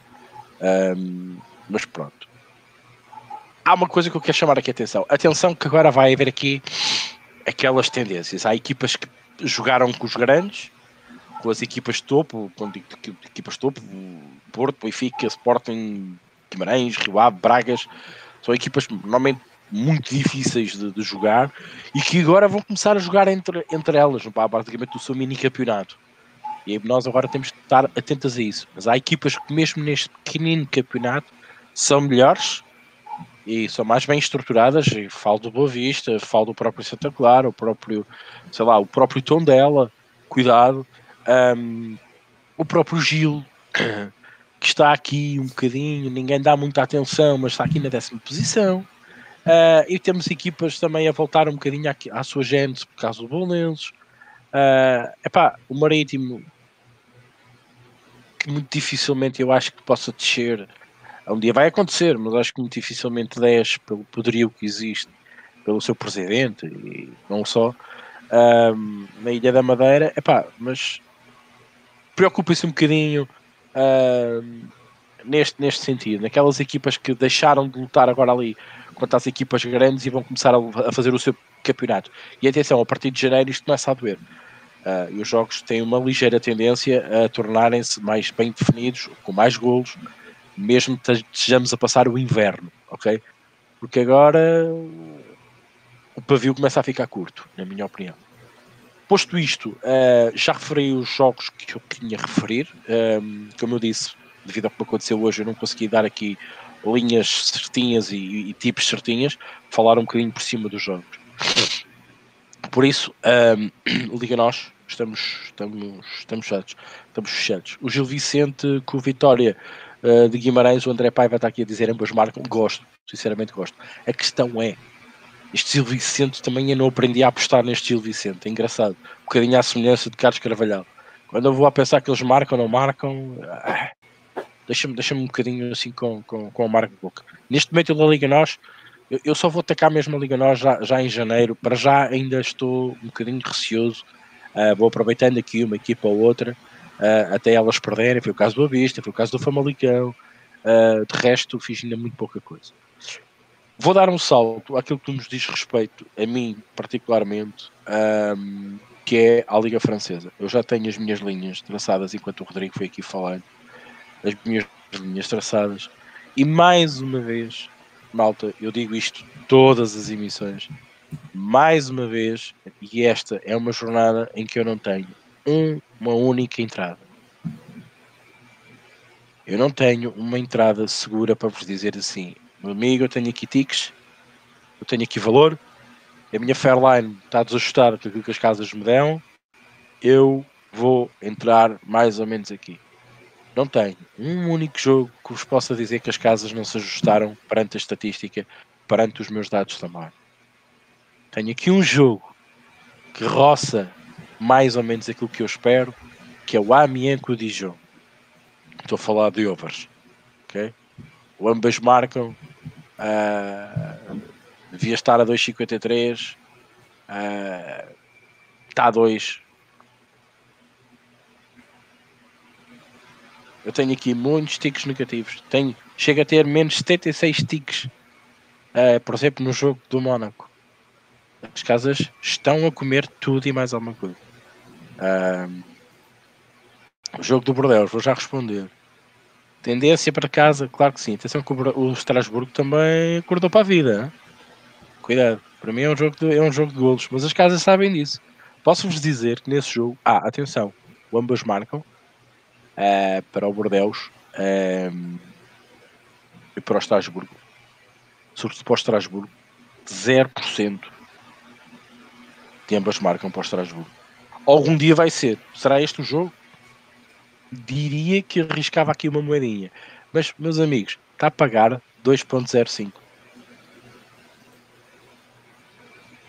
Um, mas pronto. Há uma coisa que eu quero chamar aqui a atenção. Atenção que agora vai haver aqui aquelas tendências. Há equipas que jogaram com os grandes, com as equipas de topo, com equipas de topo, Porto, Benfica, Sporting, Guimarães, Rio Ave, Bragas, são equipas normalmente muito difíceis de, de, jogar e que agora vão começar a jogar entre, entre elas, praticamente do seu mini campeonato. E nós agora temos que estar atentos a isso. Mas há equipas que, mesmo neste pequenino campeonato, são melhores e são mais bem estruturadas. E falo do Boa Vista, falo do próprio Santa Clara, o próprio, sei lá, o próprio tom dela, cuidado. Um, o próprio Gil, que está aqui um bocadinho, ninguém dá muita atenção, mas está aqui na décima posição. Uh, e temos equipas também a voltar um bocadinho à, à sua gente por causa do Bolonenses. Uh, epá, o Marítimo que muito dificilmente eu acho que possa descer. Um dia vai acontecer, mas acho que muito dificilmente desce pelo poderio que existe pelo seu presidente e não só um, na Ilha da Madeira. Epá, mas preocupa-se um bocadinho uh, neste, neste sentido, naquelas equipas que deixaram de lutar agora ali contra as equipas grandes e vão começar a, a fazer o seu campeonato. E atenção, a partir de janeiro isto começa a doer. Uh, e os jogos têm uma ligeira tendência a tornarem-se mais bem definidos, com mais golos, mesmo que estejamos a passar o inverno, ok? Porque agora o pavio começa a ficar curto, na minha opinião. Posto isto, uh, já referi os jogos que eu tinha a referir. Um, como eu disse, devido ao que aconteceu hoje, eu não consegui dar aqui linhas certinhas e, e tipos certinhas, falar um bocadinho por cima dos jogos. Por isso, um, liga nós, estamos, estamos, estamos fechados. Estamos fechados. O Gil Vicente com o Vitória uh, de Guimarães, o André Paiva está aqui a dizer ambas marcam. Gosto, sinceramente gosto. A questão é, este Gil Vicente também eu não aprendi a apostar neste Gil Vicente. É engraçado. Um bocadinho à semelhança de Carlos Carvalhal. Quando eu vou a pensar que eles marcam ou não marcam, ah, deixa-me deixa um bocadinho assim com, com, com a marca de boca. Neste momento da Liga Nós, eu, eu, só vou atacar mesmo a Liga Nós já, já em janeiro. Para já ainda estou um bocadinho receoso. Uh, vou aproveitando aqui uma equipa ou outra uh, até elas perderem. Foi o caso do Avista, foi o caso do Famalicão. Uh, de resto, fiz ainda muito pouca coisa. Vou dar um salto àquilo que nos diz respeito, a mim particularmente, um, que é a Liga Francesa. Eu já tenho as minhas linhas traçadas enquanto o Rodrigo foi aqui falando, as minhas linhas traçadas, e mais uma vez, malta, eu digo isto todas as emissões, mais uma vez, e esta é uma jornada em que eu não tenho um, uma única entrada. Eu não tenho uma entrada segura para vos dizer assim, meu amigo, eu tenho aqui tiques, eu tenho aqui valor, a minha Fairline está desajustada com aquilo que as casas me dão, eu vou entrar mais ou menos aqui. Não tenho um único jogo que vos possa dizer que as casas não se ajustaram perante a estatística, perante os meus dados também. Tenho aqui um jogo que roça mais ou menos aquilo que eu espero, que é o Amiens com o Dijon. Estou a falar de overs. Okay? O ambas marcam Uh, devia estar a 2,53. Uh, está a 2. Eu tenho aqui muitos tiques negativos. Tenho, chega a ter menos 76 tiques. Uh, por exemplo, no jogo do Mónaco. As casas estão a comer tudo e mais alguma coisa. Uh, o jogo do Bordeaux, vou já responder. Tendência para casa, claro que sim. Atenção que o Estrasburgo também acordou para a vida. Cuidado, para mim é um jogo de, é um jogo de golos, mas as casas sabem disso. Posso-vos dizer que nesse jogo, ah, atenção, ambas marcam uh, para o Bordeus uh, e para o Estrasburgo, sobretudo para o Estrasburgo, 0% de ambas marcam para o Estrasburgo. Algum dia vai ser. Será este o jogo? Diria que arriscava aqui uma moedinha. Mas, meus amigos, está a pagar 2.05.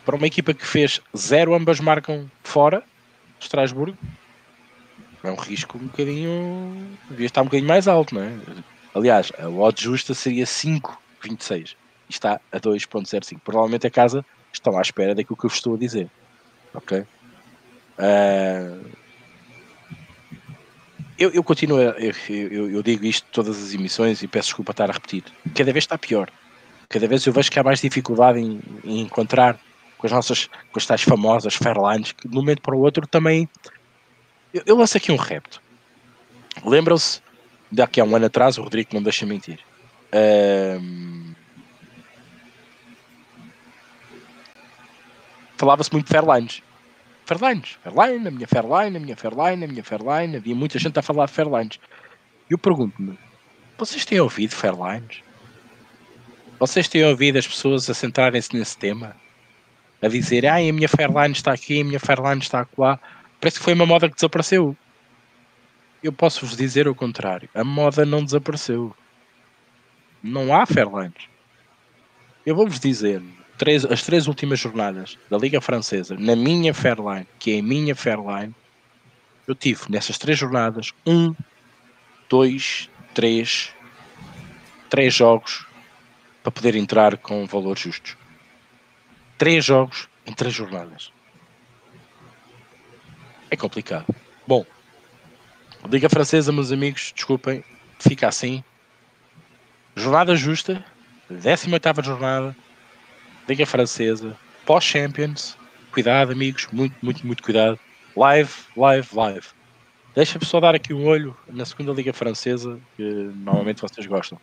Para uma equipa que fez zero, ambas marcam fora, Estrasburgo, é um risco um bocadinho. devia estar um bocadinho mais alto, não é? Aliás, a odd justa seria 5,26 e está a 2,05. Provavelmente a casa estão à espera daquilo que eu estou a dizer. Ok? Uh, eu, eu, continuo, eu, eu, eu, digo isto todas as emissões e peço desculpa estar a repetir. Cada vez está pior. Cada vez eu vejo que há mais dificuldade em, em encontrar com as nossas, com as tais famosas Fairlines, que de um momento para o outro também. Eu, eu lanço aqui um repto. Lembram-se, daqui a um ano atrás, o Rodrigo não deixa mentir. Um, falava-se muito Fairlines. Fairlines, Fairline, a minha Fairline, a minha Fairline, a minha Fairline. Havia muita gente a falar Fairlines. E eu pergunto-me: vocês têm ouvido Fairlines? Vocês têm ouvido as pessoas a centrarem-se nesse tema? A dizer, ah, a minha Fairline está aqui, a minha Fairline está lá. Parece que foi uma moda que desapareceu. Eu posso vos dizer o contrário. A moda não desapareceu. Não há Fairlines. Eu vou-vos dizer, três, as três últimas jornadas da Liga Francesa, na minha Fairline, que é a minha Fairline, eu tive nessas três jornadas um, dois, três, três jogos para poder entrar com valores justos. Três jogos em três jornadas. É complicado. Bom, Liga Francesa, meus amigos, desculpem, fica assim. Jornada justa, 18 jornada, Liga Francesa, pós-Champions. Cuidado, amigos, muito, muito, muito cuidado. Live, live, live. Deixa-me só dar aqui um olho na segunda Liga Francesa, que normalmente vocês gostam.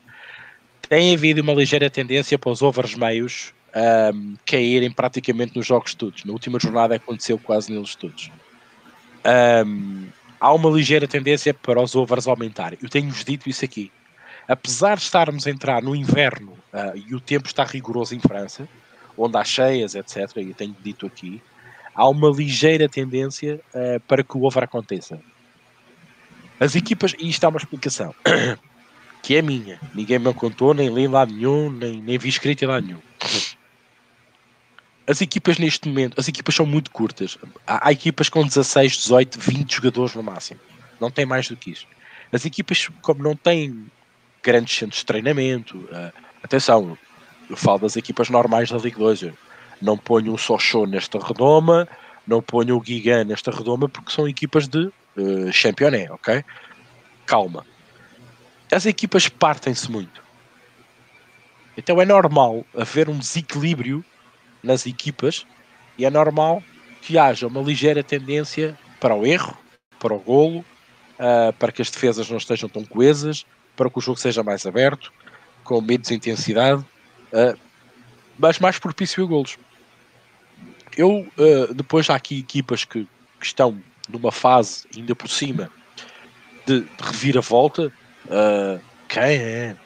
Tem havido uma ligeira tendência para os overs meios um, caírem praticamente nos jogos todos. Na última jornada aconteceu quase neles todos. Um, há uma ligeira tendência para os overs aumentarem. Eu tenho-vos dito isso aqui. Apesar de estarmos a entrar no inverno uh, e o tempo está rigoroso em França, onde há cheias, etc., e tenho dito aqui, há uma ligeira tendência uh, para que o over aconteça. As equipas, e isto há uma explicação, que é minha, ninguém me contou, nem li lado nenhum, nem, nem vi escrito em lado nenhum. As equipas neste momento, as equipas são muito curtas. Há, há equipas com 16, 18, 20 jogadores no máximo. Não tem mais do que isso. As equipas, como não têm grandes centros de treinamento, uh, atenção, eu falo das equipas normais da Liga 2. Eu não ponho o Sochaux nesta redoma, não ponho o Gigan nesta redoma, porque são equipas de uh, Championé, ok? Calma. As equipas partem-se muito. Então é normal haver um desequilíbrio nas equipas e é normal que haja uma ligeira tendência para o erro, para o golo, uh, para que as defesas não estejam tão coesas, para que o jogo seja mais aberto, com menos intensidade uh, mas mais propício a golos. Eu, uh, depois há aqui equipas que, que, estão numa fase, ainda por cima, de, de reviravolta. Uh, é?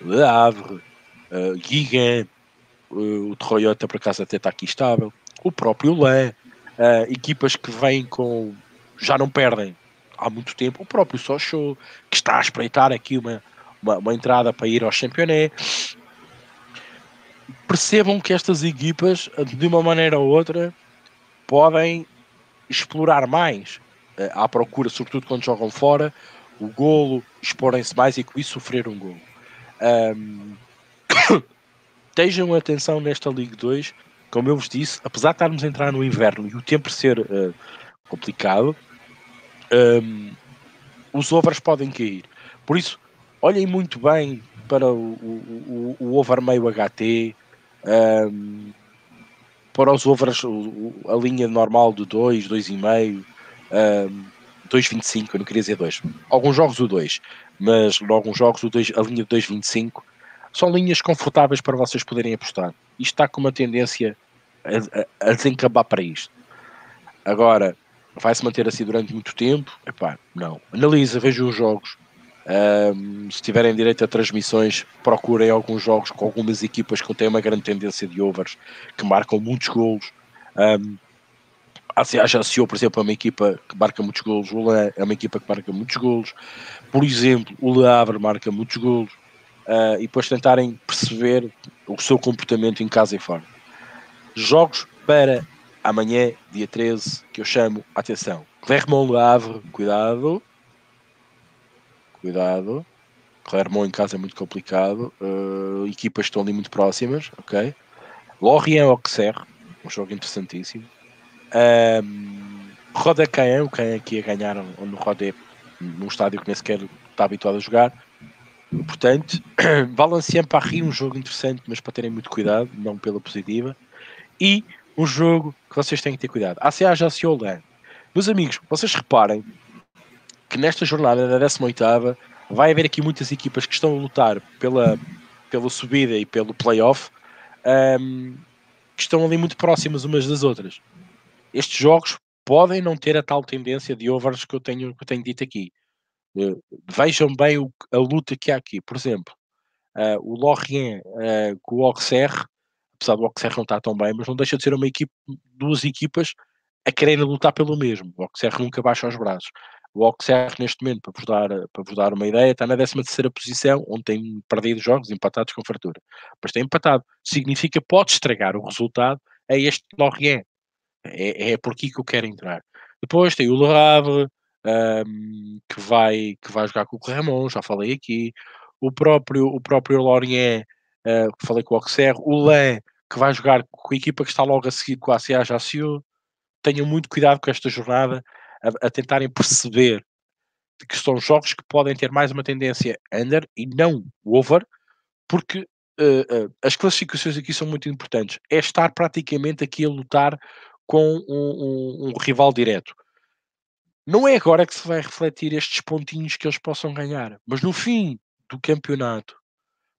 Le Havre, uh, Guiguin, uh, o Toyota por acaso até está aqui estável, o próprio Lé, uh, equipas que vêm com. já não perdem há muito tempo, o próprio Sochaux, que está a espreitar aqui uma, uma, uma entrada para ir ao Championet percebam que estas equipas, de uma maneira ou outra, podem explorar mais eh, à procura, sobretudo quando jogam fora, o golo, exporem-se mais e com isso sofrer um golo. Um, Estejam atenção nesta Liga 2, como eu vos disse, apesar de estarmos a entrar no inverno e o tempo ser uh, complicado, um, os overs podem cair. Por isso, olhem muito bem para o, o, o, o over meio HT, um, para os overs, a linha normal de 2, 2,5, um, 2,25, eu não queria dizer 2. Alguns jogos o 2, mas alguns jogos o 2, a linha de 2,25 são linhas confortáveis para vocês poderem apostar. Isto está com uma tendência a, a, a desencabar para isto. Agora, vai se manter assim durante muito tempo? Epá, não. Analisa, veja os jogos. Um, se tiverem direito a transmissões, procurem alguns jogos com algumas equipas que têm uma grande tendência de overs, que marcam muitos golos. Um, a CA por exemplo, é uma equipa que marca muitos golos. O Le é uma equipa que marca muitos golos. Por exemplo, o Le Havre marca muitos golos. Uh, e depois tentarem perceber o seu comportamento em casa e fora. Jogos para amanhã, dia 13, que eu chamo atenção. Clermont Le Havre, cuidado. Cuidado. Clermont em casa é muito complicado. Uh, equipas estão ali muito próximas, ok? Lorient Auxerre, um jogo interessantíssimo. Um, Roda Caen, o Caen aqui a ganhar no Rodé, num estádio que nem sequer está habituado a jogar. Portanto, Valenciennes Paris, um jogo interessante, mas para terem muito cuidado, não pela positiva. E um jogo que vocês têm que ter cuidado. ACA já se Meus amigos, vocês reparem que nesta jornada da 18 vai haver aqui muitas equipas que estão a lutar pela, pela subida e pelo playoff um, que estão ali muito próximas umas das outras. Estes jogos podem não ter a tal tendência de overs que eu tenho, que eu tenho dito aqui. Uh, vejam bem o, a luta que há aqui. Por exemplo, uh, o Lorient uh, com o Auxerre apesar do Auxerre não estar tão bem, mas não deixa de ser uma equipe, duas equipas a quererem lutar pelo mesmo. O Auxerre nunca baixa os braços. O Auxerre, neste momento, para vos, dar, para vos dar uma ideia, está na 13 posição, onde tem perdido jogos empatados com fartura. Mas tem empatado. Significa que pode estragar o resultado a este Lorient. É, é por aqui que eu quero entrar. Depois tem o Le Havre, um, que, vai, que vai jogar com o Clermont, já falei aqui. O próprio, o próprio Lorient uh, falei com o Auxerre, o Lé, que vai jogar com a equipa que está logo a seguir com a CA Jaciu. Tenham muito cuidado com esta jornada, a, a, tentarem perceber que são jogos que podem ter mais uma tendência under e não over, porque uh, uh, as classificações aqui são muito importantes. É estar praticamente aqui a lutar com um, um, um rival direto. Não é agora que se vai refletir estes pontinhos que eles possam ganhar, mas no fim do campeonato,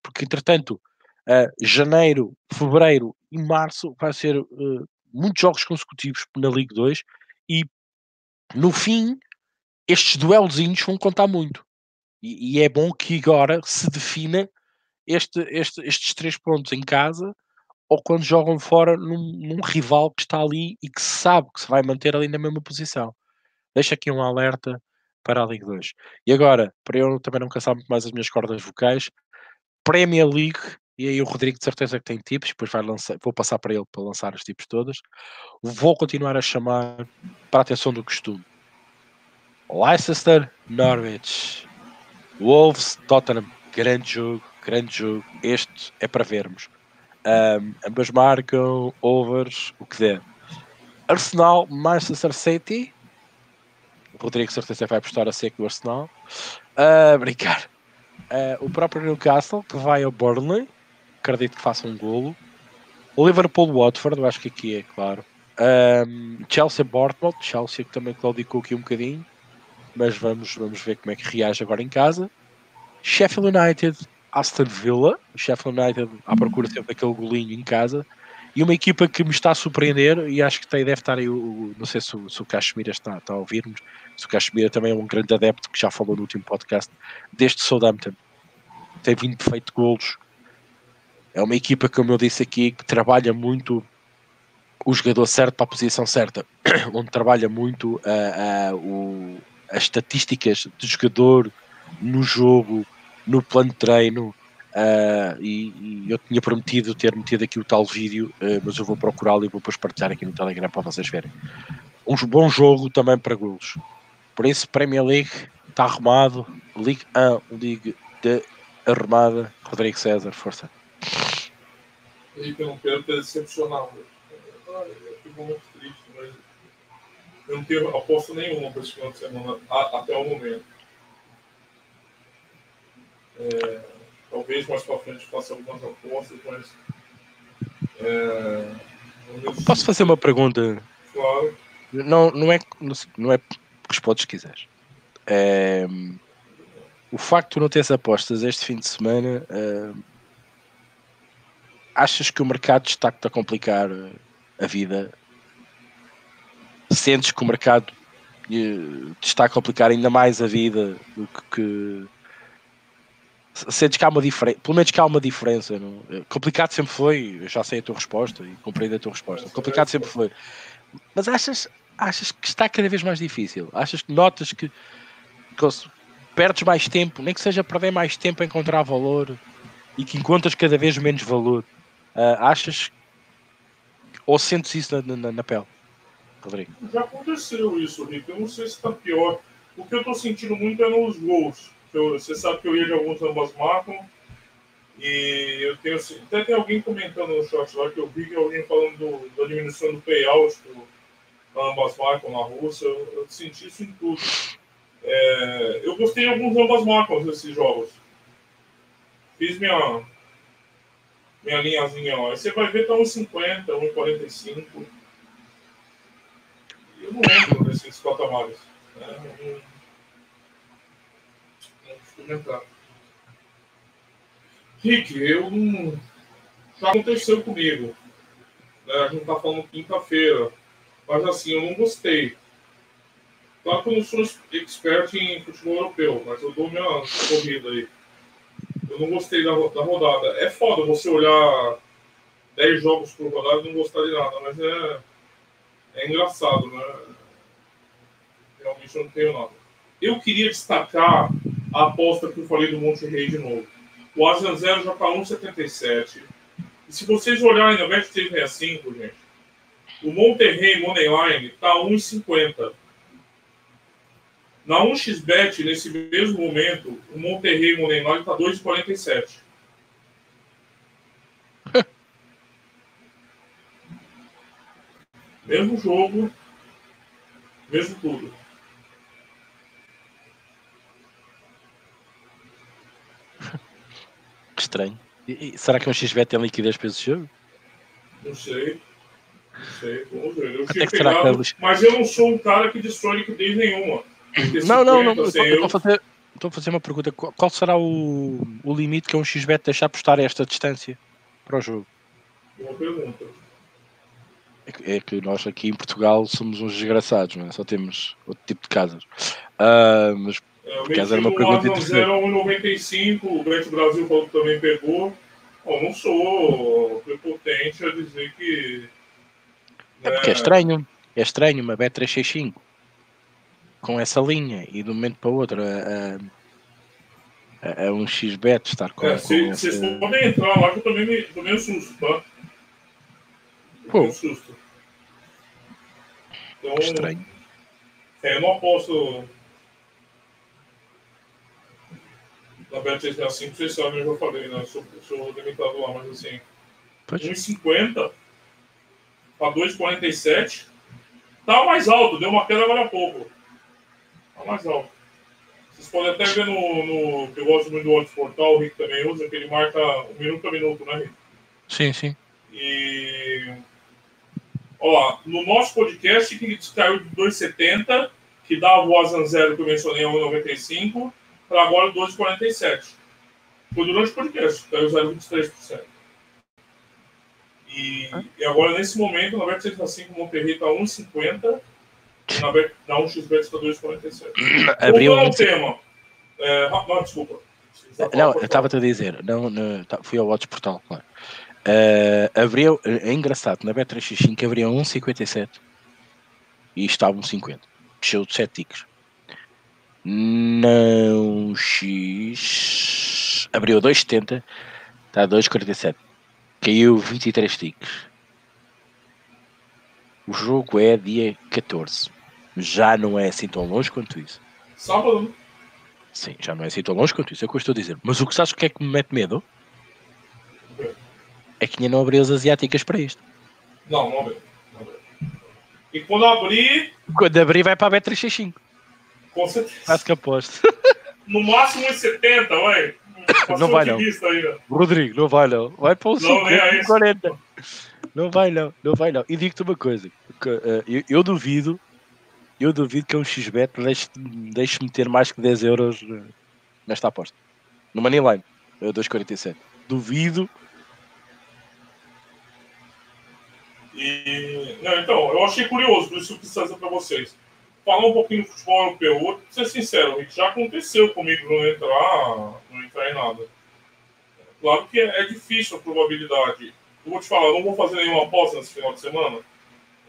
porque entretanto uh, janeiro, fevereiro e março vai ser uh, muitos jogos consecutivos na Liga 2 e no fim estes duelozinhos vão contar muito. E, e é bom que agora se defina este, este, estes três pontos em casa ou quando jogam fora num, num, rival que está ali e que sabe que se vai manter ali na mesma posição. Deixa aqui um alerta para a Liga 2. E agora, para eu também não cansar muito mais as minhas cordas vocais, Premier League e aí o Rodrigo de certeza que tem tipos, depois vai lançar, vou passar para ele para lançar os tipos todos. Vou continuar a chamar para a atenção do costume. Leicester, Norwich, Wolves, Tottenham, grande jogo, grande jogo. Este é para vermos. Um, ambas marcam, overs, o que der. Arsenal, Manchester City. Rodrigo certeza vai apostar a seco o Arsenal. Uh, brincar. Uh, o próprio Newcastle que vai ao Burnley acredito que faça um golo. O Liverpool Watford, eu acho que aqui é claro. Um, Chelsea Bournemouth, Chelsea que também claudicou aqui um bocadinho, mas vamos, vamos ver como é que reage agora em casa. Sheffield United, Aston Villa, Sheffield United à procura sempre daquele golinho em casa. E uma equipa que me está a surpreender, e acho que tem, deve estar aí, o, não sei se o, se o Cachemira está, está a ouvir-nos, se o Cachemira também é um grande adepto, que já falou no último podcast, deste Southampton. Tem vindo feito golos é uma equipa, como eu disse aqui, que trabalha muito o jogador certo para a posição certa, onde trabalha muito uh, uh, o, as estatísticas do jogador no jogo, no plano de treino. Uh, e, e, eu tinha prometido ter metido aqui o tal vídeo, mas eu vou procurá-lo e vou depois partilhar aqui no Telegram para vocês verem. Um bom jogo também para golos. Por isso, Premier League está arrumado. Ligue 1, Ligue de arrumada. Rodrigo César, força interrompendo para decepcionar. Eu fico muito triste, mas eu não tenho aposta nenhuma para esse final de semana até o momento. É, talvez mais para frente faça algumas apostas, mas. É, Posso fazer uma pergunta? Claro. Não, não, é, não é respondes se quiseres. É, o facto de não teres apostas este fim de semana, é, achas que o mercado está-te a complicar a vida? Sentes que o mercado te está a complicar ainda mais a vida do que, que sentes que há uma diferença, pelo menos que há uma diferença. Não? Complicado sempre foi, eu já sei a tua resposta e compreendo a tua resposta. Complicado sempre foi. Mas achas, achas que está cada vez mais difícil? Achas que notas que, que perdes mais tempo, nem que seja perder mais tempo a encontrar valor e que encontras cada vez menos valor? Uh, achas ou sentes isso na, na, na pele? Rodrigo? Já aconteceu isso, Rico. Eu não sei se está pior. O que eu estou sentindo muito é nos gols. Eu, você sabe que eu ia de alguns ambas marcam. E eu tenho. Até tem alguém comentando no chat lá que eu vi que alguém falando do, da diminuição do payout do ambas marcam na Rússia. Eu, eu, senti isso em tudo. É, eu gostei de alguns ambas marcam desses jogos. Fiz minha, minha linhazinha lá. Você vai ver tá 1,50, 1,45. Eu não lembro desses patamares. Não, Rick, eu não. Já aconteceu comigo. Né? A gente tá falando quinta-feira. Mas assim, eu não gostei. Claro que eu não sou expert em futebol europeu, mas eu dou minha corrida aí. Não gostei da, da rodada. É foda você olhar 10 jogos por rodada e não gostar de nada, mas é é engraçado, né? Realmente eu não tenho nada. Eu queria destacar a aposta que eu falei do Monte Rei de novo. O Asian Zero já está 1,77. E se vocês olharem na Bet 365, gente, o Monterrey Moneyline está 1,50. Na 1xBet, nesse mesmo momento, o Monterrey Moneyline está 2,47. Mesmo jogo, mesmo tudo. Estranho. E, e, será que um XBet tem liquidez para esse jogo? Não sei. Não sei. Vamos ver. Eu tinha pegado, que... mas eu não sou um cara que destrói liquidez nenhuma. Não, não, não. Estou a, fazer, estou a fazer uma pergunta. Qual será o, o limite que um XBet deixar apostar a esta distância para o jogo? Boa pergunta é que nós aqui em Portugal somos uns desgraçados, não é? só temos outro tipo de casas. Uh, mas é, casa era uma pergunta interessante. 0,95, o Banco Brasil que também pegou. Eu não sou prepotente a dizer que. É porque é né? estranho, é estranho uma B365 com essa linha e de um momento para o outro a, a, a um XBet estar com. É, vocês essa... podem entrar lá que eu também me, também assusto, tá? Pô. Um susto. Então, Estranho. É, eu não aposto na Bet assim, vocês sabem, eu já falei, né? Eu sou, sou limitado lá, mas assim. 1,50 para 2,47. Tá mais alto, deu uma queda agora há pouco. Mais alto. Vocês podem até ver no, no que eu gosto muito do Odds Portal, o Rick também usa, que ele marca um minuto a minuto, né, Rick? Sim, sim. E Ó, no nosso podcast que caiu de 2,70, que dava o Azan Zero que eu mencionei a 1,95, para agora 2,47. Foi durante o podcast, caiu 0,23%. E, e agora, nesse momento, na Bet 105, o Monterrey está 1,50 e na, Bet, na 1xBet está 2,47. Abriu um... tema. É, não, desculpa. Não, eu estava a dizer, não, não, tá, fui ao Watch Portal, claro. Uh, abriu, é engraçado, na Bet365 abriu 1,57 e estava 1,50. Desceu de 7 ticos. Não X abriu 2,70, está a 2,47. Caiu 23 ticos. O jogo é dia 14. Já não é assim tão longe quanto isso. Sábado? Sim, já não é assim tão longe quanto isso. É o que eu estou a dizer. Mas o que sabes o que é que me mete medo? é que ainda não abriu as asiáticas para isto. Não, não abriu. E quando abrir. Quando abrir, vai para a B365. Com certeza. Quase que aposto. No máximo uns 70, vai. não vai não. Rodrigo, não vai não. Vai para o 50, 40. Não vai não, não vai não. E digo-te uma coisa. Uh, eu, eu, duvido Eu duvido que um XBet deixe-me deixe ter mais que 10 euros eh, nesta aposta. No Moneyline, 2,47. Duvido. E, não, então, eu achei curioso, isso que dizer para vocês. Falar um pouquinho do futebol europeu. Vou ser sincero, já aconteceu comigo não entrar, não entrar em nada. Claro que é, é difícil a probabilidade. Eu vou te falar, não vou fazer nenhuma aposta nesse final de semana.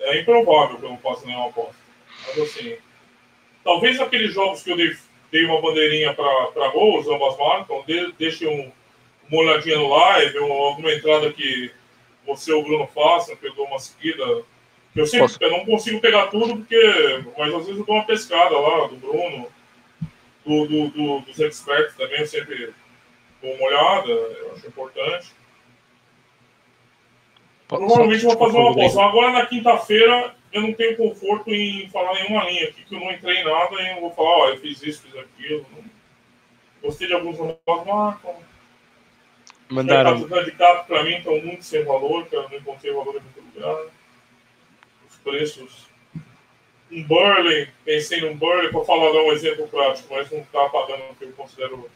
É improvável que eu não faça nenhuma aposta. Mas assim, talvez aqueles jogos que eu dei, dei uma bandeirinha para gols, ambas marcam, de, deixe um, uma olhadinha no live, ou alguma entrada que você ou o Bruno façam, eu dou uma seguida. Eu sempre eu não consigo pegar tudo, porque, mas às vezes eu dou uma pescada lá do Bruno, do, do, do dos experts também, eu sempre dou uma olhada, eu acho importante. Provavelmente vou fazer uma pausa. Agora na quinta-feira eu não tenho conforto em falar nenhuma linha aqui, que eu não entrei em nada e eu vou falar, ó, eu fiz isso, fiz aquilo. Gostei de alguns nomes, marcam. Mandaram. Os handicaps para mim estão muito sem valor, que eu não encontrei valor em muito lugar. Os preços. Um Burley, pensei num Burley, para falar dar um exemplo prático, mas não está pagando o que eu considero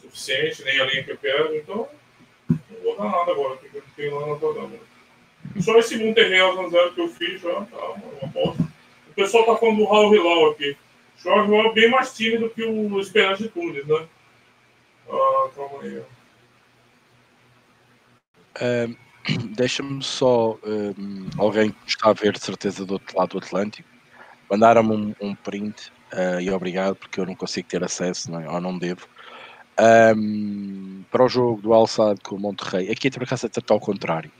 suficiente, nem a linha que eu quero, então não vou dar nada agora, porque eu não tenho nada para dar. Só esse Monterrey a zero que eu fiz já tá uma bosta. O pessoal tá falando do Raul Hilal aqui. O Raul Hilal é bem mais tímido que o Esperança de Tunes, né? Ah, calma aí. Um, Deixa-me só um, alguém que está a ver de certeza do outro lado do Atlântico. Mandaram-me um, um print uh, e obrigado porque eu não consigo ter acesso, não é? ou não devo. Um, para o jogo do Alçado com o Monterrey, aqui por acaso é ao contrário.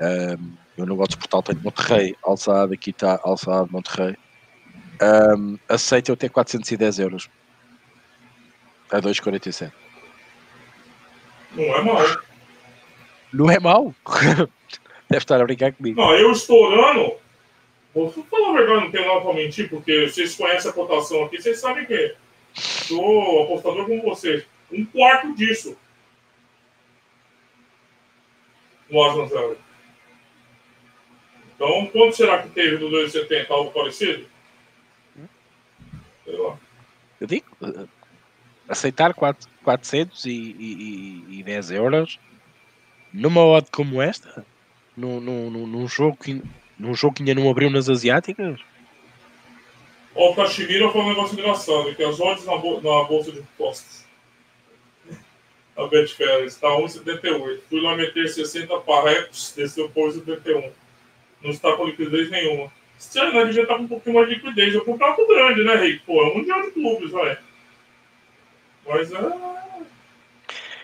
Um, eu no voto portal tenho Monterrey, Alçado, aqui está Alçado, Monterrey. Um, aceito eu ter 410 euros a 2,47. Não é mal. Não é mal? Deve estar a brincar comigo. Não, eu estourando. Vou falar a verdade, não tenho nada para mentir, porque vocês conhecem a cotação aqui, vocês sabem que sou apostador como vocês. Um quarto disso. Aslan Zero. Então, quanto será que teve do 2,70? Algo parecido? Sei lá. Eu digo, aceitar 4, 410 euros numa odd como esta, num, num, num, jogo que, num jogo que ainda não abriu nas asiáticas. O Cachemira foi um negócio engraçado, que as odds na, na bolsa de postos. A Betfair está 1,78. Fui lá meter 60 parrecos, desceu por 1,71 não está com liquidez nenhuma. Estranho, né? Devia estar com um pouquinho mais de liquidez. Eu comprava grande, né, Rei? Pô, é um mundial de clubes, vai. Mas é.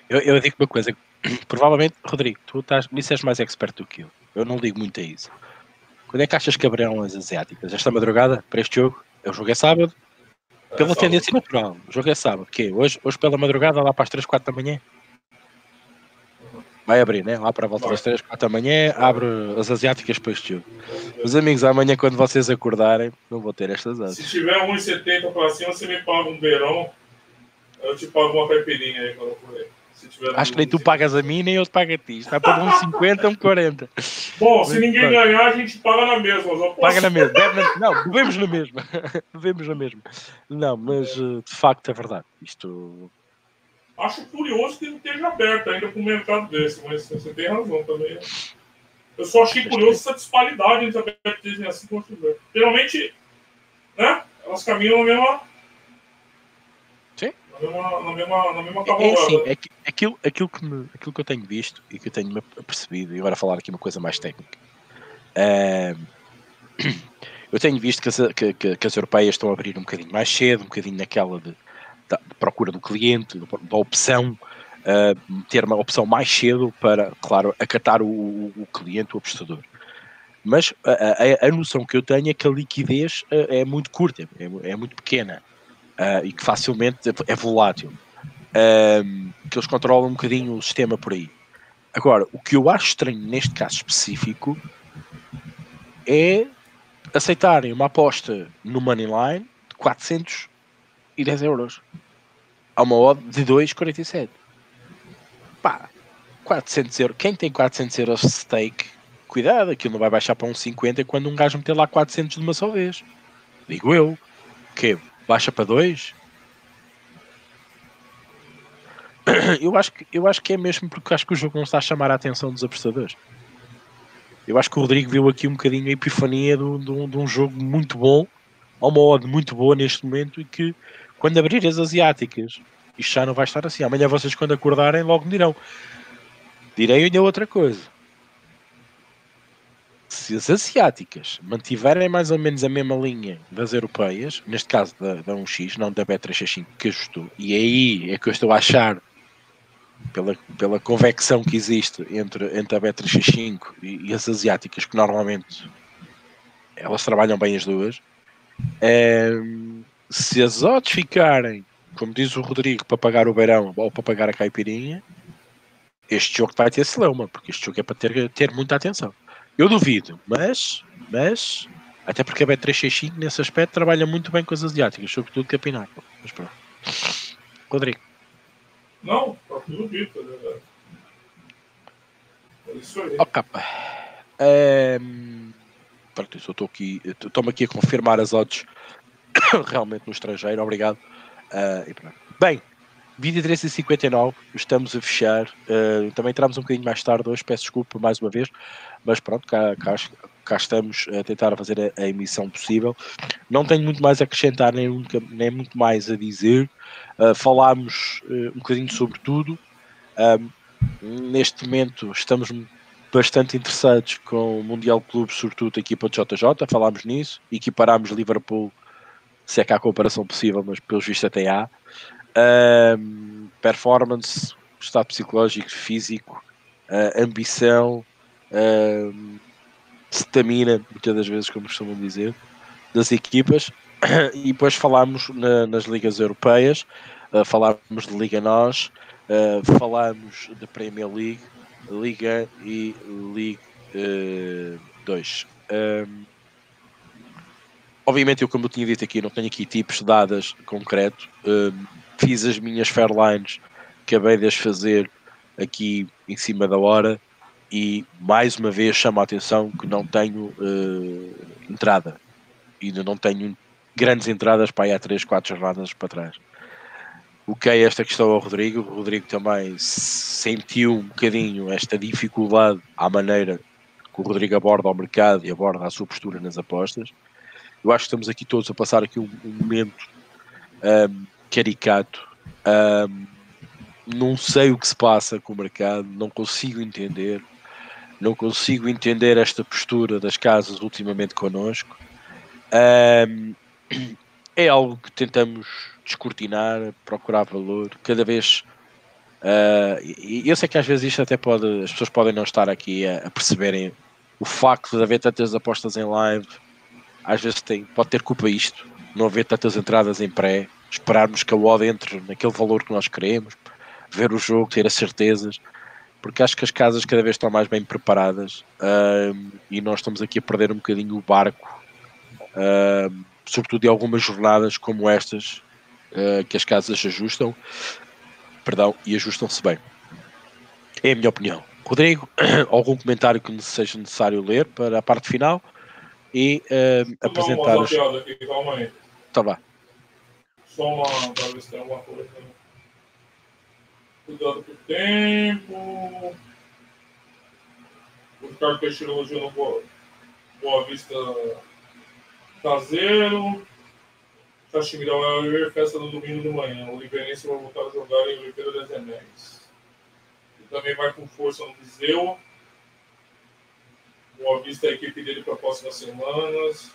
Eu, eu digo uma coisa. Provavelmente, Rodrigo, tu estás, nisso és mais expert do que eu. Eu não ligo muito a isso. Quando é que achas que abrirão as asiáticas? Esta madrugada, para este jogo? Eu jogo é sábado. Pela é tendência natural. O jogo é sábado. Que hoje, hoje pela madrugada, lá para as 3, 4 da manhã. Vai abrir, né? Lá para a volta das 3, 4 da manhã, abre as asiáticas para este jogo. Meus amigos, amanhã quando vocês acordarem, não vou ter estas asas. Se tiver 1,70 para cima, você me paga um beirão, eu te pago uma caipirinha aí quando eu correr. Acho que nem tu pagas a mim, nem eu te pago a ti. Está para um 50, um 40. Bom, se ninguém ganhar, a gente paga na mesma. Posso... Paga na mesma. Não, bebemos na mesma. Bebemos na mesma. Não, mas eh, de facto é verdade. Isto Acho curioso que não esteja aberto ainda para um mercado desse, mas você tem razão também. Né? Eu só achei curioso essa disparidade entre a Bet Disney assim como a Geralmente, né? Elas caminham na mesma. Sim. Na mesma, na mesma, na mesma é, é, assim, é que, aquilo, aquilo, que me, aquilo que eu tenho visto e que eu tenho percebido, e agora falar aqui uma coisa mais técnica. É, eu tenho visto que as, que, que, que as europeias estão a abrir um bocadinho mais cedo, um bocadinho naquela de da procura do cliente, da opção, uh, ter uma opção mais cedo para, claro, acatar o, o cliente, o apostador. Mas a, a, a, noção que eu tenho é que a liquidez uh, é muito curta, é, é muito pequena uh, e que facilmente é volátil. que eles controlam um bocadinho o sistema por aí. Agora, o que eu acho estranho neste caso específico é aceitarem uma aposta no Moneyline de 400 e 10 euros. Há uma odd de 2,47. Pá, 400 euros. Quem tem 400 euros de stake, cuidado, aquilo não vai baixar para 1,50 quando um gajo meter lá 400 de uma só vez. Digo eu. Que baixa para 2? Eu acho, que, eu acho que é mesmo porque acho que o jogo não está a chamar a atenção dos apostadores. Eu acho que o Rodrigo viu aqui um bocadinho a epifania de um jogo muito bom, a uma odd muito boa neste momento e que quando abrir as asiáticas, isto já não vai estar assim. Amanhã vocês quando acordarem logo me dirão. Direi ainda outra coisa se as asiáticas mantiverem mais ou menos a mesma linha das europeias, neste caso da, da 1x, não da B365 que ajustou, e aí é que eu estou a achar, pela, pela convecção que existe entre, entre a B365 e, e as asiáticas, que normalmente elas trabalham bem as duas, é, se as odds ficarem, como diz o Rodrigo, para pagar o beirão ou para pagar a caipirinha, este jogo vai ter celeuma, porque este jogo é para ter, ter muita atenção. Eu duvido, mas, mas até porque a Bet365 nesse aspecto trabalha muito bem com as asiáticas, sobretudo Capináculo. Mas pronto. Rodrigo. Não, tá tudo tá É isso aí. Capa. É... Pronto, eu estou aqui, estou-me aqui a confirmar as odds realmente no estrangeiro, obrigado. Uh, Bem, 23 e 59, estamos a fechar. Uh, também entramos um bocadinho mais tarde hoje, peço desculpa mais uma vez, mas pronto, cá, cá, cá estamos a tentar fazer a, a, emissão possível. Não tenho muito mais a acrescentar, nem, nunca, nem muito mais a dizer. Uh, falámos uh, um bocadinho sobre tudo. neste momento estamos bastante interessados com o Mundial Clube, sobretudo a equipa de JJ, falámos nisso, equiparámos Liverpool, se é que há comparação possível, mas pelos vistos até há. Um, performance, estado psicológico, físico, uh, ambição, uh, stamina, muitas das vezes, como costumam dizer, das equipas. E depois falámos na, nas ligas europeias, uh, falámos de Liga Nós, uh, falámos da Premier League, Liga e League 2. Um, obviamente, eu, como eu tinha dito aqui, não tenho aqui tipos dadas concreto. Um, fiz as minhas fairlines, acabei de as fazer aqui em cima da hora e mais uma vez chamo a atenção que não tenho uh, entrada. Ainda não tenho grandes entradas para ir há 3, 4 jornadas para trás. O que é esta questão ao Rodrigo? O Rodrigo também sentiu um bocadinho esta dificuldade à maneira que o Rodrigo aborda o mercado e aborda a sua postura nas apostas. Eu acho que estamos aqui todos a passar aqui um, um momento um, caricato. Um, não sei o que se passa com o mercado, não consigo entender. Não consigo entender esta postura das casas ultimamente connosco. É algo que tentamos descortinar, procurar valor, cada vez. Uh, e eu sei que às vezes isto até pode, as pessoas podem não estar aqui a, a perceberem o facto de haver tantas apostas em live, às vezes tem, pode ter culpa isto, não haver tantas entradas em pré, esperarmos que a odd entre naquele valor que nós queremos, ver o jogo, ter as certezas, porque acho que as casas cada vez estão mais bem preparadas uh, e nós estamos aqui a perder um bocadinho o barco, uh, sobretudo em algumas jornadas como estas, uh, que as casas ajustam, perdão, e ajustam-se bem. É a minha opinião. Rodrigo, algum comentário que seja necessário ler para a parte final e apresentar os. Tá bem. Só uma para ver se tem alguma coisa. Cuidado com o tempo. O Ricardo Peixeira elogiando Boa, Boa Vista caseiro. Caximiral é a festa no domingo de manhã. O Oliveirense vai voltar a jogar em Oliveira das Enéis. E também vai com força no Viseu. Boa Vista é a equipe dele para as próximas semanas.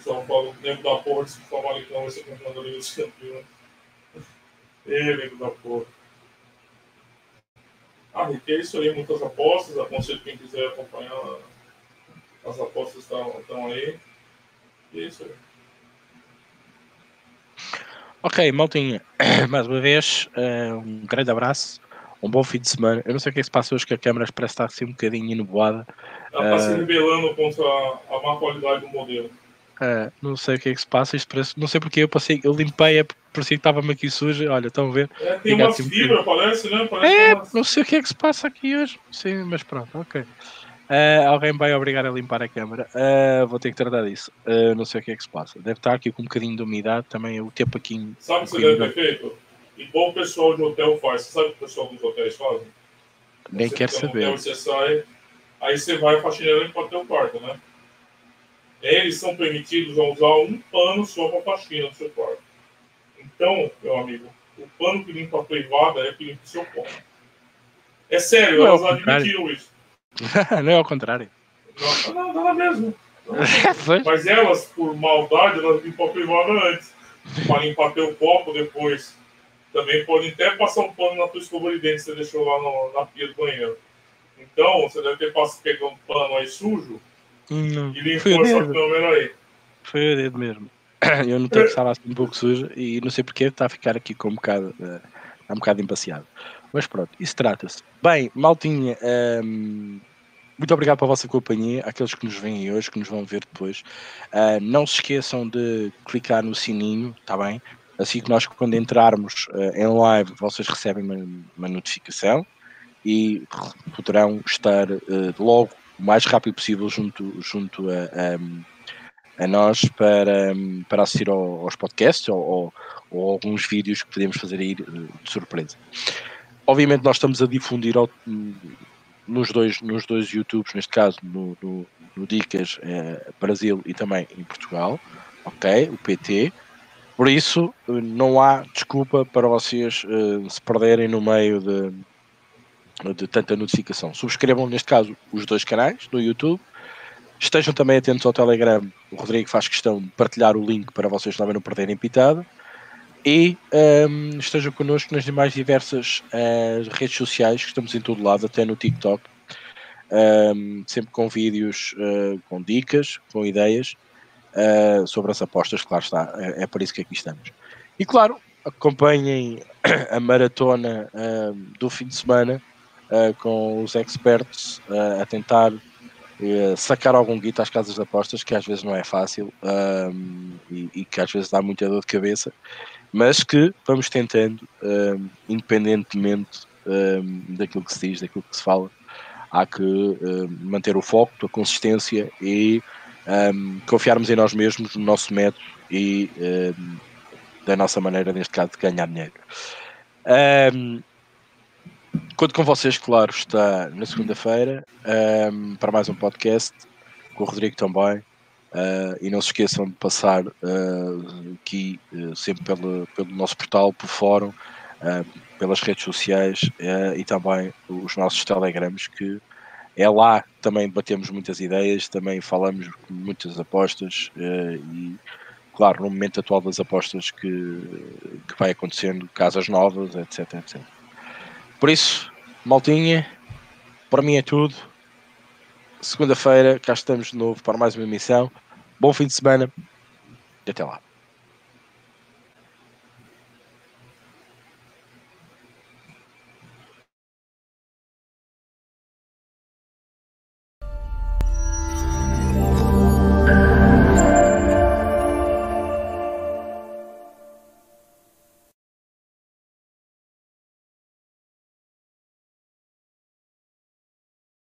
São Paulo, lembro da porra se que não vai ser campeão da Liga dos Campeões. Ê, lembro da porra. Ah, Rick, é isso aí, muitas apostas. Aconselho quem quiser acompanhar. As apostas estão, estão aí. E é isso aí. Ok, maltinha, mais uma vez, uh, um grande abraço, um bom fim de semana. Eu não sei o que é que se passa hoje, que a câmera parece estar assim um bocadinho enovoada. Ela está uh, se rebelando contra a, a má qualidade do modelo. É, não sei o que é que se passa, isto parece, não sei porque eu passei, eu limpei, é, parecia que estava-me aqui sujo, olha, estão a ver? É, tem uma assim, fibra, parece, né? Parece é, uma... não sei o que é que se passa aqui hoje, sim, mas pronto, ok. Uh, alguém vai obrigar a limpar a câmara. Uh, vou ter que tratar disso. Uh, não sei o que é que se passa. Deve estar aqui com um bocadinho de umidade também. O tempo aqui. Sabe o que você deve ter feito? Igual o pessoal de hotel faz. Você sabe o que o pessoal dos hotéis fazem? Nem você quer saber. Hotel, você sai, aí você vai a faxineira limpar o teu quarto, né? Eles são permitidos a usar um pano só para faxina do seu quarto. Então, meu amigo, o pano que limpa a privada é que limpa o seu quarto. É sério, não elas admitiram isso. não é ao contrário. Não, não, não é mesmo. Mas elas, por maldade, elas limpam a privada antes. Para limpar teu copo depois. Também podem até passar um pano na tua escova de dente que você deixou lá no, na pia do banheiro. Então, você deve ter pegado um pano aí sujo não. e limpou essa câmera aí. Foi o dedo mesmo. Eu não tenho que estar assim um pouco sujo e não sei porque está a ficar aqui com um bocado, uh, um bocado embaciado. Mas pronto, isso trata-se. Bem, maltinha, um, muito obrigado pela vossa companhia, aqueles que nos veem hoje, que nos vão ver depois. Uh, não se esqueçam de clicar no sininho, está bem? Assim que nós, quando entrarmos uh, em live, vocês recebem uma, uma notificação e poderão estar uh, logo o mais rápido possível junto, junto a, a, a nós para, para assistir ao, aos podcasts ou, ou, ou, alguns vídeos que podemos fazer aí de surpresa. Obviamente nós estamos a difundir ao, nos, dois, nos dois YouTubes, neste caso no, no, no Dicas eh, Brasil e também em Portugal, ok? O PT. Por isso, não há desculpa para vocês uh, se perderem no meio de, de tanta notificação. Subscrevam, neste caso, os dois canais do YouTube. Estejam também atentos ao Telegram. O Rodrigo faz questão de partilhar o link para vocês também não perderem pitada e um, estejam connosco nas demais diversas uh, redes sociais que estamos em todo lado, até no TikTok, um, sempre com vídeos uh, com dicas, com ideias uh, sobre as apostas, claro está, é, é por isso que aqui estamos. E claro, acompanhem a maratona do fim de semana com os experts a tentar sacar algum guito às casas de apostas, que às vezes não é fácil e, e, que às vezes dá muita dor de cabeça mas que vamos tentando, independentemente daquilo que se diz, daquilo que se fala, há que manter o foco, a consistência e confiarmos em nós mesmos, no nosso método e da nossa maneira, neste caso, de ganhar dinheiro. conto com vocês, claro, está na segunda-feira para mais um podcast, com o Rodrigo também. Uh, e não se esqueçam de passar uh, aqui uh, sempre pelo, pelo nosso portal, por fórum, pelas redes sociais e também os nossos telegramos que é lá também batemos muitas ideias, também falamos muitas apostas e claro, no momento atual das apostas que, que vai acontecendo, casas novas, etc, etc. Por isso, maltinha, para mim é tudo. Segunda-feira, cá estamos de novo para mais uma emissão. Bom fim de semana e até lá.